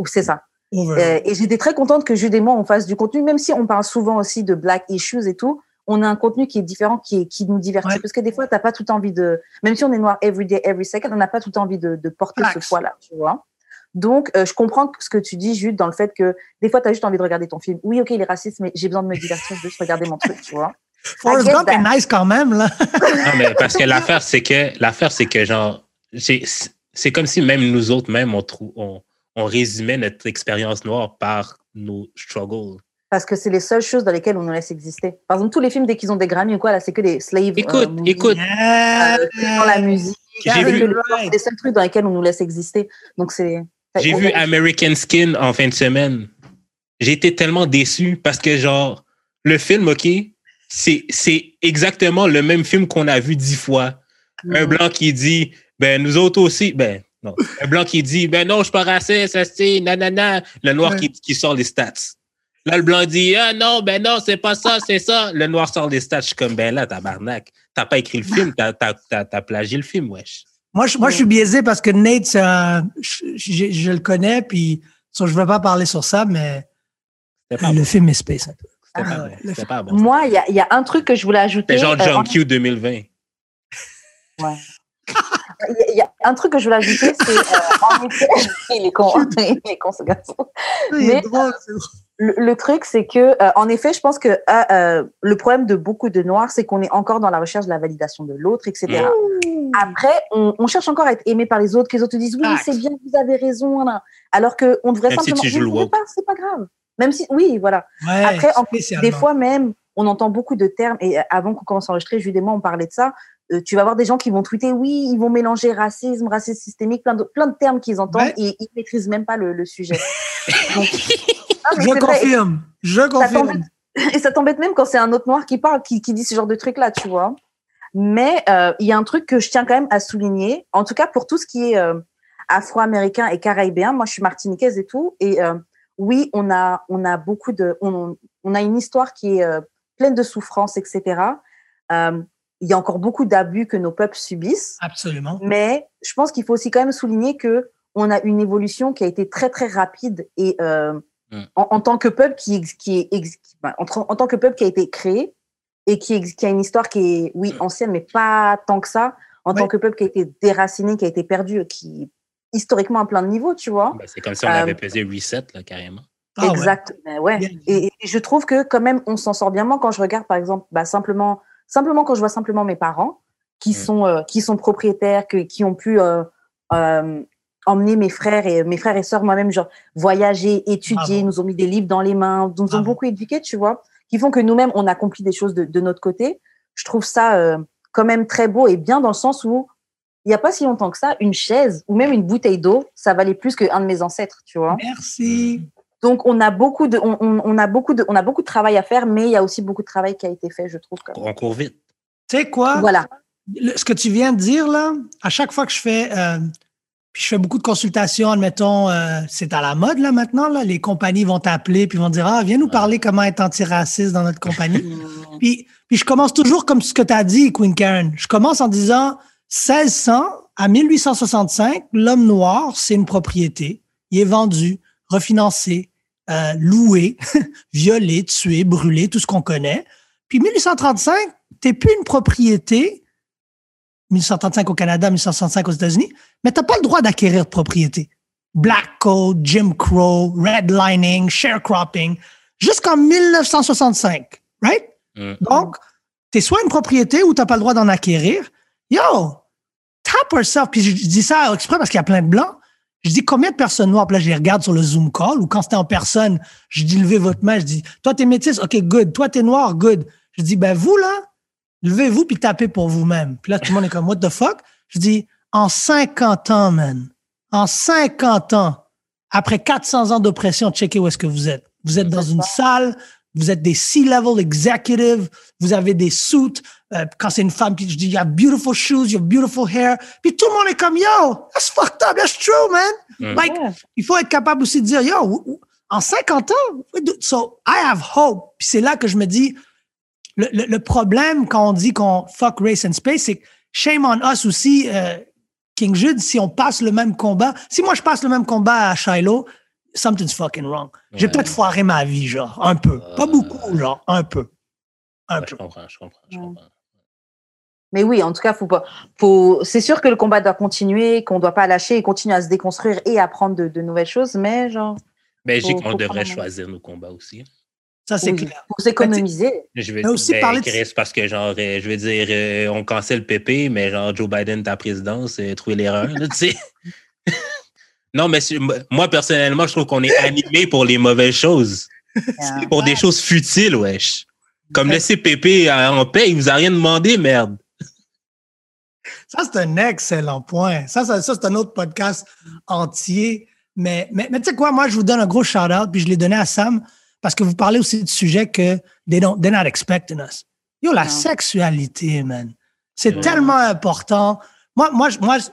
c'est ça. Euh, et j'étais très contente que Jude et moi, on fasse du contenu, même si on parle souvent aussi de black issues et tout. On a un contenu qui est différent, qui, est, qui nous divertit. Ouais. Parce que des fois, t'as pas tout envie de, même si on est noir every day, every second, on n'a pas tout envie de, de porter ce poids-là, tu vois. Donc, euh, je comprends ce que tu dis, Jude, dans le fait que des fois, tu as juste envie de regarder ton film. Oui, ok, il est raciste, mais j'ai besoin de me divertir, je veux juste regarder mon truc, tu vois. Forrest Gump est that. nice quand même, là. Non, mais parce que l'affaire, c'est que l'affaire, c'est que genre, c'est comme si même nous autres, même, on, on, on résumait notre expérience noire par nos struggles. Parce que c'est les seules choses dans lesquelles on nous laisse exister. Par exemple, tous les films, dès qu'ils ont des Grammy ou quoi, là, c'est que des slave. Écoute, movies, écoute, Yeah. euh, dans la musique. J'ai c'est vu- les- c'est les seuls trucs dans lesquels on nous laisse exister. Donc, c'est. J'ai vu American Skin en fin de semaine. J'ai été tellement déçu parce que, genre, le film, OK, c'est c'est exactement le même film qu'on a vu dix fois. Un blanc qui dit, ben, nous autres aussi, ben, non. Un blanc qui dit, ben non, je suis pas raciste, ça c'est, nanana. Le noir Ouais. qui, qui sort les stats. Là, le blanc dit, ah non, ben non, c'est pas ça, c'est ça. Le noir sort les stats. Je suis comme, ben là, tabarnak. T'as pas écrit le film, t'as t'as- t'as- t'as plagié le film, wesh. Moi, je, moi, je suis biaisé parce que Nate, c'est un- je, je- je le connais, puis so, je ne veux pas parler sur ça, mais pas le bon. film est space. C'était Ah, pas ouais. bon. C'était pas bon. Moi, il y a, il y a un truc que je voulais ajouter. C'était genre euh, John Q 2020. Ouais. Il y a- un truc que je voulais ajouter, c'est euh, en effet, il est con, il est con ce garçon. Il Mais- est drôle, c'est drôle. Le, le truc, c'est que, euh, en effet, je pense que euh, euh, le problème de beaucoup de noirs, c'est qu'on est encore dans la recherche de la validation de l'autre, etc. Après, on, on cherche encore à être aimé par les autres, que les autres te disent oui, Facts. c'est bien, vous avez raison, là. alors que on devrait Même si simplement. le pouvez woke. pas, c'est pas grave. Même si, oui, voilà. Ouais, Après, en-. Des fois même, on entend beaucoup de termes, et euh, avant qu'on commence à enregistrer, et moi, on parlait de ça. Euh, tu vas voir des gens qui vont tweeter, oui, ils vont mélanger racisme, racisme systémique, plein de, plein de termes qu'ils entendent Ouais. et ils maîtrisent même pas le, le sujet. Donc, Ah, Je confirme. Je confirme. Et ça t'embête même quand c'est un autre noir qui parle, qui, qui dit ce genre de trucs-là, tu vois. Mais euh, il y a un truc que je tiens quand même à souligner, en tout cas pour tout ce qui est euh, afro-américain et caribéen. Moi, je suis martiniquaise et tout. Et oui, on a, on a beaucoup de. On, on a une histoire qui est pleine de souffrances, etc. Euh, il y a encore beaucoup d'abus que nos peuples subissent. Absolument. Mais je pense qu'il faut aussi quand même souligner que on a une évolution qui a été très très rapide et euh, Mm. en, en tant que peuple qui qui est ex- qui- ben, en, tant que peuple qui a été créé et qui, a une histoire qui est oui ancienne mais pas tant que ça en Ouais. tant que peuple qui a été déraciné qui a été perdu qui historiquement à plein de niveaux tu vois Ben, c'est comme si on Euh, avait pesé reset, là, carrément. Ah ouais. exact Ben ouais et, et je trouve que quand même on s'en sort bien moi quand je regarde par exemple bah, simplement simplement quand je vois simplement mes parents qui Mm. sont euh, qui sont propriétaires que, qui ont pu euh, euh, emmener mes frères et mes frères et sœurs moi-même genre voyager étudier nous ont mis des livres dans les mains nous ont beaucoup éduqués tu vois qui font que nous-mêmes on accomplit des choses de, de notre côté je trouve ça quand même très beau et bien dans le sens où il n'y a pas si longtemps que ça une chaise ou même une bouteille d'eau ça valait plus qu'un de mes ancêtres tu vois Merci. Donc on a beaucoup de on, on- on a beaucoup de on a beaucoup de travail à faire mais il y a aussi beaucoup de travail qui a été fait je trouve. On court vite. Tu sais quoi? voilà Le- ce que tu viens de dire, là, à chaque fois que je fais, euh, puis je fais beaucoup de consultations, admettons, euh, c'est à la mode, là, maintenant, là, les compagnies vont t'appeler, puis vont dire, ah, viens nous parler comment être antiraciste dans notre compagnie. Puis, puis je commence toujours comme ce que tu as dit, Queen Karen. Je commence en disant 1600 à 1865, l'homme noir, c'est une propriété. Il est vendu, refinancé, euh, loué, violé, tué, brûlé, tout ce qu'on connaît. Puis 1835, t'es plus une propriété. 1835 au Canada, 1865 aux États-Unis, mais t'as pas le droit d'acquérir de propriété. Black Code, Jim Crow, redlining, sharecropping, jusqu'en 1965, right? Mm. Donc, tu es soit une propriété ou tu n'as pas le droit d'en acquérir. Yo, tap yourself. Puis je dis ça exprès parce qu'il y a plein de blancs. Je dis combien de personnes noires, puis là, je les regarde sur le Zoom call ou quand c'était en personne, je dis levez votre main, je dis toi, t'es métisse, OK, good. Toi, t'es noir, good. Je dis ben vous, là, levez-vous puis tapez pour vous-même. Puis là, tout le monde est comme what the fuck? Je dis en 50 ans, man, en 50 ans, après 400 ans d'oppression, checkez où est-ce que vous êtes. Vous êtes dans une salle, vous êtes des C-level executives, vous avez des suits. Euh, quand c'est une femme, je dis, you have beautiful shoes, you have beautiful hair. Puis tout le monde est comme, yo, that's fucked up, that's true, man. Mm. Like, il faut être capable aussi de dire, yo, en 50 ans, so I have hope. Puis c'est là que je me dis, le, le, le problème quand on dit qu'on fuck race and space, c'est que shame on us aussi, euh, King Jude, si on passe le même combat, si moi je passe le même combat à Shiloh, something's fucking wrong. J'ai Ouais. peut-être foiré ma vie, genre, un peu. Pas beaucoup, genre, un peu. Un Ouais, je peu. comprends, je comprends, je Ouais. comprends. Mais oui, en tout cas, faut pas, faut, c'est sûr que le combat doit continuer, qu'on doit pas lâcher et continuer à se déconstruire et apprendre de, de nouvelles choses, mais genre, dis Faut- qu'on devrait choisir nos combats aussi. Ça, c'est oui, clair. pour s'économiser. Je veux Mais aussi ben, parler de- Chris, parce que genre, euh, je veux dire, euh, on cancelle Pépé, mais genre Joe Biden, ta présidence, euh, trouver l'erreur, là, tu sais. non, mais moi, personnellement, je trouve qu'on est animé pour les mauvaises choses. Pour des choses futiles, wesh. Comme laisser Pépé en paix, il vous a rien demandé, merde. Ça, c'est un excellent point. Ça, ça, ça, c'est un autre podcast entier. Mais, mais, mais tu sais quoi, moi, je vous donne un gros shout-out, puis je l'ai donné à Sam, parce que vous parlez aussi du sujet que they don't, they're not expecting us. Yo, la Non. sexualité, man. C'est Ouais. tellement important. Moi, moi, moi, je-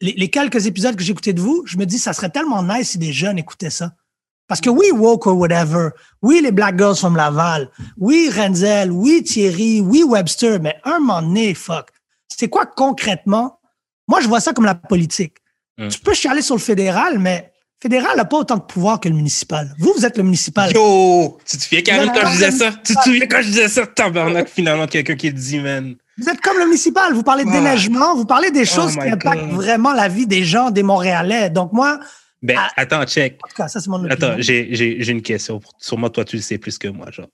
les, les quelques épisodes que j'ai écoutés de vous, je me dis, ça serait tellement nice si des jeunes écoutaient ça. Parce que oui, woke or whatever. Oui, les Black Girls from Laval. Oui, Renzel. Oui, Thierry. Oui, Webster. Mais un moment donné, fuck. C'est quoi concrètement? Moi, je vois ça comme la politique. Mm. Tu peux chialer sur le fédéral, mais le fédéral n'a pas autant de pouvoir que le municipal. Vous, vous êtes le municipal. Yo! Tu te souviens, Karine, quand je disais ça? Tu te souviens quand je disais ça? Tabarnak, finalement, quelqu'un qui le dit, man. Vous êtes comme le municipal. Vous parlez de déneigement, vous parlez des choses Oh qui my impactent God. vraiment la vie des gens, des Montréalais. Donc, moi, Ben, Ah. attends, check. en tout cas, ça, c'est mon opinion. Attends, j'ai j'ai- j'ai une question. Sûrement, toi, tu le sais plus que moi, genre.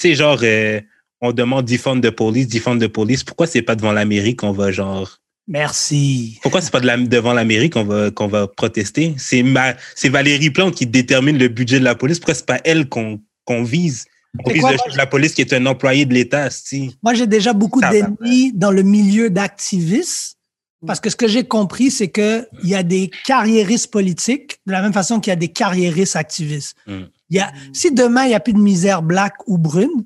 Tu sais, genre, euh, on demande defund de police, defund de police. Pourquoi c'est pas devant la mairie qu'on va, genre? Merci. Pourquoi c'est pas de la, devant la mairie qu'on va, qu'on va protester? C'est ma- c'est Valérie Plante qui détermine le budget de la police. Pourquoi c'est pas elle qu'on qu'on vise? Quoi, moi, de la police qui est un employé de l'État, si. Moi, j'ai déjà beaucoup d'ennemis dans le milieu d'activistes. Parce que ce que j'ai compris, c'est qu'il y a des carriéristes politiques de la même façon qu'il y a des carriéristes activistes. Mm. Il y a, si demain, il n'y a plus de misère black ou brune,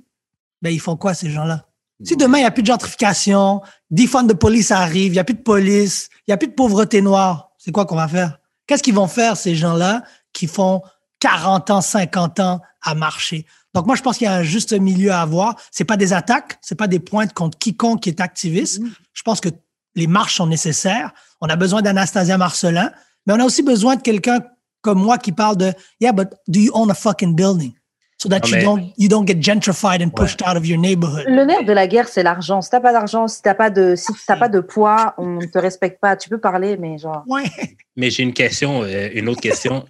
ben, ils font quoi, ces gens-là? Si demain, il n'y a plus de gentrification, defund de police arrive, il n'y a plus de police, il n'y a plus de pauvreté noire, c'est quoi qu'on va faire? Qu'est-ce qu'ils vont faire, ces gens-là, qui font 40 ans, 50 ans à marcher? Donc, moi, je pense qu'il y a un juste milieu à avoir. C'est pas des attaques, c'est pas des pointes contre quiconque qui est activiste. Mhm. Je pense que les marches sont nécessaires. On a besoin d'Anastasia Marcelin, mais on a aussi besoin de quelqu'un comme moi qui parle de Yeah, but do you own a fucking building? So that you don't you don't get gentrified and pushed out of your neighborhood. Le nerf de la guerre, c'est l'argent. Si t'as pas d'argent, si t'as pas de, si t'as pas de poids, on ne te respecte pas. Tu peux parler, mais genre. Ouais. Mais j'ai une question, euh, une autre question.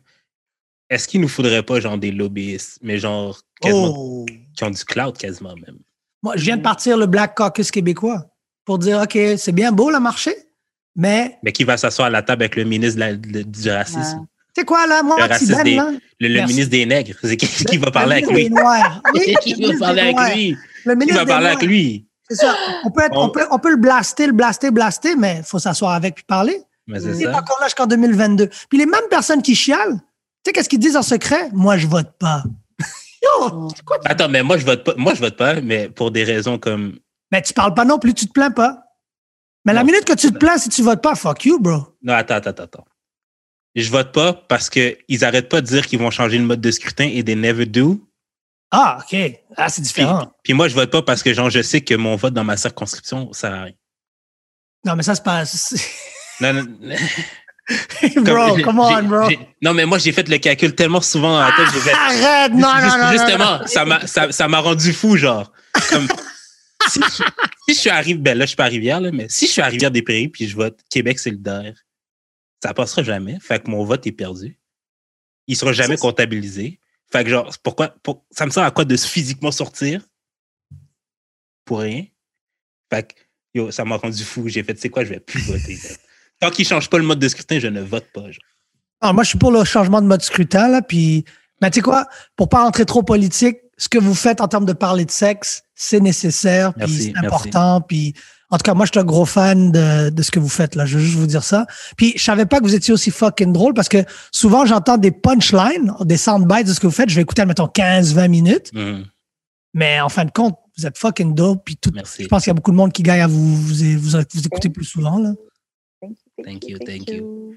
Est-ce qu'il nous faudrait pas, genre, des lobbyistes, mais genre, quasiment, Oh. qui ont du cloud quasiment même? Moi, je viens de partir le Black Caucus québécois pour dire OK, c'est bien beau le marché, mais Mais qui va s'asseoir à la table avec le ministre de la- de- du racisme? Ouais. tu sais quoi, là, moi, Le des- là, Le, ministre des nègres. C'est qui, qui va le parler avec ministre lui? des Noirs. Oui, qui le va ministre parler des avec Noirs. lui? Le Qui ministre va des parler Noirs. avec lui? C'est ça. On peut, être- On- on, peut, on peut le blaster, le blaster, blaster, mais il faut s'asseoir avec puis parler. Mais c'est Il est encore là jusqu'en 2022. Puis les mêmes personnes qui chialent, tu sais qu'est-ce qu'ils disent en secret? Moi, je vote pas. Yo, c'est quoi? Attends, mais moi, je vote pas. Moi, je vote pas, mais pour des raisons comme. Mais tu parles pas non plus, tu te plains pas. Mais la Non. minute que tu te plains, si tu votes pas, fuck you, bro. Non, attends, attends, attends, attends. Je vote pas parce qu'ils arrêtent pas de dire qu'ils vont changer le mode de scrutin et des never do. Ah, OK. Ah, c'est Puis, différent. puis moi, je vote pas parce que genre, je sais que mon vote dans ma circonscription, ça sert à rien. Non, mais ça se passe. Non, non, bro, come on, bro. Non, mais moi, j'ai fait le calcul tellement souvent en tête. fait- Arrête! Non, non, Juste- non, non, Justement, non. ça m'a ça, rendu fou, genre. Comme, si, je, si je suis à Rive- ben là, je suis pas à Rivière, là, mais si je suis à Rivière-des-Prairies puis je vote Québec solidaire, ça passera jamais. Fait que mon vote est perdu. Il sera jamais Ça, c'est- comptabilisé. Fait que genre, pourquoi, pour- ça me sert à quoi de physiquement sortir? Pour rien. Fait que, yo, ça m'a rendu fou. J'ai fait, tu sais quoi, je vais plus voter. Tant qu'ils changent pas le mode de scrutin, je ne vote pas. genre. Ah, moi, je suis pour le changement de mode scrutin, là. Puis, mais tu sais quoi? Pour pas rentrer trop politique, ce que vous faites en termes de parler de sexe, c'est nécessaire, puis c'est important. Puis, En tout cas, moi, je suis un gros fan de, de ce que vous faites là. Je veux juste vous dire ça. Puis, je savais pas que vous étiez aussi fucking drôle parce que souvent, j'entends des punchlines, des soundbites de ce que vous faites. Je vais écouter, mettons, 15, 20 minutes. Mhm. Mais en fin de compte, vous êtes fucking dope. Puis tout, Merci. je pense qu'il y a beaucoup de monde qui gagne à vous, vous, vous, vous écouter plus souvent. Là. Thank you, Thank you, thank you.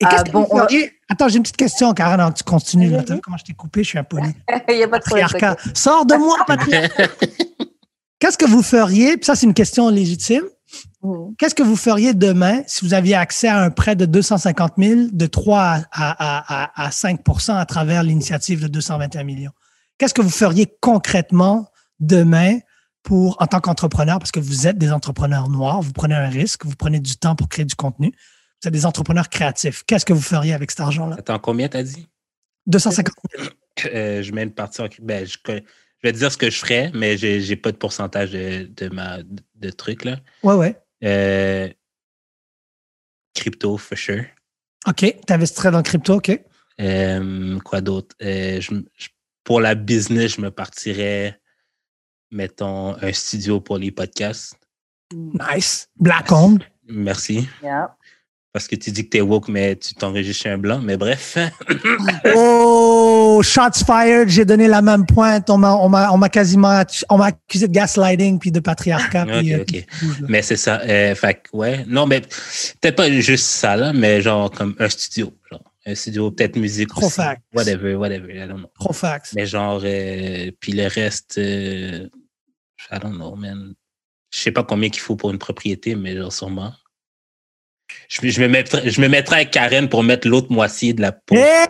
Et qu'est-ce que bon, vous on Attends, j'ai une petite question, Karen, avant que tu continues. là. Comment je t'ai coupé? Je suis impoli. Il n'y a pas de problème. Sors de moi, patriarcat. Qu'est-ce que vous feriez? Puis ça, c'est une question légitime. Mhm. Qu'est-ce que vous feriez demain si vous aviez accès à un prêt de 250 000 de 3 à, à, à, à 5% à travers l'initiative de 221 millions? Qu'est-ce que vous feriez concrètement demain pour, en tant qu'entrepreneur, parce que vous êtes des entrepreneurs noirs, vous prenez un risque, vous prenez du temps pour créer du contenu, vous êtes des entrepreneurs créatifs. Qu'est-ce que vous feriez avec cet argent-là? Attends, combien t'as dit? 250 000. Euh, je mets une partie en ben, je, je vais te dire ce que je ferais, mais j'ai j'ai pas de pourcentage de, de, ma, de trucs. Là. Ouais, ouais. Euh, crypto, for sure. OK. Tu investirais dans le crypto, OK. Euh, quoi d'autre? Je- je- pour la business, je me partirais, mettons, un studio pour les podcats. Nice. Black owned. Merci. Yeah. Parce que tu dis que t'es woke, mais tu t'enregistres chez un blanc. Mais bref. Oh, shots fired. J'ai donné la même pointe. On m'a, on m'a, on m'a quasiment, on m'a accusé de gaslighting puis de patriarcat. puis, Ok, euh, ok. mais c'est ça. Euh, fait ouais. Non, mais peut-être pas juste ça, là, mais genre comme un studio. Genre, un studio, peut-être musique Trop aussi. facts. Whatever, whatever. I don't know. Trop fax. Mais genre, euh, puis le reste, euh, I don't know, man. Je sais pas combien qu'il faut pour une propriété, mais genre sûrement. Je, je me mettrais, je me mettrais avec Karen pour mettre l'autre moitié de la peau. Hey!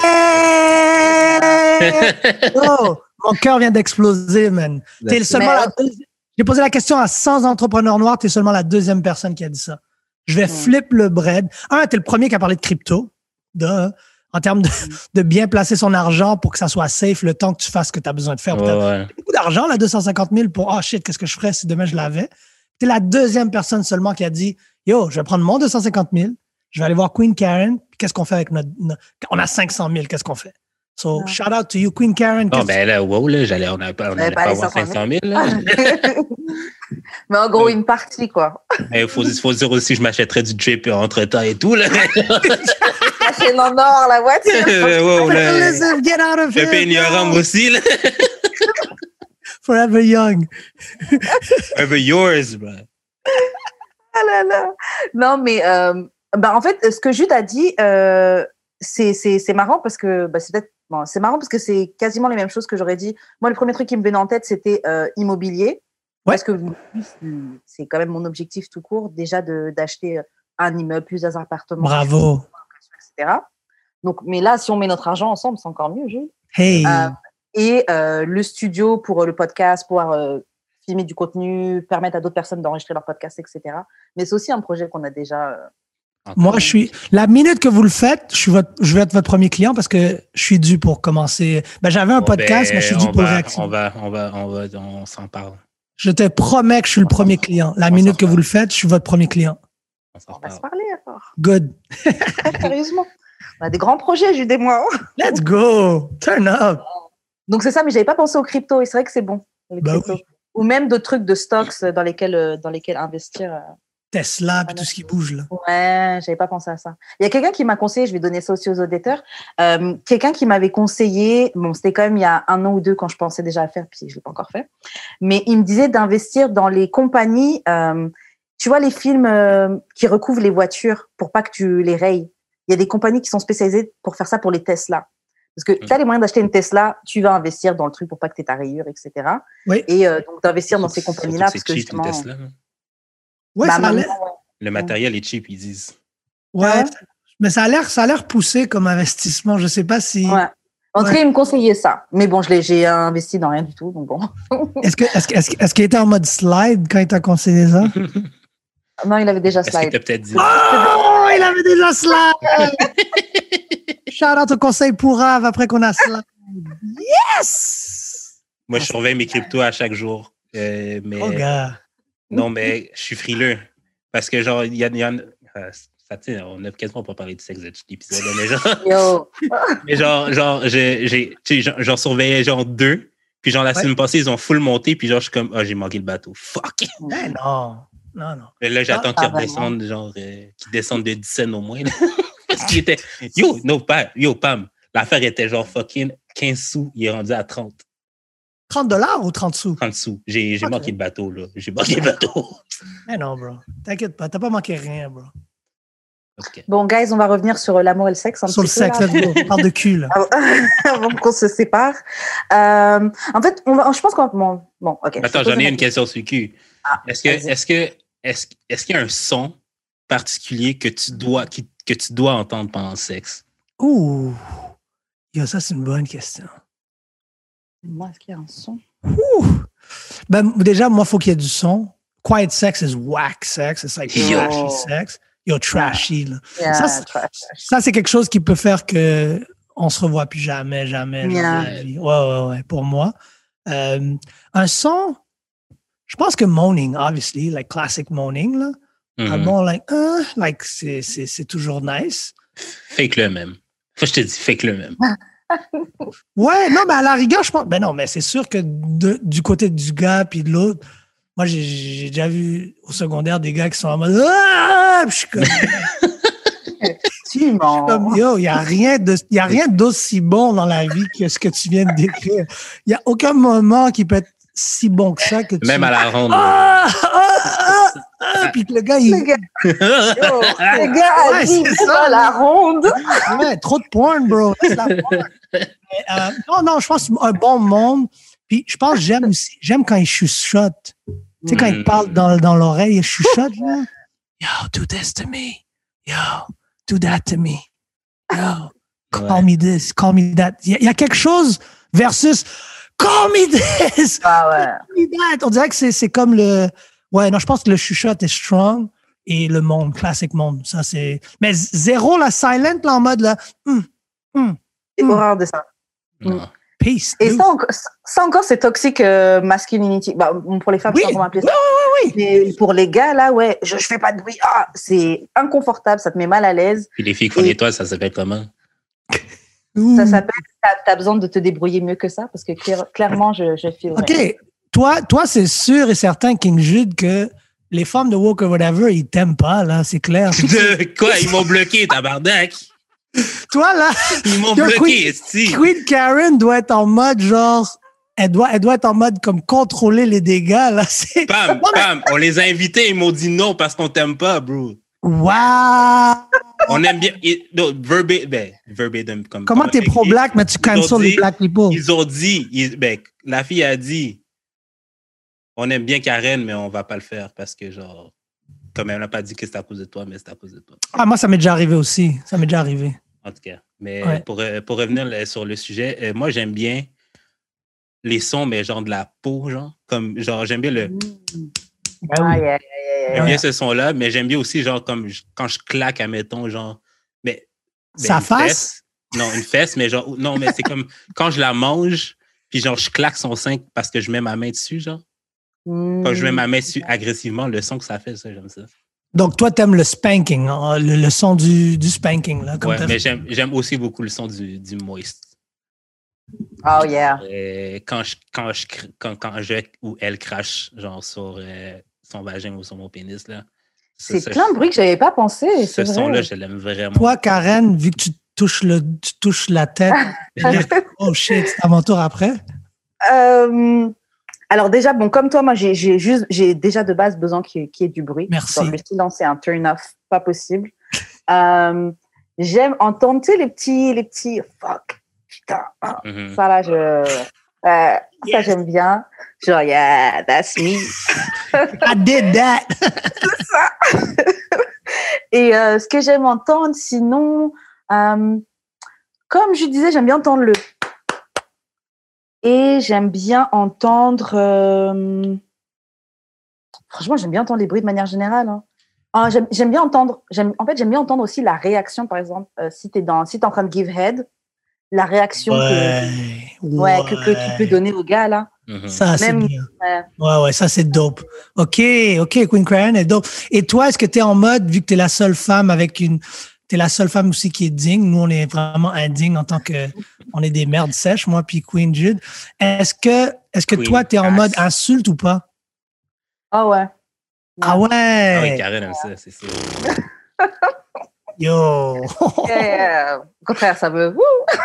Oh, mon cœur vient d'exploser, man. T'es le seulement Mais- la deuxi- J'ai posé la question à 100 entrepreneurs noirs, t'es seulement la deuxième personne qui a dit ça. Je vais Mm. flip le bread. Un, t'es le premier qui a parlé de crypto. De, en termes de, de bien placer son argent pour que ça soit safe le temps que tu fasses ce que tu as besoin de faire. Ouais, ouais. beaucoup d'argent, là, 250 000 pour, ah shit, qu'est-ce que je ferais si demain je l'avais? T'es la deuxième personne seulement qui a dit, yo, je vais prendre mon 250 000, je vais aller voir Queen Karen, puis qu'est-ce qu'on fait avec notre, notre- on a 500 000, qu'est-ce qu'on fait? So, Ouais. shout out to you, Queen Karen. Non, qu'est-ce- ben là, wow, là, j'allais, on n'allait pas, on pas avoir 500 500 000, là. Mais en gros, une partie, quoi. Mais il faut, faut dire aussi que je m'achèterais du drip entre temps et tout, là. C'est en or, la voiture. wow, là. Listen, get out of Je here. fais ignorant no. aussi, là. Forever young. Over yours, bro. Ah là là. Non, mais euh, bah, en fait, ce que Jude a dit, euh, c'est c'est- c'est marrant parce que bah, c'est peut-être bon, c'est marrant parce que c'est quasiment les mêmes choses que j'aurais dit. Moi, le premier truc qui me venait en tête, c'était euh, immobilier. Parce que c'est quand même mon objectif tout court, déjà de- d'acheter un immeuble, plusieurs appartements, Bravo. Etc. Donc, mais là, si on met notre argent ensemble, c'est encore mieux. Hey. Euh, et euh, le studio pour euh, le podcast, pouvoir euh, filmer du contenu, permettre à d'autres personnes d'enregistrer leur podcast, etc. Mais c'est aussi un projet qu'on a déjà. euh, Moi, je suis. La minute que vous le faites, je, suis votre, je vais être votre premier client parce que je suis dû pour commencer. Ben, j'avais un Bon, podcast, ben, mais je suis dû on pour va, réactiver. on va, on va, on va, on s'en parle. Je te promets que je suis le premier client. La On minute que vous le faites, je suis votre premier client. On s'en on va se parler alors. Good. Très sérieusement. On a des grands projets, Jude et moi. Let's go. Turn up. Donc c'est ça, mais j'avais pas pensé aux crypto et c'est vrai que c'est bon. les Bah cryptos. oui. Ou même d'autres trucs de stocks dans lesquels, euh, dans lesquels investir. euh. Tesla, puis tout ce qui bouge, là. Ouais, j'avais pas pensé à ça. Il y a quelqu'un qui m'a conseillé, je vais donner ça aussi aux auditeurs, euh, quelqu'un qui m'avait conseillé, bon, c'était quand même il y a un an ou deux quand je pensais déjà à faire, puis je l'ai pas encore fait, mais il me disait d'investir dans les compagnies, euh, tu vois les films euh, qui recouvrent les voitures pour pas que tu les rayes. Il y a des compagnies qui sont spécialisées pour faire ça pour les Tesla. Parce que tu as les moyens d'acheter une Tesla, tu vas investir dans le truc pour pas que tu aies ta rayure, etc. Oui. Et euh, donc d'investir dans ces compagnies-là, parce que c'est cheap, une justement... Tesla, hein. Ouais, bah, ça a l'air. maintenant, ouais. Le matériel est cheap, ils disent. Ouais. Ouais? Mais ça a l'air, ça a l'air poussé comme investissement. Je sais pas si. Ouais. En tout cas, il me conseillait ça. Mais bon, je l'ai, j'ai investi dans rien du tout, donc bon. Est-ce que, est-ce, que- est-ce, que- est-ce qu'il était en mode slide quand il t'a conseillé ça? Non, il avait déjà slide. peut-être dit? Oh, il avait déjà slide! Shout out au conseil pour Ave après qu'on a slide. Yes! Moi, je surveille mes cryptos à chaque jour. Euh, mais Oh, gars. non, mais je suis frileux. Parce que, genre, il y, a- il y en euh, ça, tu sais, on a quasiment pas parlé de sexe de cet épisode, mais genre, Yo. mais genre, genre j'ai, j'ai, tu sais, j'en- j'en surveillais genre deux. Puis, genre, la Ouais. semaine passée, ils ont full monté. Puis, genre, je suis comme, ah, j'ai manqué le bateau. Fuck! Ben non. Non, non. Mais là, j'attends Ah, qu'ils vraiment. redescendent, genre, euh, qu'ils descendent de 10 cents au moins. Parce qu'il était. Yo, no, pas, yo, Pam. L'affaire était genre fucking 15 sous, il est rendu à 30, 30 dollars ou 30 sous? 30 sous. J'ai j'ai Ok. manqué le bateau, là. J'ai manqué le bateau. Mais non, bro. T'inquiète pas, t'as pas manqué rien, bro. Ok. Bon, guys, on va revenir sur l'amour et le sexe un Sur le petit peu, sexe. On parle de cul, là. avant qu'on se sépare. Euh, en fait, on va, je pense qu'on bon, bon, ok. Attends, j'en ai une question sur le cul. Ah, Est-ce que, vas-y. est-ce que, est-ce, qu'il y a un son particulier que tu dois, qui- que tu dois entendre pendant le sexe? Ouh. Yo, ça, c'est une bonne question. Moi, est-ce qu'il y a un son? Ouh. Ben, déjà, moi, il faut qu'il y ait du son. Quiet sex is whack sex. It's like Yo. trashy sex. Yo, trashy, là. Yeah, Ça, c'est- trash. Ça, c'est quelque chose qui peut faire que on se revoit plus jamais, jamais, jamais Yeah. de la vie. Ouais, ouais, ouais, pour moi. Euh, un son, je pense que moaning, obviously, like classic moaning, là. Un bon, like, ah, like, c'est, c'est, c'est toujours nice. Fake-le même. Faut que je te dis, fake-le même. Ouais, non, mais à la rigueur, je pense. Ben non, mais c'est sûr que de- du côté du gars puis de l'autre, moi, j'ai, déjà vu au secondaire des gars qui sont en mode. Ah! Puis je suis comme, Tu mens. comme, yo, il n'y a rien de, il y a rien d'aussi bon dans la vie que ce que tu viens de décrire. Il n'y a aucun moment qui peut être si bon que ça que tu. Même à la ronde. Ah! Ah! Ah! Ah! Puis que le gars, il. Le gars, yo, le gars a Ouais, dit ça, pas la ronde. Ouais, trop de porn, bro. Laisse la porn. Mais, euh, non, non, je pense un bon monde. Puis je pense que j'aime aussi, j'aime quand il chuchote. Tu sais, quand il Mm. parle dans, dans l'oreille, il chuchote, là. Yo, do this to me. Yo, do that to me. Yo, call Ouais. me this, call me that. Il y, a- il y a quelque chose versus call me this, Ah ouais. call me that. On dirait que c'est c'est comme le. Ouais, non, je pense que le chuchote est strong et le monde, classique monde. Ça, c'est. Mais zéro, la silent, là, en mode, là. hum, hum, J'ai Mm. horreur de ça. Peace. Et ça, encore- ça encore, c'est toxic euh, masculinity. Bah, pour les femmes, Oui, c'est comment appeler oui, ça. oui, Mais pour les gars, là, ouais, je, je fais pas de bruit. Ah, c'est inconfortable, ça te met mal à l'aise. Puis les filles font Et- des toits, ça s'appelle comment? Ouh. Ça s'appelle, t'as as besoin de te débrouiller mieux que ça, parce que clair- clairement, je, je file. OK. Toi, toi c'est sûr et certain, King Jude, que les femmes de Walk or Whatever, ils t'aiment pas, là, c'est clair. De quoi? Ils m'ont bloqué, tabarnak! toi, là, Ils m'ont bloqué, Queen- esti! Queen Karen doit être en mode genre. Elle doit, elle doit être en mode comme contrôler les dégâts, là. Pam, pam, on les a invités, ils m'ont dit non parce qu'on t'aime pas, bro. Wow! On aime bien. et- non, verba- ben, verbatim. Comme, Comment comme- t'es pro-black, mais tu cancel dit- les black people? Ils ont dit, ils- ben, la fille a dit, on aime bien Karen, mais on va pas le faire parce que, genre, comme elle n'a pas dit que c'est à cause de toi, mais c'est à cause de toi. Ah, moi, ça m'est déjà arrivé aussi. Ça m'est déjà arrivé. En tout cas. Mais Ouais. pour, euh, pour revenir là, sur le sujet, euh, moi, j'aime bien les sons, mais genre de la peau, genre. Comme, genre, j'aime bien le. Ah, oui. yeah, yeah, yeah, J'aime bien ce son-là, mais j'aime bien aussi, genre, comme je- quand je claque, admettons, genre. Mais, ben, Sa face? fesse? Non, une fesse, mais genre, non, mais c'est comme quand je la mange, puis genre, je claque son sein parce que je mets ma main dessus, genre. Quand je mets ma main dessus agressivement, le son que ça fait, ça, j'aime ça. Donc, toi, t'aimes le spanking, hein, le, le son du, du spanking, là. Comme Ouais, mais j'aime j'aime aussi beaucoup le son du, du moist. Oh, yeah. Euh, quand, je, quand, je, quand, quand je ou elle crache, genre, sur euh, son vagin ou sur mon pénis, là. C'est plein de bruit que j'avais pas pensé. Ce son-là, je l'aime vraiment. Toi, Karen, vu que tu touches, le, tu touches la tête, oh shit, c'est à mon tour après? Euh, alors déjà, bon, comme toi, moi, j'ai j'ai juste, j'ai déjà de base besoin qu'il y, ait- qu'il y ait du bruit. Merci. Donc, le silence, c'est un turn off, pas possible. Euh, J'aime entendre, tu sais, les petits, les petits, fuck, putain, ah, Mhm. ça là, je, euh, ça j'aime bien. Genre, yeah, that's me. I did that. Et euh, ce que j'aime entendre, sinon, euh, comme je disais, j'aime bien entendre le. Et j'aime bien entendre. euh, Franchement, j'aime bien entendre les bruits de manière générale. hein. Ah, j'aime j'aime bien entendre. j'aime- En fait, j'aime bien entendre aussi la réaction, par exemple, euh, si tu es, si es en train de give head, la réaction que, ouais, que, que tu peux donner au gars, là. Mhm. Ça, c'est Même- bien. Ouais. Ouais, ouais, ça, c'est dope. OK, OK, Queen Karen est dope. Et toi, est-ce que tu es en mode, vu que tu es la seule femme avec une. Tu es la seule femme aussi qui est digne. Nous, on est vraiment indigne en tant que. On est des merdes sèches, moi, puis Queen Jude. Est-ce que, est-ce que Queen toi, tu es en mode insulte ou pas? Ah ouais. Ah Ah oui, ouais! Karen aime ça, c'est sûr. Yo! Yeah. Au contraire, ça. Wouh.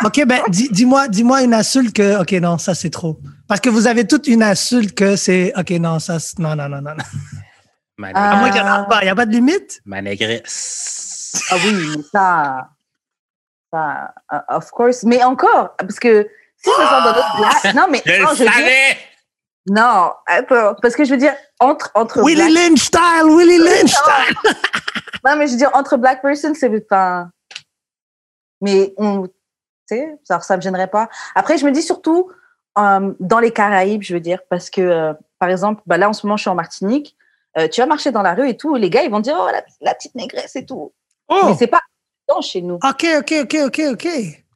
OK, ben, dis- dis-moi, dis-moi une insulte que, OK, non, ça, c'est trop. Parce que vous avez toute une insulte que c'est, OK, non, ça, c'est- non, non, non, non. non. Ma, Ah. À moins qu'il n'y en a pas. Il n'y a pas de limite? Ma négresse. Ah oui, ça. Ça, uh, of course. Mais encore, parce que si ce sont dans d'autres blagues. Non, mais. Je non, le je veux dire- savais! non, attends, parce que je veux dire, entre. entre Willy Lynch style! Willy Lynch style! Non, mais je veux dire, entre black person, c'est pas. Mais on. Tu sais, ça, ça me gênerait pas. Après, je me dis surtout euh, dans les Caraïbes, je veux dire, parce que, euh, par exemple, bah là, en ce moment, je suis en Martinique. euh, tu vas marcher dans la rue et tout, les gars, ils vont dire, oh, la, la petite négresse et tout. Mais Oh! c'est pas dans chez nous. OK, OK, OK, OK, OK.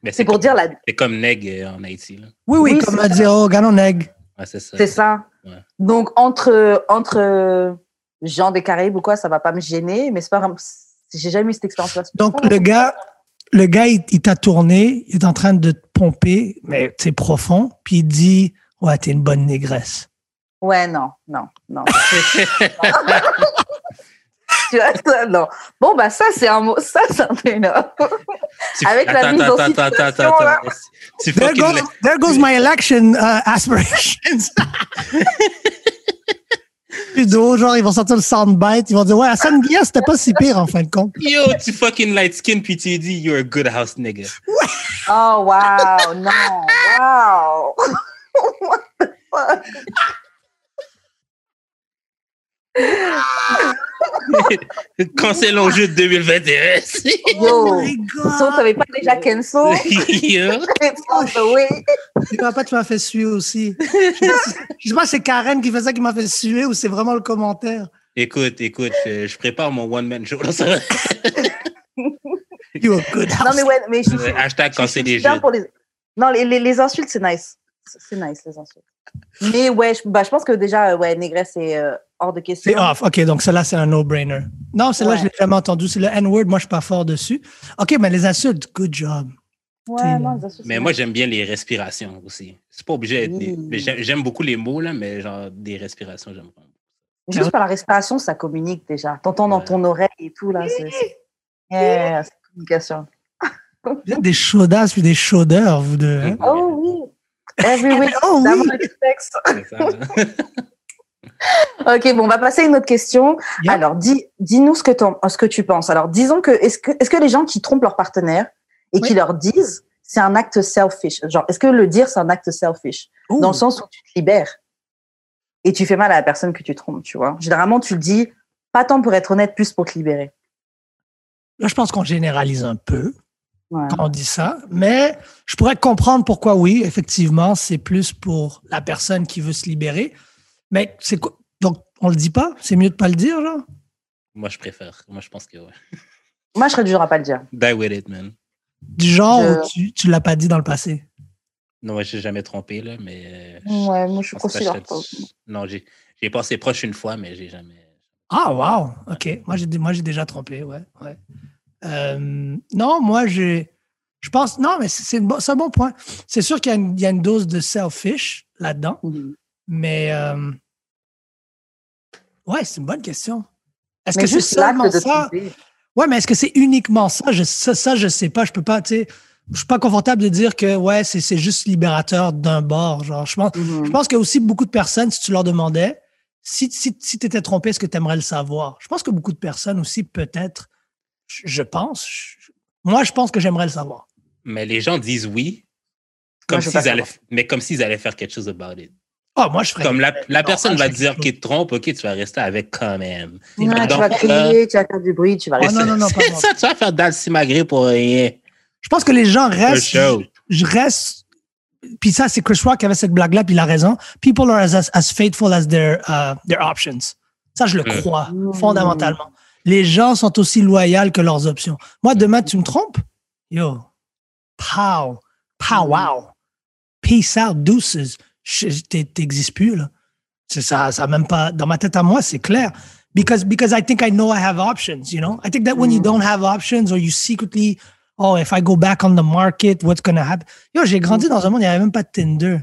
Mais C'est pour comme- dire la. C'est comme Neg en Haïti. Là. Oui, oui, Oui, comme c'est à dire, oh, ganon neg. Ouais, c'est ça. C'est ça. Ouais. Donc, entre, entre euh, gens des Caraïbes ou quoi, ça va pas me gêner, mais c'est pas. J'ai jamais eu cette expérience-là. Donc, le gars, le gars, il, il t'a tourné, il est en train de te pomper, mais c'est profond, puis il dit, ouais, t'es une bonne négresse. Ouais, non, non, non. tu vois, ça, non. Bon, bah, ça, c'est un mot. Ça, c'est un peu une Tu- Avec la mise en situation, là. Tu There goes, there goes my election uh, aspirations. Puis d'eau, genre, ils vont sortir le soundbite, ils vont dire, ouais, à San c'était pas si pire, en fin de compte. Yo, tu fucking light skin, puis tu dis, you're a good house nigga. Oh, wow, non, wow. What the fuck? Cancel au jeu de 2021. Yo, my so, t'avais pas déjà on the way. Tu vois pas, tu m'as fait suer aussi? Je sais pas si- je c'est Karen qui fait ça qui m'a fait suer ou c'est vraiment le commentaire. Écoute, écoute, je, je prépare mon one-man show. You a good Non, mais ouais, mais je suis. Hashtag je cancel les jeux. les- Non, les, les, les insultes, c'est nice. C'est nice, les insultes. Mais ouais, je, bah, je pense que déjà, ouais, négresse, c'est euh, hors de question. C'est off. OK, donc celle-là, c'est un no-brainer. Non, celle-là, Ouais. je l'ai jamais entendu. C'est le N-word. Moi, je suis pas fort dessus. OK, mais les insultes, good job. Ouais, non, les insultes, Mais moi, j'aime bien les respirations aussi. C'est pas obligé d'être Mm. mais J'aime beaucoup les mots, là, mais genre des respirations, j'aime pas. Juste par la respiration, ça communique déjà. T'entends dans ton oreille et tout, là. C'est c'est- Yeah, c'est communication. Vous êtes des chaudasses puis des chaudeurs, vous deux. hein? Oh oui. Every week, Oh oui! Ok, bon, on va passer à une autre question. Alors, dis, dis-nous ce que, t'en- ce que tu penses. Alors, disons que est-ce que, les gens qui trompent leur partenaire et qui leur disent c'est un acte selfish, genre, est-ce que le dire c'est un acte selfish? Ouh. dans le sens où tu te libères et tu fais mal à la personne que tu trompes, tu vois? Généralement, tu le dis pas tant pour être honnête, plus pour te libérer. Là, je pense qu'on généralise un peu Ouais. quand on dit ça, mais je pourrais comprendre pourquoi oui, effectivement, c'est plus pour la personne qui veut se libérer. Mais c'est quoi? Donc, on le dit pas? C'est mieux de pas le dire, genre? Moi, je préfère. Moi, je pense que ouais. Moi, je serais du genre à pas le dire. Die with it, man. Du genre Je- où tu, tu l'as pas dit dans le passé. Non, moi, j'ai jamais trompé, là, mais. euh, Ouais, moi, je pense que considère je pas. serais- Non, j'ai j'ai passé proche une fois, mais j'ai jamais. Ah, wow! OK. Moi, j'ai, moi, j'ai déjà trompé, ouais. ouais. Euh, non, moi, j'ai. Je pense. Non, mais c'est, un bon point. C'est sûr qu'il y a une, il y a une dose de selfish là-dedans, Mhm. Mais. euh, ouais, c'est une bonne question. Est-ce que c'est seulement ça? Ouais, mais est-ce que c'est uniquement ça? Je, ça? Ça, je sais pas. Je peux pas, tu sais. Je suis pas confortable de dire que, ouais, c'est, c'est juste libérateur d'un bord. Genre, je pense, Mhm. je pense qu'il y a aussi beaucoup de personnes, si tu leur demandais, si, si, si tu étais trompé, est-ce que tu aimerais le savoir? Je pense que beaucoup de personnes aussi, peut-être, je, je pense, je- moi, je pense que j'aimerais le savoir. Mais les gens disent oui, comme s'ils allaient, mais comme s'ils allaient faire quelque chose about it. Ah, moi, je ferais. Comme la, la Non, personne va te dire qu'il te trompe, ok, tu vas rester avec quand même. Ouais, Donc, tu vas crier, tu vas faire du bruit, tu vas Oh, rester. non, non, non, c'est ça, tu vas faire simagré pour rien. Je pense que les gens restent. show. Je, je reste. Puis ça, c'est Chris Rock qui avait cette blague-là, puis il a raison. People are as, as faithful as their, uh, their options. Ça, je le Mm. crois, Mm. fondamentalement. Les gens sont aussi loyaux que leurs options. Moi, demain, tu me trompes? Yo. Pow. Pow, Mm. wow. Peace out, deuces. T'existes plus, là. C'est ça, ça même pas. Dans ma tête à moi, c'est clair. Because, because I think I know I have options, you know? I think that when you Mm. don't have options or you secretly, oh, if I go back on the market, what's to happen? Yo, j'ai grandi dans un monde, il n'y avait même pas de Tinder.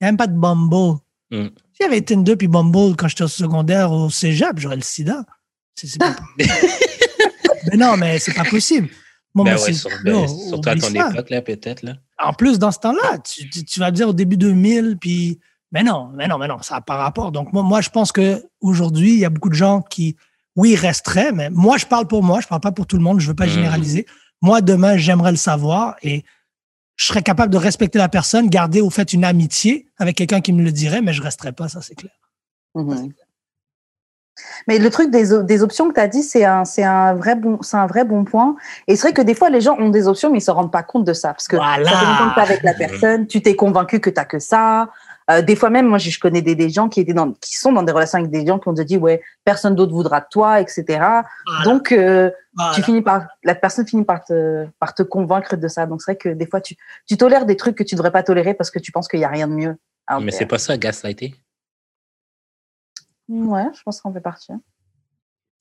Il n'y avait même pas de Bumble. Mm. S'il y avait Tinder puis Bumble quand j'étais au secondaire au cégep, j'aurais le sida. C'est, c'est pas... mais non, mais c'est pas possible. Moi, Ben ouais, sur- ben, surtout à ton ça. époque, là, peut-être. Là. En plus, dans ce temps-là, tu, tu- tu vas me dire au début 2000, puis mais non, mais non, mais non, ça n'a pas rapport. Donc moi, moi, je pense que aujourd'hui, il y a beaucoup de gens qui, oui, resteraient, mais moi, je parle pour moi, je parle pas pour tout le monde, je veux pas Mhm. généraliser. Moi, demain, j'aimerais le savoir et je serais capable de respecter la personne, garder au fait une amitié avec quelqu'un qui me le dirait, mais je resterais pas, ça c'est clair. Mhm. Mais le truc des, des options que tu as dit, c'est un, c'est un, vrai bon, c'est un vrai bon point. Et c'est vrai que des fois, les gens ont des options, mais ils ne se rendent pas compte de ça. Parce que Voilà. ça fait longtemps que tu avec la personne, tu t'es convaincu que tu que ça. Euh, des fois même, moi, je connais des, des gens qui, étaient dans, qui sont dans des relations avec des gens qui ont dit, ouais, personne d'autre voudra de toi, etc. Voilà. Donc, euh, Voilà. tu finis par, la personne finit par te, par te convaincre de ça. Donc, c'est vrai que des fois, tu, tu tolères des trucs que tu ne devrais pas tolérer parce que tu penses qu'il n'y a rien de mieux. Mais c'est pas ça, gaslighter. Ouais, je pense qu'on fait partie.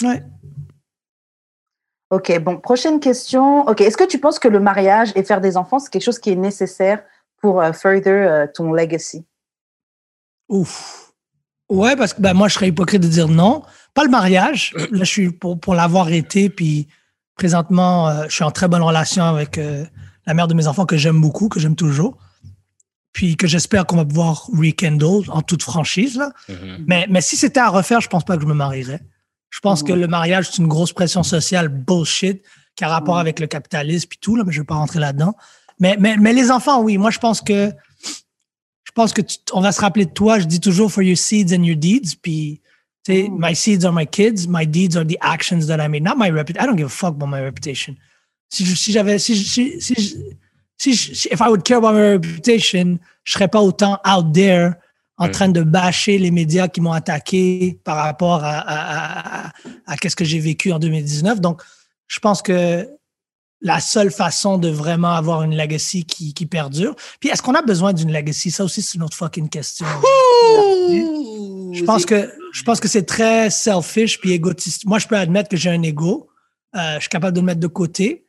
Ouais. Ok, bon, prochaine question. Ok, est-ce que tu penses que le mariage et faire des enfants, c'est quelque chose qui est nécessaire pour euh, further euh, ton legacy? Ouf. Ouais, parce que ben, moi, je serais hypocrite de dire non. Pas le mariage. Là, je suis pour, pour l'avoir été, puis présentement, euh, je suis en très bonne relation avec euh, la mère de mes enfants que j'aime beaucoup, que j'aime toujours. Puis que j'espère qu'on va pouvoir rekindle en toute franchise. Là. Mhm. Mais, mais si c'était à refaire, je pense pas que je me marierais. Je pense que le mariage, c'est une grosse pression sociale bullshit qui a rapport Mhm. avec le capitalisme puis tout, là, mais je vais pas rentrer là-dedans. Mais, mais, mais les enfants, oui, moi, je pense que je pense que tu- on va se rappeler de toi. Je dis toujours for your seeds and your deeds. Puis, tu sais, Mm. my seeds are my kids. My deeds are the actions that I made. Not my reputation. I don't give a fuck about my reputation. Si si j'avais, si, si, si, je- si, je- si- if I would care about my reputation, je serais pas autant out there en Mm. train de bâcher les médias qui m'ont attaqué par rapport à, à, à, à qu'est-ce que j'ai vécu en 2019. Donc, je pense que la seule façon de vraiment avoir une legacy qui, qui perdure. Puis, est-ce qu'on a besoin d'une legacy? Ça aussi, c'est une autre fucking question. Je pense que je pense que c'est très selfish puis égotiste. Moi, je peux admettre que j'ai un ego. Euh, je suis capable de le mettre de côté,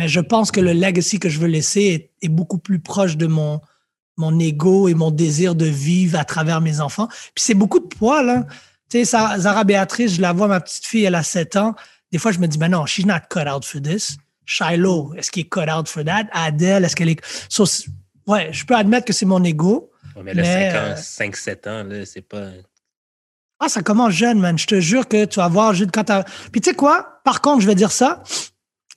mais je pense que le legacy que je veux laisser est, est beaucoup plus proche de mon mon ego et mon désir de vivre à travers mes enfants. Puis c'est beaucoup de poids là. Tu sais, Sa- Zara Béatrice, je la vois, ma petite fille, elle a 7 ans. Des fois, je me dis, mais non, she's not cut out for this. Shiloh, est-ce qu'il est cut out for that? Adele, est-ce qu'elle est. So, ouais, je peux admettre que c'est mon ego. Ouais, mais là, Mais, 5 euh, ans, 5-7 ans, là, c'est pas. Ah, ça commence jeune, man. Je te jure que tu vas voir, Jude, quand t'as... Puis tu sais quoi? Par contre, je vais dire ça.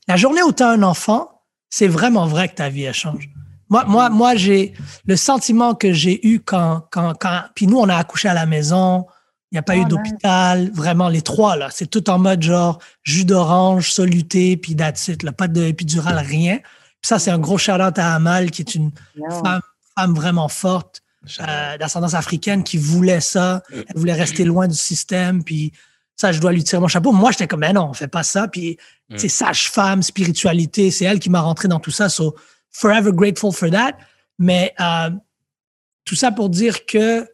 La journée où tu as un enfant, c'est vraiment vrai que ta vie, elle change. Moi, moi, moi j'ai le sentiment que j'ai eu quand, quand, quand... Puis nous, on a accouché à la maison. Il n'y a pas Oh, eu d'hôpital. Vraiment, les trois, là. C'est tout en mode genre jus d'orange, soluté, puis that's it. Là. Pas d'épidural, rien. Puis ça, c'est un gros shout-out à Amal, qui est une femme, femme vraiment forte euh, d'ascendance africaine qui voulait ça. Elle voulait rester loin du système. Puis ça, je dois lui tirer mon chapeau. Moi, j'étais comme, mais non, on fait pas ça. Puis Mm. c'est sage-femme, spiritualité, c'est elle qui m'a rentré dans tout ça. So, forever grateful for that. Mais euh, tout ça pour dire que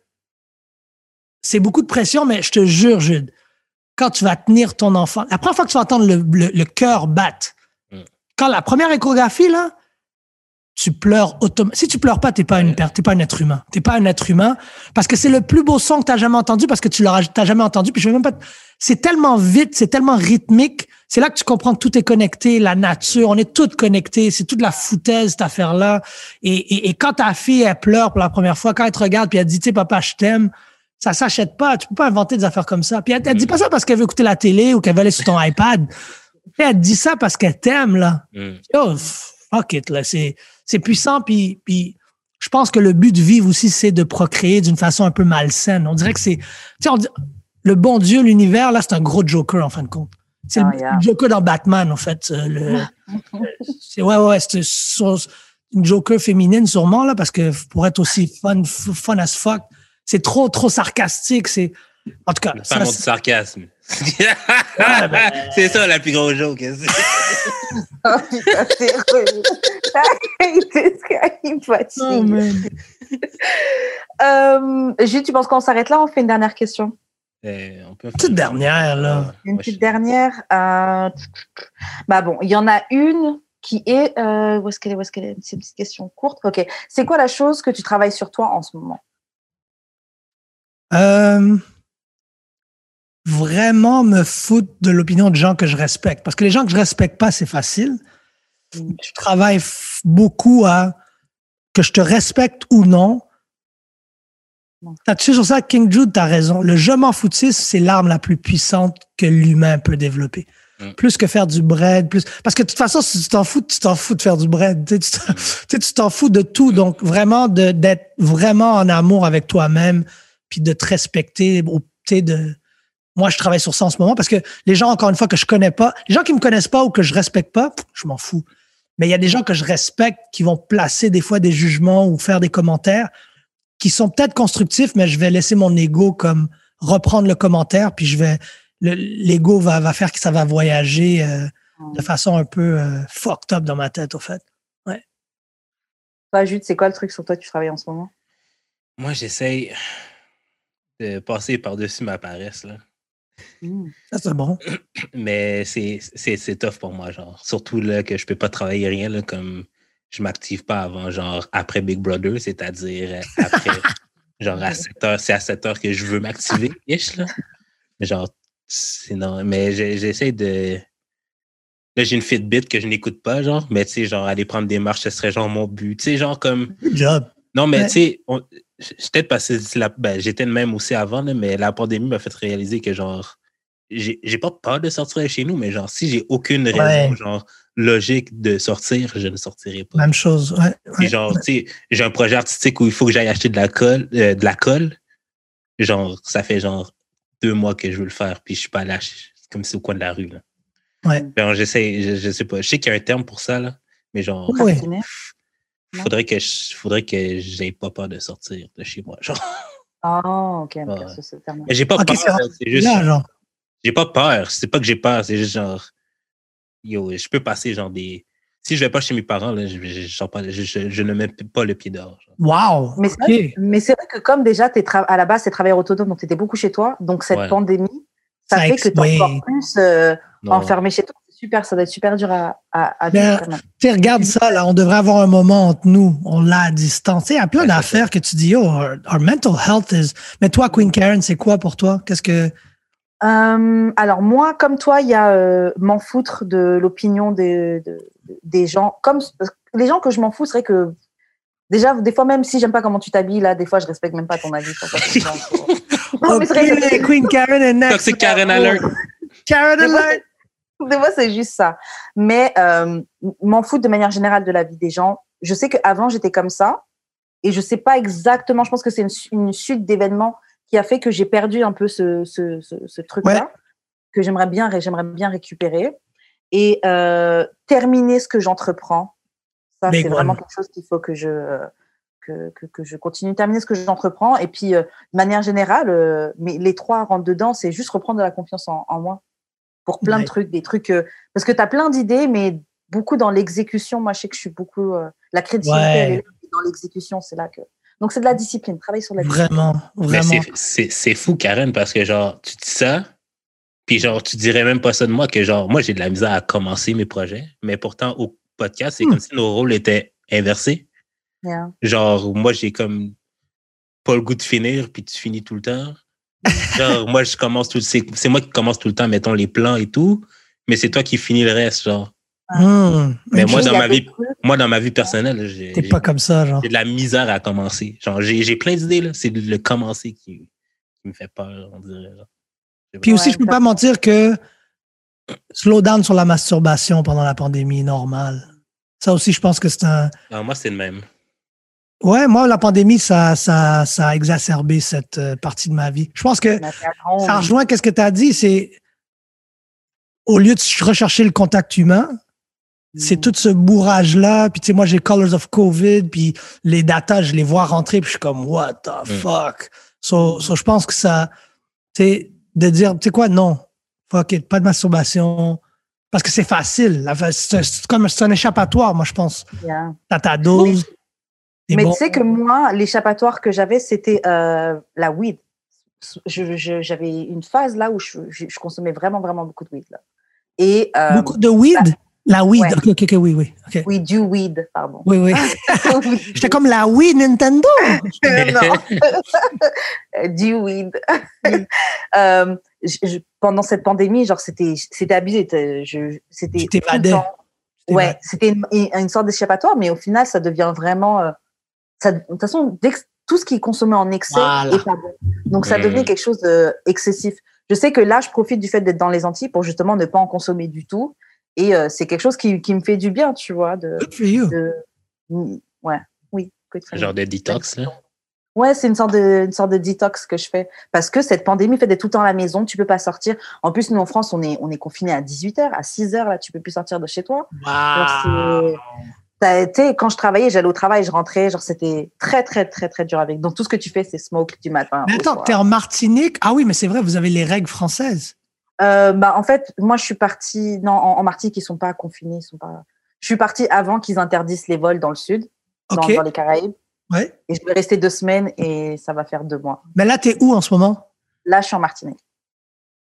c'est beaucoup de pression, mais je te jure, Jude, quand tu vas tenir ton enfant, la première fois que tu vas entendre le, le, le cœur battre, Mm. quand la première échographie, là, tu pleures automatiquement. Si tu pleures pas, t'es pas une t'es pas un être humain. T'es pas un être humain parce que c'est le plus beau son que t'as jamais entendu parce que tu l'auras t'as jamais entendu. Puis je vais même pas. C'est tellement vite, c'est tellement rythmique. C'est là que tu comprends que tout est connecté, la nature, on est toutes connectés. C'est toute la foutaise cette affaire-là. Et, et, et quand ta fille elle pleure pour la première fois, quand elle te regarde puis elle dit, tu sais, papa, je t'aime. Ça s'achète pas. Tu peux pas inventer des affaires comme ça. Puis elle, elle dit pas ça parce qu'elle veut écouter la télé ou qu'elle veut aller sur ton iPad. Elle dit ça parce qu'elle t'aime là. Mm. Yo, fuck it, là. C'est, c'est puissant, puis, puis je pense que le but de vivre aussi, c'est de procréer d'une façon un peu malsaine. On dirait que c'est, tu sais, le bon Dieu, l'univers, là, c'est un gros Joker, en fin de compte. C'est Ah, le, yeah. le Joker dans Batman, en fait. euh, Le, c'est, ouais, ouais, c'est une Joker féminine, sûrement, là, parce que pour être aussi fun, fun as fuck, c'est trop, trop sarcastique. C'est, en tout cas, Pas ça, mon c'est- sarcasme. ben- c'est ça la plus grosse joke. hein. Oh, putain, c'est fatigue. Oh. Euh, Jules, tu penses qu'on s'arrête là On fait une dernière question? On peut Petite dernière, là. Une petite dernière. euh, Bah bon, il y en a une qui est. euh, Où est-ce qu'elle est Où est-ce qu'elle est? C'est une petite question courte. Ok. C'est quoi la chose que tu travailles sur toi en ce moment? Euh, vraiment me foutre de l'opinion de gens que je respecte. Parce que les gens que je respecte pas, c'est facile. Mm. Je travaille beaucoup à que je te respecte ou non. Non. Là-dessus, sur ça, King Jude, t'as raison. Le je m'en foutiste, c'est l'arme la plus puissante que l'humain peut développer. Mm. Plus que faire du bread, plus. Parce que de toute façon, si tu t'en fous, tu t'en fous de faire du bread. Tu sais, tu t'en- fous de tout. Donc, vraiment, d'être vraiment en amour avec toi-même, puis de te respecter. au- tu sais, de, moi, je travaille sur ça en ce moment parce que les gens, encore une fois, que je connais pas, les gens qui me connaissent pas ou que je respecte pas, je m'en fous. Mais il y a des gens que je respecte qui vont placer des fois des jugements ou faire des commentaires qui sont peut-être constructifs, mais je vais laisser mon ego comme reprendre le commentaire, puis je vais le- l'ego va, va faire que ça va voyager euh, de façon un peu euh, fucked up dans ma tête, au fait. Toi, Jude, c'est quoi le truc sur toi que tu travailles en ce moment? Moi, j'essaye de passer par-dessus ma paresse, là. Ça, c'est bon. Mais c'est tough pour moi, genre. Surtout là que je peux pas travailler rien, là, comme je m'active pas avant, genre, après Big Brother, c'est-à-dire euh, après, genre, à 7 heures, c'est à 7 heures que je veux m'activer, ish, là. Genre, sinon, mais j'essaie de. Là, j'ai une Fitbit que je n'écoute pas, genre, mais tu sais, genre, aller prendre des marches, ce serait genre mon but. Tu sais, genre, comme. Good job. Non, mais Ouais. tu sais, peut-être parce que c'est la- ben, j'étais le même aussi avant, là, mais la pandémie m'a fait réaliser que, genre, j'ai j'ai pas peur de sortir de chez nous, mais genre, si j'ai aucune raison, Ouais. genre, logique de sortir, je ne sortirai pas. Même chose. Ouais, genre, tu sais, j'ai un projet artistique où il faut que j'aille acheter de la colle, euh, de la colle. Genre, ça fait genre deux mois que je veux le faire, puis je suis pas là, c'est comme si au coin de la rue, là. Ouais. Genre, j'essaie, je, je sais pas, je sais qu'il y a un terme pour ça, là, mais genre, Ouais. Procrastiner Non. Faudrait que je, faudrait que j'aie pas peur de sortir de chez moi, genre. Ah, ok. ok, Ouais. j'ai pas peur, c'est juste, j'ai pas peur, c'est pas que j'ai peur, c'est juste genre, yo, je peux passer genre des, si je vais pas chez mes parents, là, je, je, je sors pas, je, je- je ne mets pas le pied dehors. genre. Wow. Mais c'est vrai, mais c'est vrai que comme déjà, t'es tra- à la base, c'est travailleur autonome, donc tu étais beaucoup chez toi. Donc cette Ouais. pandémie, ça, Ça fait que tu es encore plus euh, enfermé chez toi. Super, ça doit être super dur à, à, à Ben. Tu sais, regarde ça, là, on devrait avoir un moment entre nous. On l'a à distance. Tu sais, il y a plein d'affaires que tu dis, oh, our, our mental health is. Mais toi, Queen Karen, c'est quoi pour toi? Qu'est-ce que? Euh, alors moi, comme toi, il y a euh, m'en foutre de l'opinion des, de- des gens. Comme les gens que je m'en fous, c'est vrai que déjà, des fois même si j'aime pas comment tu t'habilles, là, des fois je respecte même pas ton avis. Non, mais c'est Queen Karen est next. Toxic Karen Alert. Karen alert. Des fois, c'est juste ça. Mais euh, m'en foutre de manière générale de la vie des gens. Je sais qu'avant, j'étais comme ça. Et je sais pas exactement, je pense que c'est une, su- une suite d'événements qui a fait que j'ai perdu un peu ce, ce, ce, ce truc-là, Ouais. que j'aimerais bien, j'aimerais bien récupérer. Et euh, terminer ce que j'entreprends. Ça, c'est vraiment quelque chose qu'il faut que je, que, que, que je continue de terminer ce que j'entreprends. Et puis, euh, de manière générale, mais les trois rentrent dedans, c'est juste reprendre de la confiance en, en moi pour plein Ouais. de trucs, des trucs. euh, parce que tu as plein d'idées, mais beaucoup dans l'exécution. Moi, je sais que je suis beaucoup. euh, la créativité, Ouais. elle est là, mais dans l'exécution, c'est là que. Donc, c'est de la discipline, travailler sur la discipline. Vraiment, vraiment. c'est- fou, Karen, parce que genre, tu dis ça, puis genre, tu dirais même pas ça de moi, que genre, moi, j'ai de la misère à commencer mes projets, mais pourtant, au podcast, c'est Hmm. comme si nos rôles étaient inversés. Yeah. Genre, moi, j'ai comme pas le goût de finir, puis tu finis tout le temps. Genre, moi, je commence tout, c'est c'est moi qui commence tout le temps, mettons, les plans et tout, mais c'est toi qui finis le reste, genre. Hmm. Mais moi, dans ma vie, trucs- moi, dans ma vie personnelle, j'ai T'es j'ai- pas comme ça, genre. j'ai de la misère à commencer. Genre, j'ai j'ai plein d'idées, là. C'est le commencer qui, qui me fait peur, on dirait. genre. Puis aussi, Ouais, je peux pas mentir que slow down sur la masturbation pendant la pandémie, normal. Ça aussi, je pense que c'est un. Ah, moi, c'est le même. Ouais, moi, la pandémie, ça, ça, ça a exacerbé cette euh, partie de ma vie. Je pense que ça rejoint qu'est-ce que tu as dit, c'est au lieu de rechercher le contact humain, c'est Mm. tout ce bourrage-là. Puis, tu sais, moi, j'ai Colors of COVID, puis les datas, je les vois rentrer, puis je suis comme, what the Mm. fuck? So, so, je pense que ça, tu sais, de dire, tu sais quoi, non, fuck it, pas de masturbation. Parce que c'est facile. C'est comme c'est un échappatoire, moi, je pense. Yeah. T'as ta dose. Mais bon. tu sais que moi, l'échappatoire que j'avais, c'était euh, la weed. J'avais une phase là où je, je- je consommais vraiment, vraiment beaucoup de weed. Là. Et euh, Beaucoup de weed? La weed, ok, ok, ok, oui, oui. ok. Oui, du weed, pardon. Oui, oui. J'étais comme la Wii Nintendo. non. du weed. Euh, je- je- pendant cette pandémie, genre, c'était, abusé. C'était. Tu t'évadais. Ouais, c'était une, une- une sorte d'échappatoire, mais au final, ça devient vraiment. euh, ça, de toute façon, dès que- tout ce qui est consommé en excès Voilà. est pas bon. Donc, ça devient quelque chose d'excessif. Je sais que là, je profite du fait d'être dans les Antilles pour justement ne pas en consommer du tout. Et euh, c'est quelque chose qui, qui me fait du bien, tu vois. De, Good for you. de, mm, ouais, oui. genre de détox, là. Ouais, c'est une sorte de une sorte de détox que je fais parce que cette pandémie fait d'être tout le temps à la maison, tu peux pas sortir. En plus, nous en France, on est on est confiné à 18h, à 6h là, tu peux plus sortir de chez toi. Wow. T'as été quand je travaillais, j'allais au travail, je rentrais, genre c'était très très très très dur avec. Donc tout ce que tu fais, c'est smoke du matin. Mais attends, t'es en Martinique? Ah oui, mais c'est vrai, vous avez les règles françaises. Euh, bah en fait, moi je suis partie non en, en Martinique, ils sont pas confinés, ils sont pas. Je suis partie avant qu'ils interdisent les vols dans le sud, dans, les Caraïbes, Ouais. et je vais rester deux semaines et ça va faire deux mois. Mais là, t'es où en ce moment? Là, je suis en Martinique.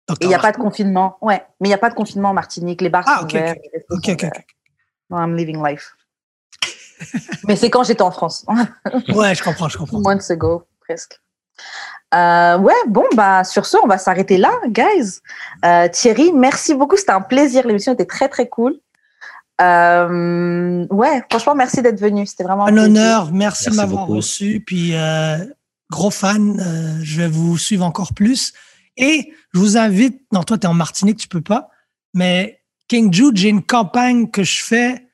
Donc, Et il n'y a pas de confinement. Ouais, mais il n'y a pas de confinement en Martinique. Les bars Ah, sont ok, ouverts. ok. les restos Ok, sont ok, ouverts. ok. No, I'm living life. Mais c'est quand j'étais en France, Ouais, je comprends, je comprends. months ago, presque. Euh, ouais, bon, bah, sur ce, on va s'arrêter là, guys. Euh, Thierry, merci beaucoup. C'était un plaisir. L'émission était très, très cool. Euh, ouais, franchement, merci d'être venu. C'était vraiment Un plaisir. honneur. Merci, de m'avoir reçu. Puis, euh, gros fan. euh, je vais vous suivre encore plus. Et je vous invite. Non, toi, tu es en Martinique, tu peux pas. Mais King Jude, j'ai une campagne que je fais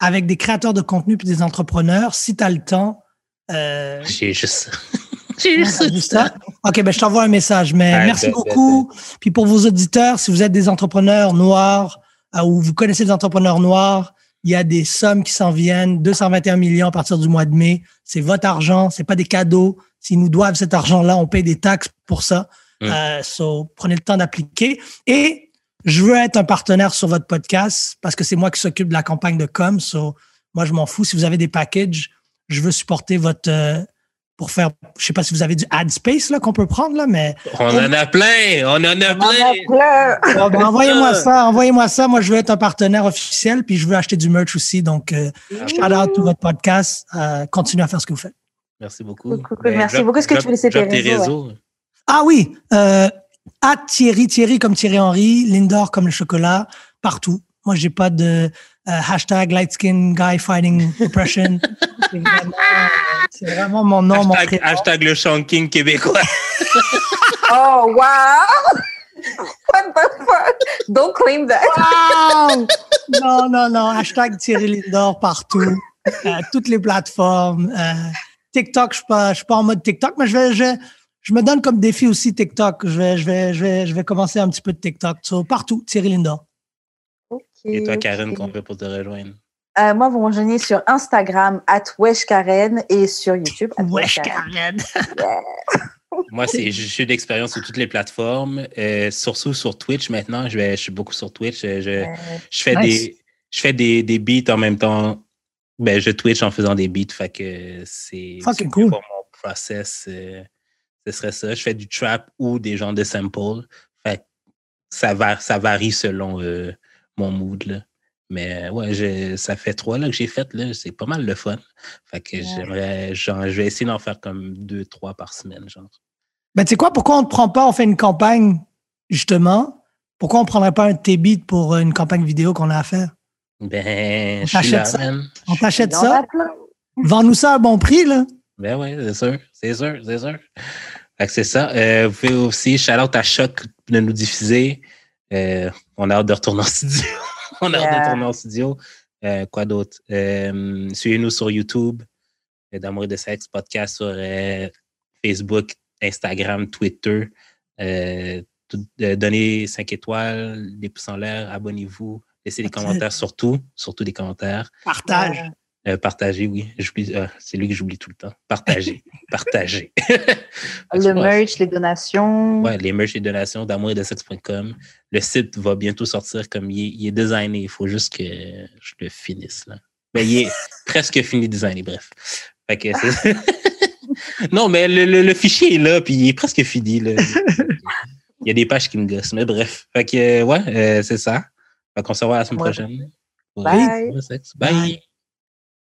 avec des créateurs de contenu puis des entrepreneurs. Si tu as le temps. Euh, J'ai juste. J'ai juste vu ça? OK, ben je t'envoie un message. Mais merci bet, beaucoup. Puis pour vos auditeurs, si vous êtes des entrepreneurs noirs euh, ou vous connaissez des entrepreneurs noirs, il y a des sommes qui s'en viennent, 221 millions à partir du mois de mai. C'est votre argent, c'est pas des cadeaux. S'ils nous doivent cet argent-là, on paye des taxes pour ça. Mm. Euh, so, prenez le temps d'appliquer. Et je veux être un partenaire sur votre podcast parce que c'est moi qui s'occupe de la campagne de com. So, moi, je m'en fous. Si vous avez des packages, je veux supporter votre euh, pour faire. Je sais pas si vous avez du ad space là qu'on peut prendre là, mais On en a plein! On en a plein! ben, envoyez-moi ça, envoyez-moi ça. Moi, je veux être un partenaire officiel, puis je veux acheter du merch aussi. Donc, euh, shout out to votre podcast. Euh, continuez à faire ce que vous faites. Merci beaucoup. Ben, Merci drop- beaucoup. Est-ce que tu peux laisser tes réseaux, Ah oui, euh, à Thierry, Thierry comme Thierry Henry, Lindor comme le chocolat, partout. Moi, j'ai pas de euh, hashtag light skin guy fighting oppression. c'est, vraiment, euh, c'est vraiment mon nom, mon Hashtag, prénom. hashtag le Shanking québécois. Oh, wow! What the fuck? Don't claim that. Wow! Non, non, non. Hashtag Thierry Lindor partout. Euh, toutes les plateformes. Euh, TikTok, je suis pas, je suis pas en mode TikTok, mais je vais, je, je me donne comme défi aussi TikTok. Je vais, je vais, je vais, je vais commencer un petit peu de TikTok. So, partout, Thierry Lindor. Ok, Et toi, Karen, qu'on fait pour te rejoindre? Euh, moi, vous me rejoignez sur Instagram, at Karen, et sur YouTube, at Wesh, Karen. Moi, c'est, je suis d'expérience sur toutes les plateformes, euh, surtout sur Twitch maintenant. Je, vais, je suis beaucoup sur Twitch. euh, Je, je fais, Nice. des, je fais des, des beats en même temps. Ben, je Twitch en faisant des beats. Fait que c'est. Fucking cool. Pour mon process, euh, ce serait ça. Je fais du trap ou des genres de samples. Fait ça, va, ça varie selon euh, mon mood. Là. Mais ouais, je- ça fait trois là, que j'ai fait. là. C'est pas mal le fun. Fait que Ouais. j'aimerais. Genre, je vais essayer d'en faire comme deux, trois par semaine. Genre. Ben, tu sais quoi, pourquoi on ne prend pas, on fait une campagne, justement? Pourquoi on ne prendrait pas un beats pour euh, une campagne vidéo qu'on a à faire? Ben, On t'achète ça? On t'achète ça? Vends-nous ça à bon prix, là. Ben ouais, c'est sûr, c'est sûr, c'est sûr. C'est ça. Euh, vous pouvez aussi, shout out à Choc de nous diffuser. Euh, on a hâte de retourner en studio. on a hâte de retourner en studio. Euh, quoi d'autre? Euh, Suivez-nous sur YouTube, euh, d'Amour et de sexe, podcast sur euh, Facebook, Instagram, Twitter. Euh, tout- euh, donnez 5 étoiles, des pouces en l'air, abonnez-vous, laissez des commentaires surtout, surtout des commentaires. Partage. Euh, partagez, oui. Ah, c'est lui que j'oublie tout le temps. Fait que Le merch, les donations. Ouais, les merch et donations d'amour et de sexe.com. Le site va bientôt sortir comme il est, il est designé. Il faut juste que je le finisse. Là. Mais il est presque fini designé, bref. Fait que non, mais le, le- le fichier est là, puis il est presque fini. Là. Il y a des pages qui me gossent, mais bref. Fait que, euh, ouais, euh, c'est ça. Fait qu'on se revoit la semaine Ouais. prochaine. Bye. Bye. Bye.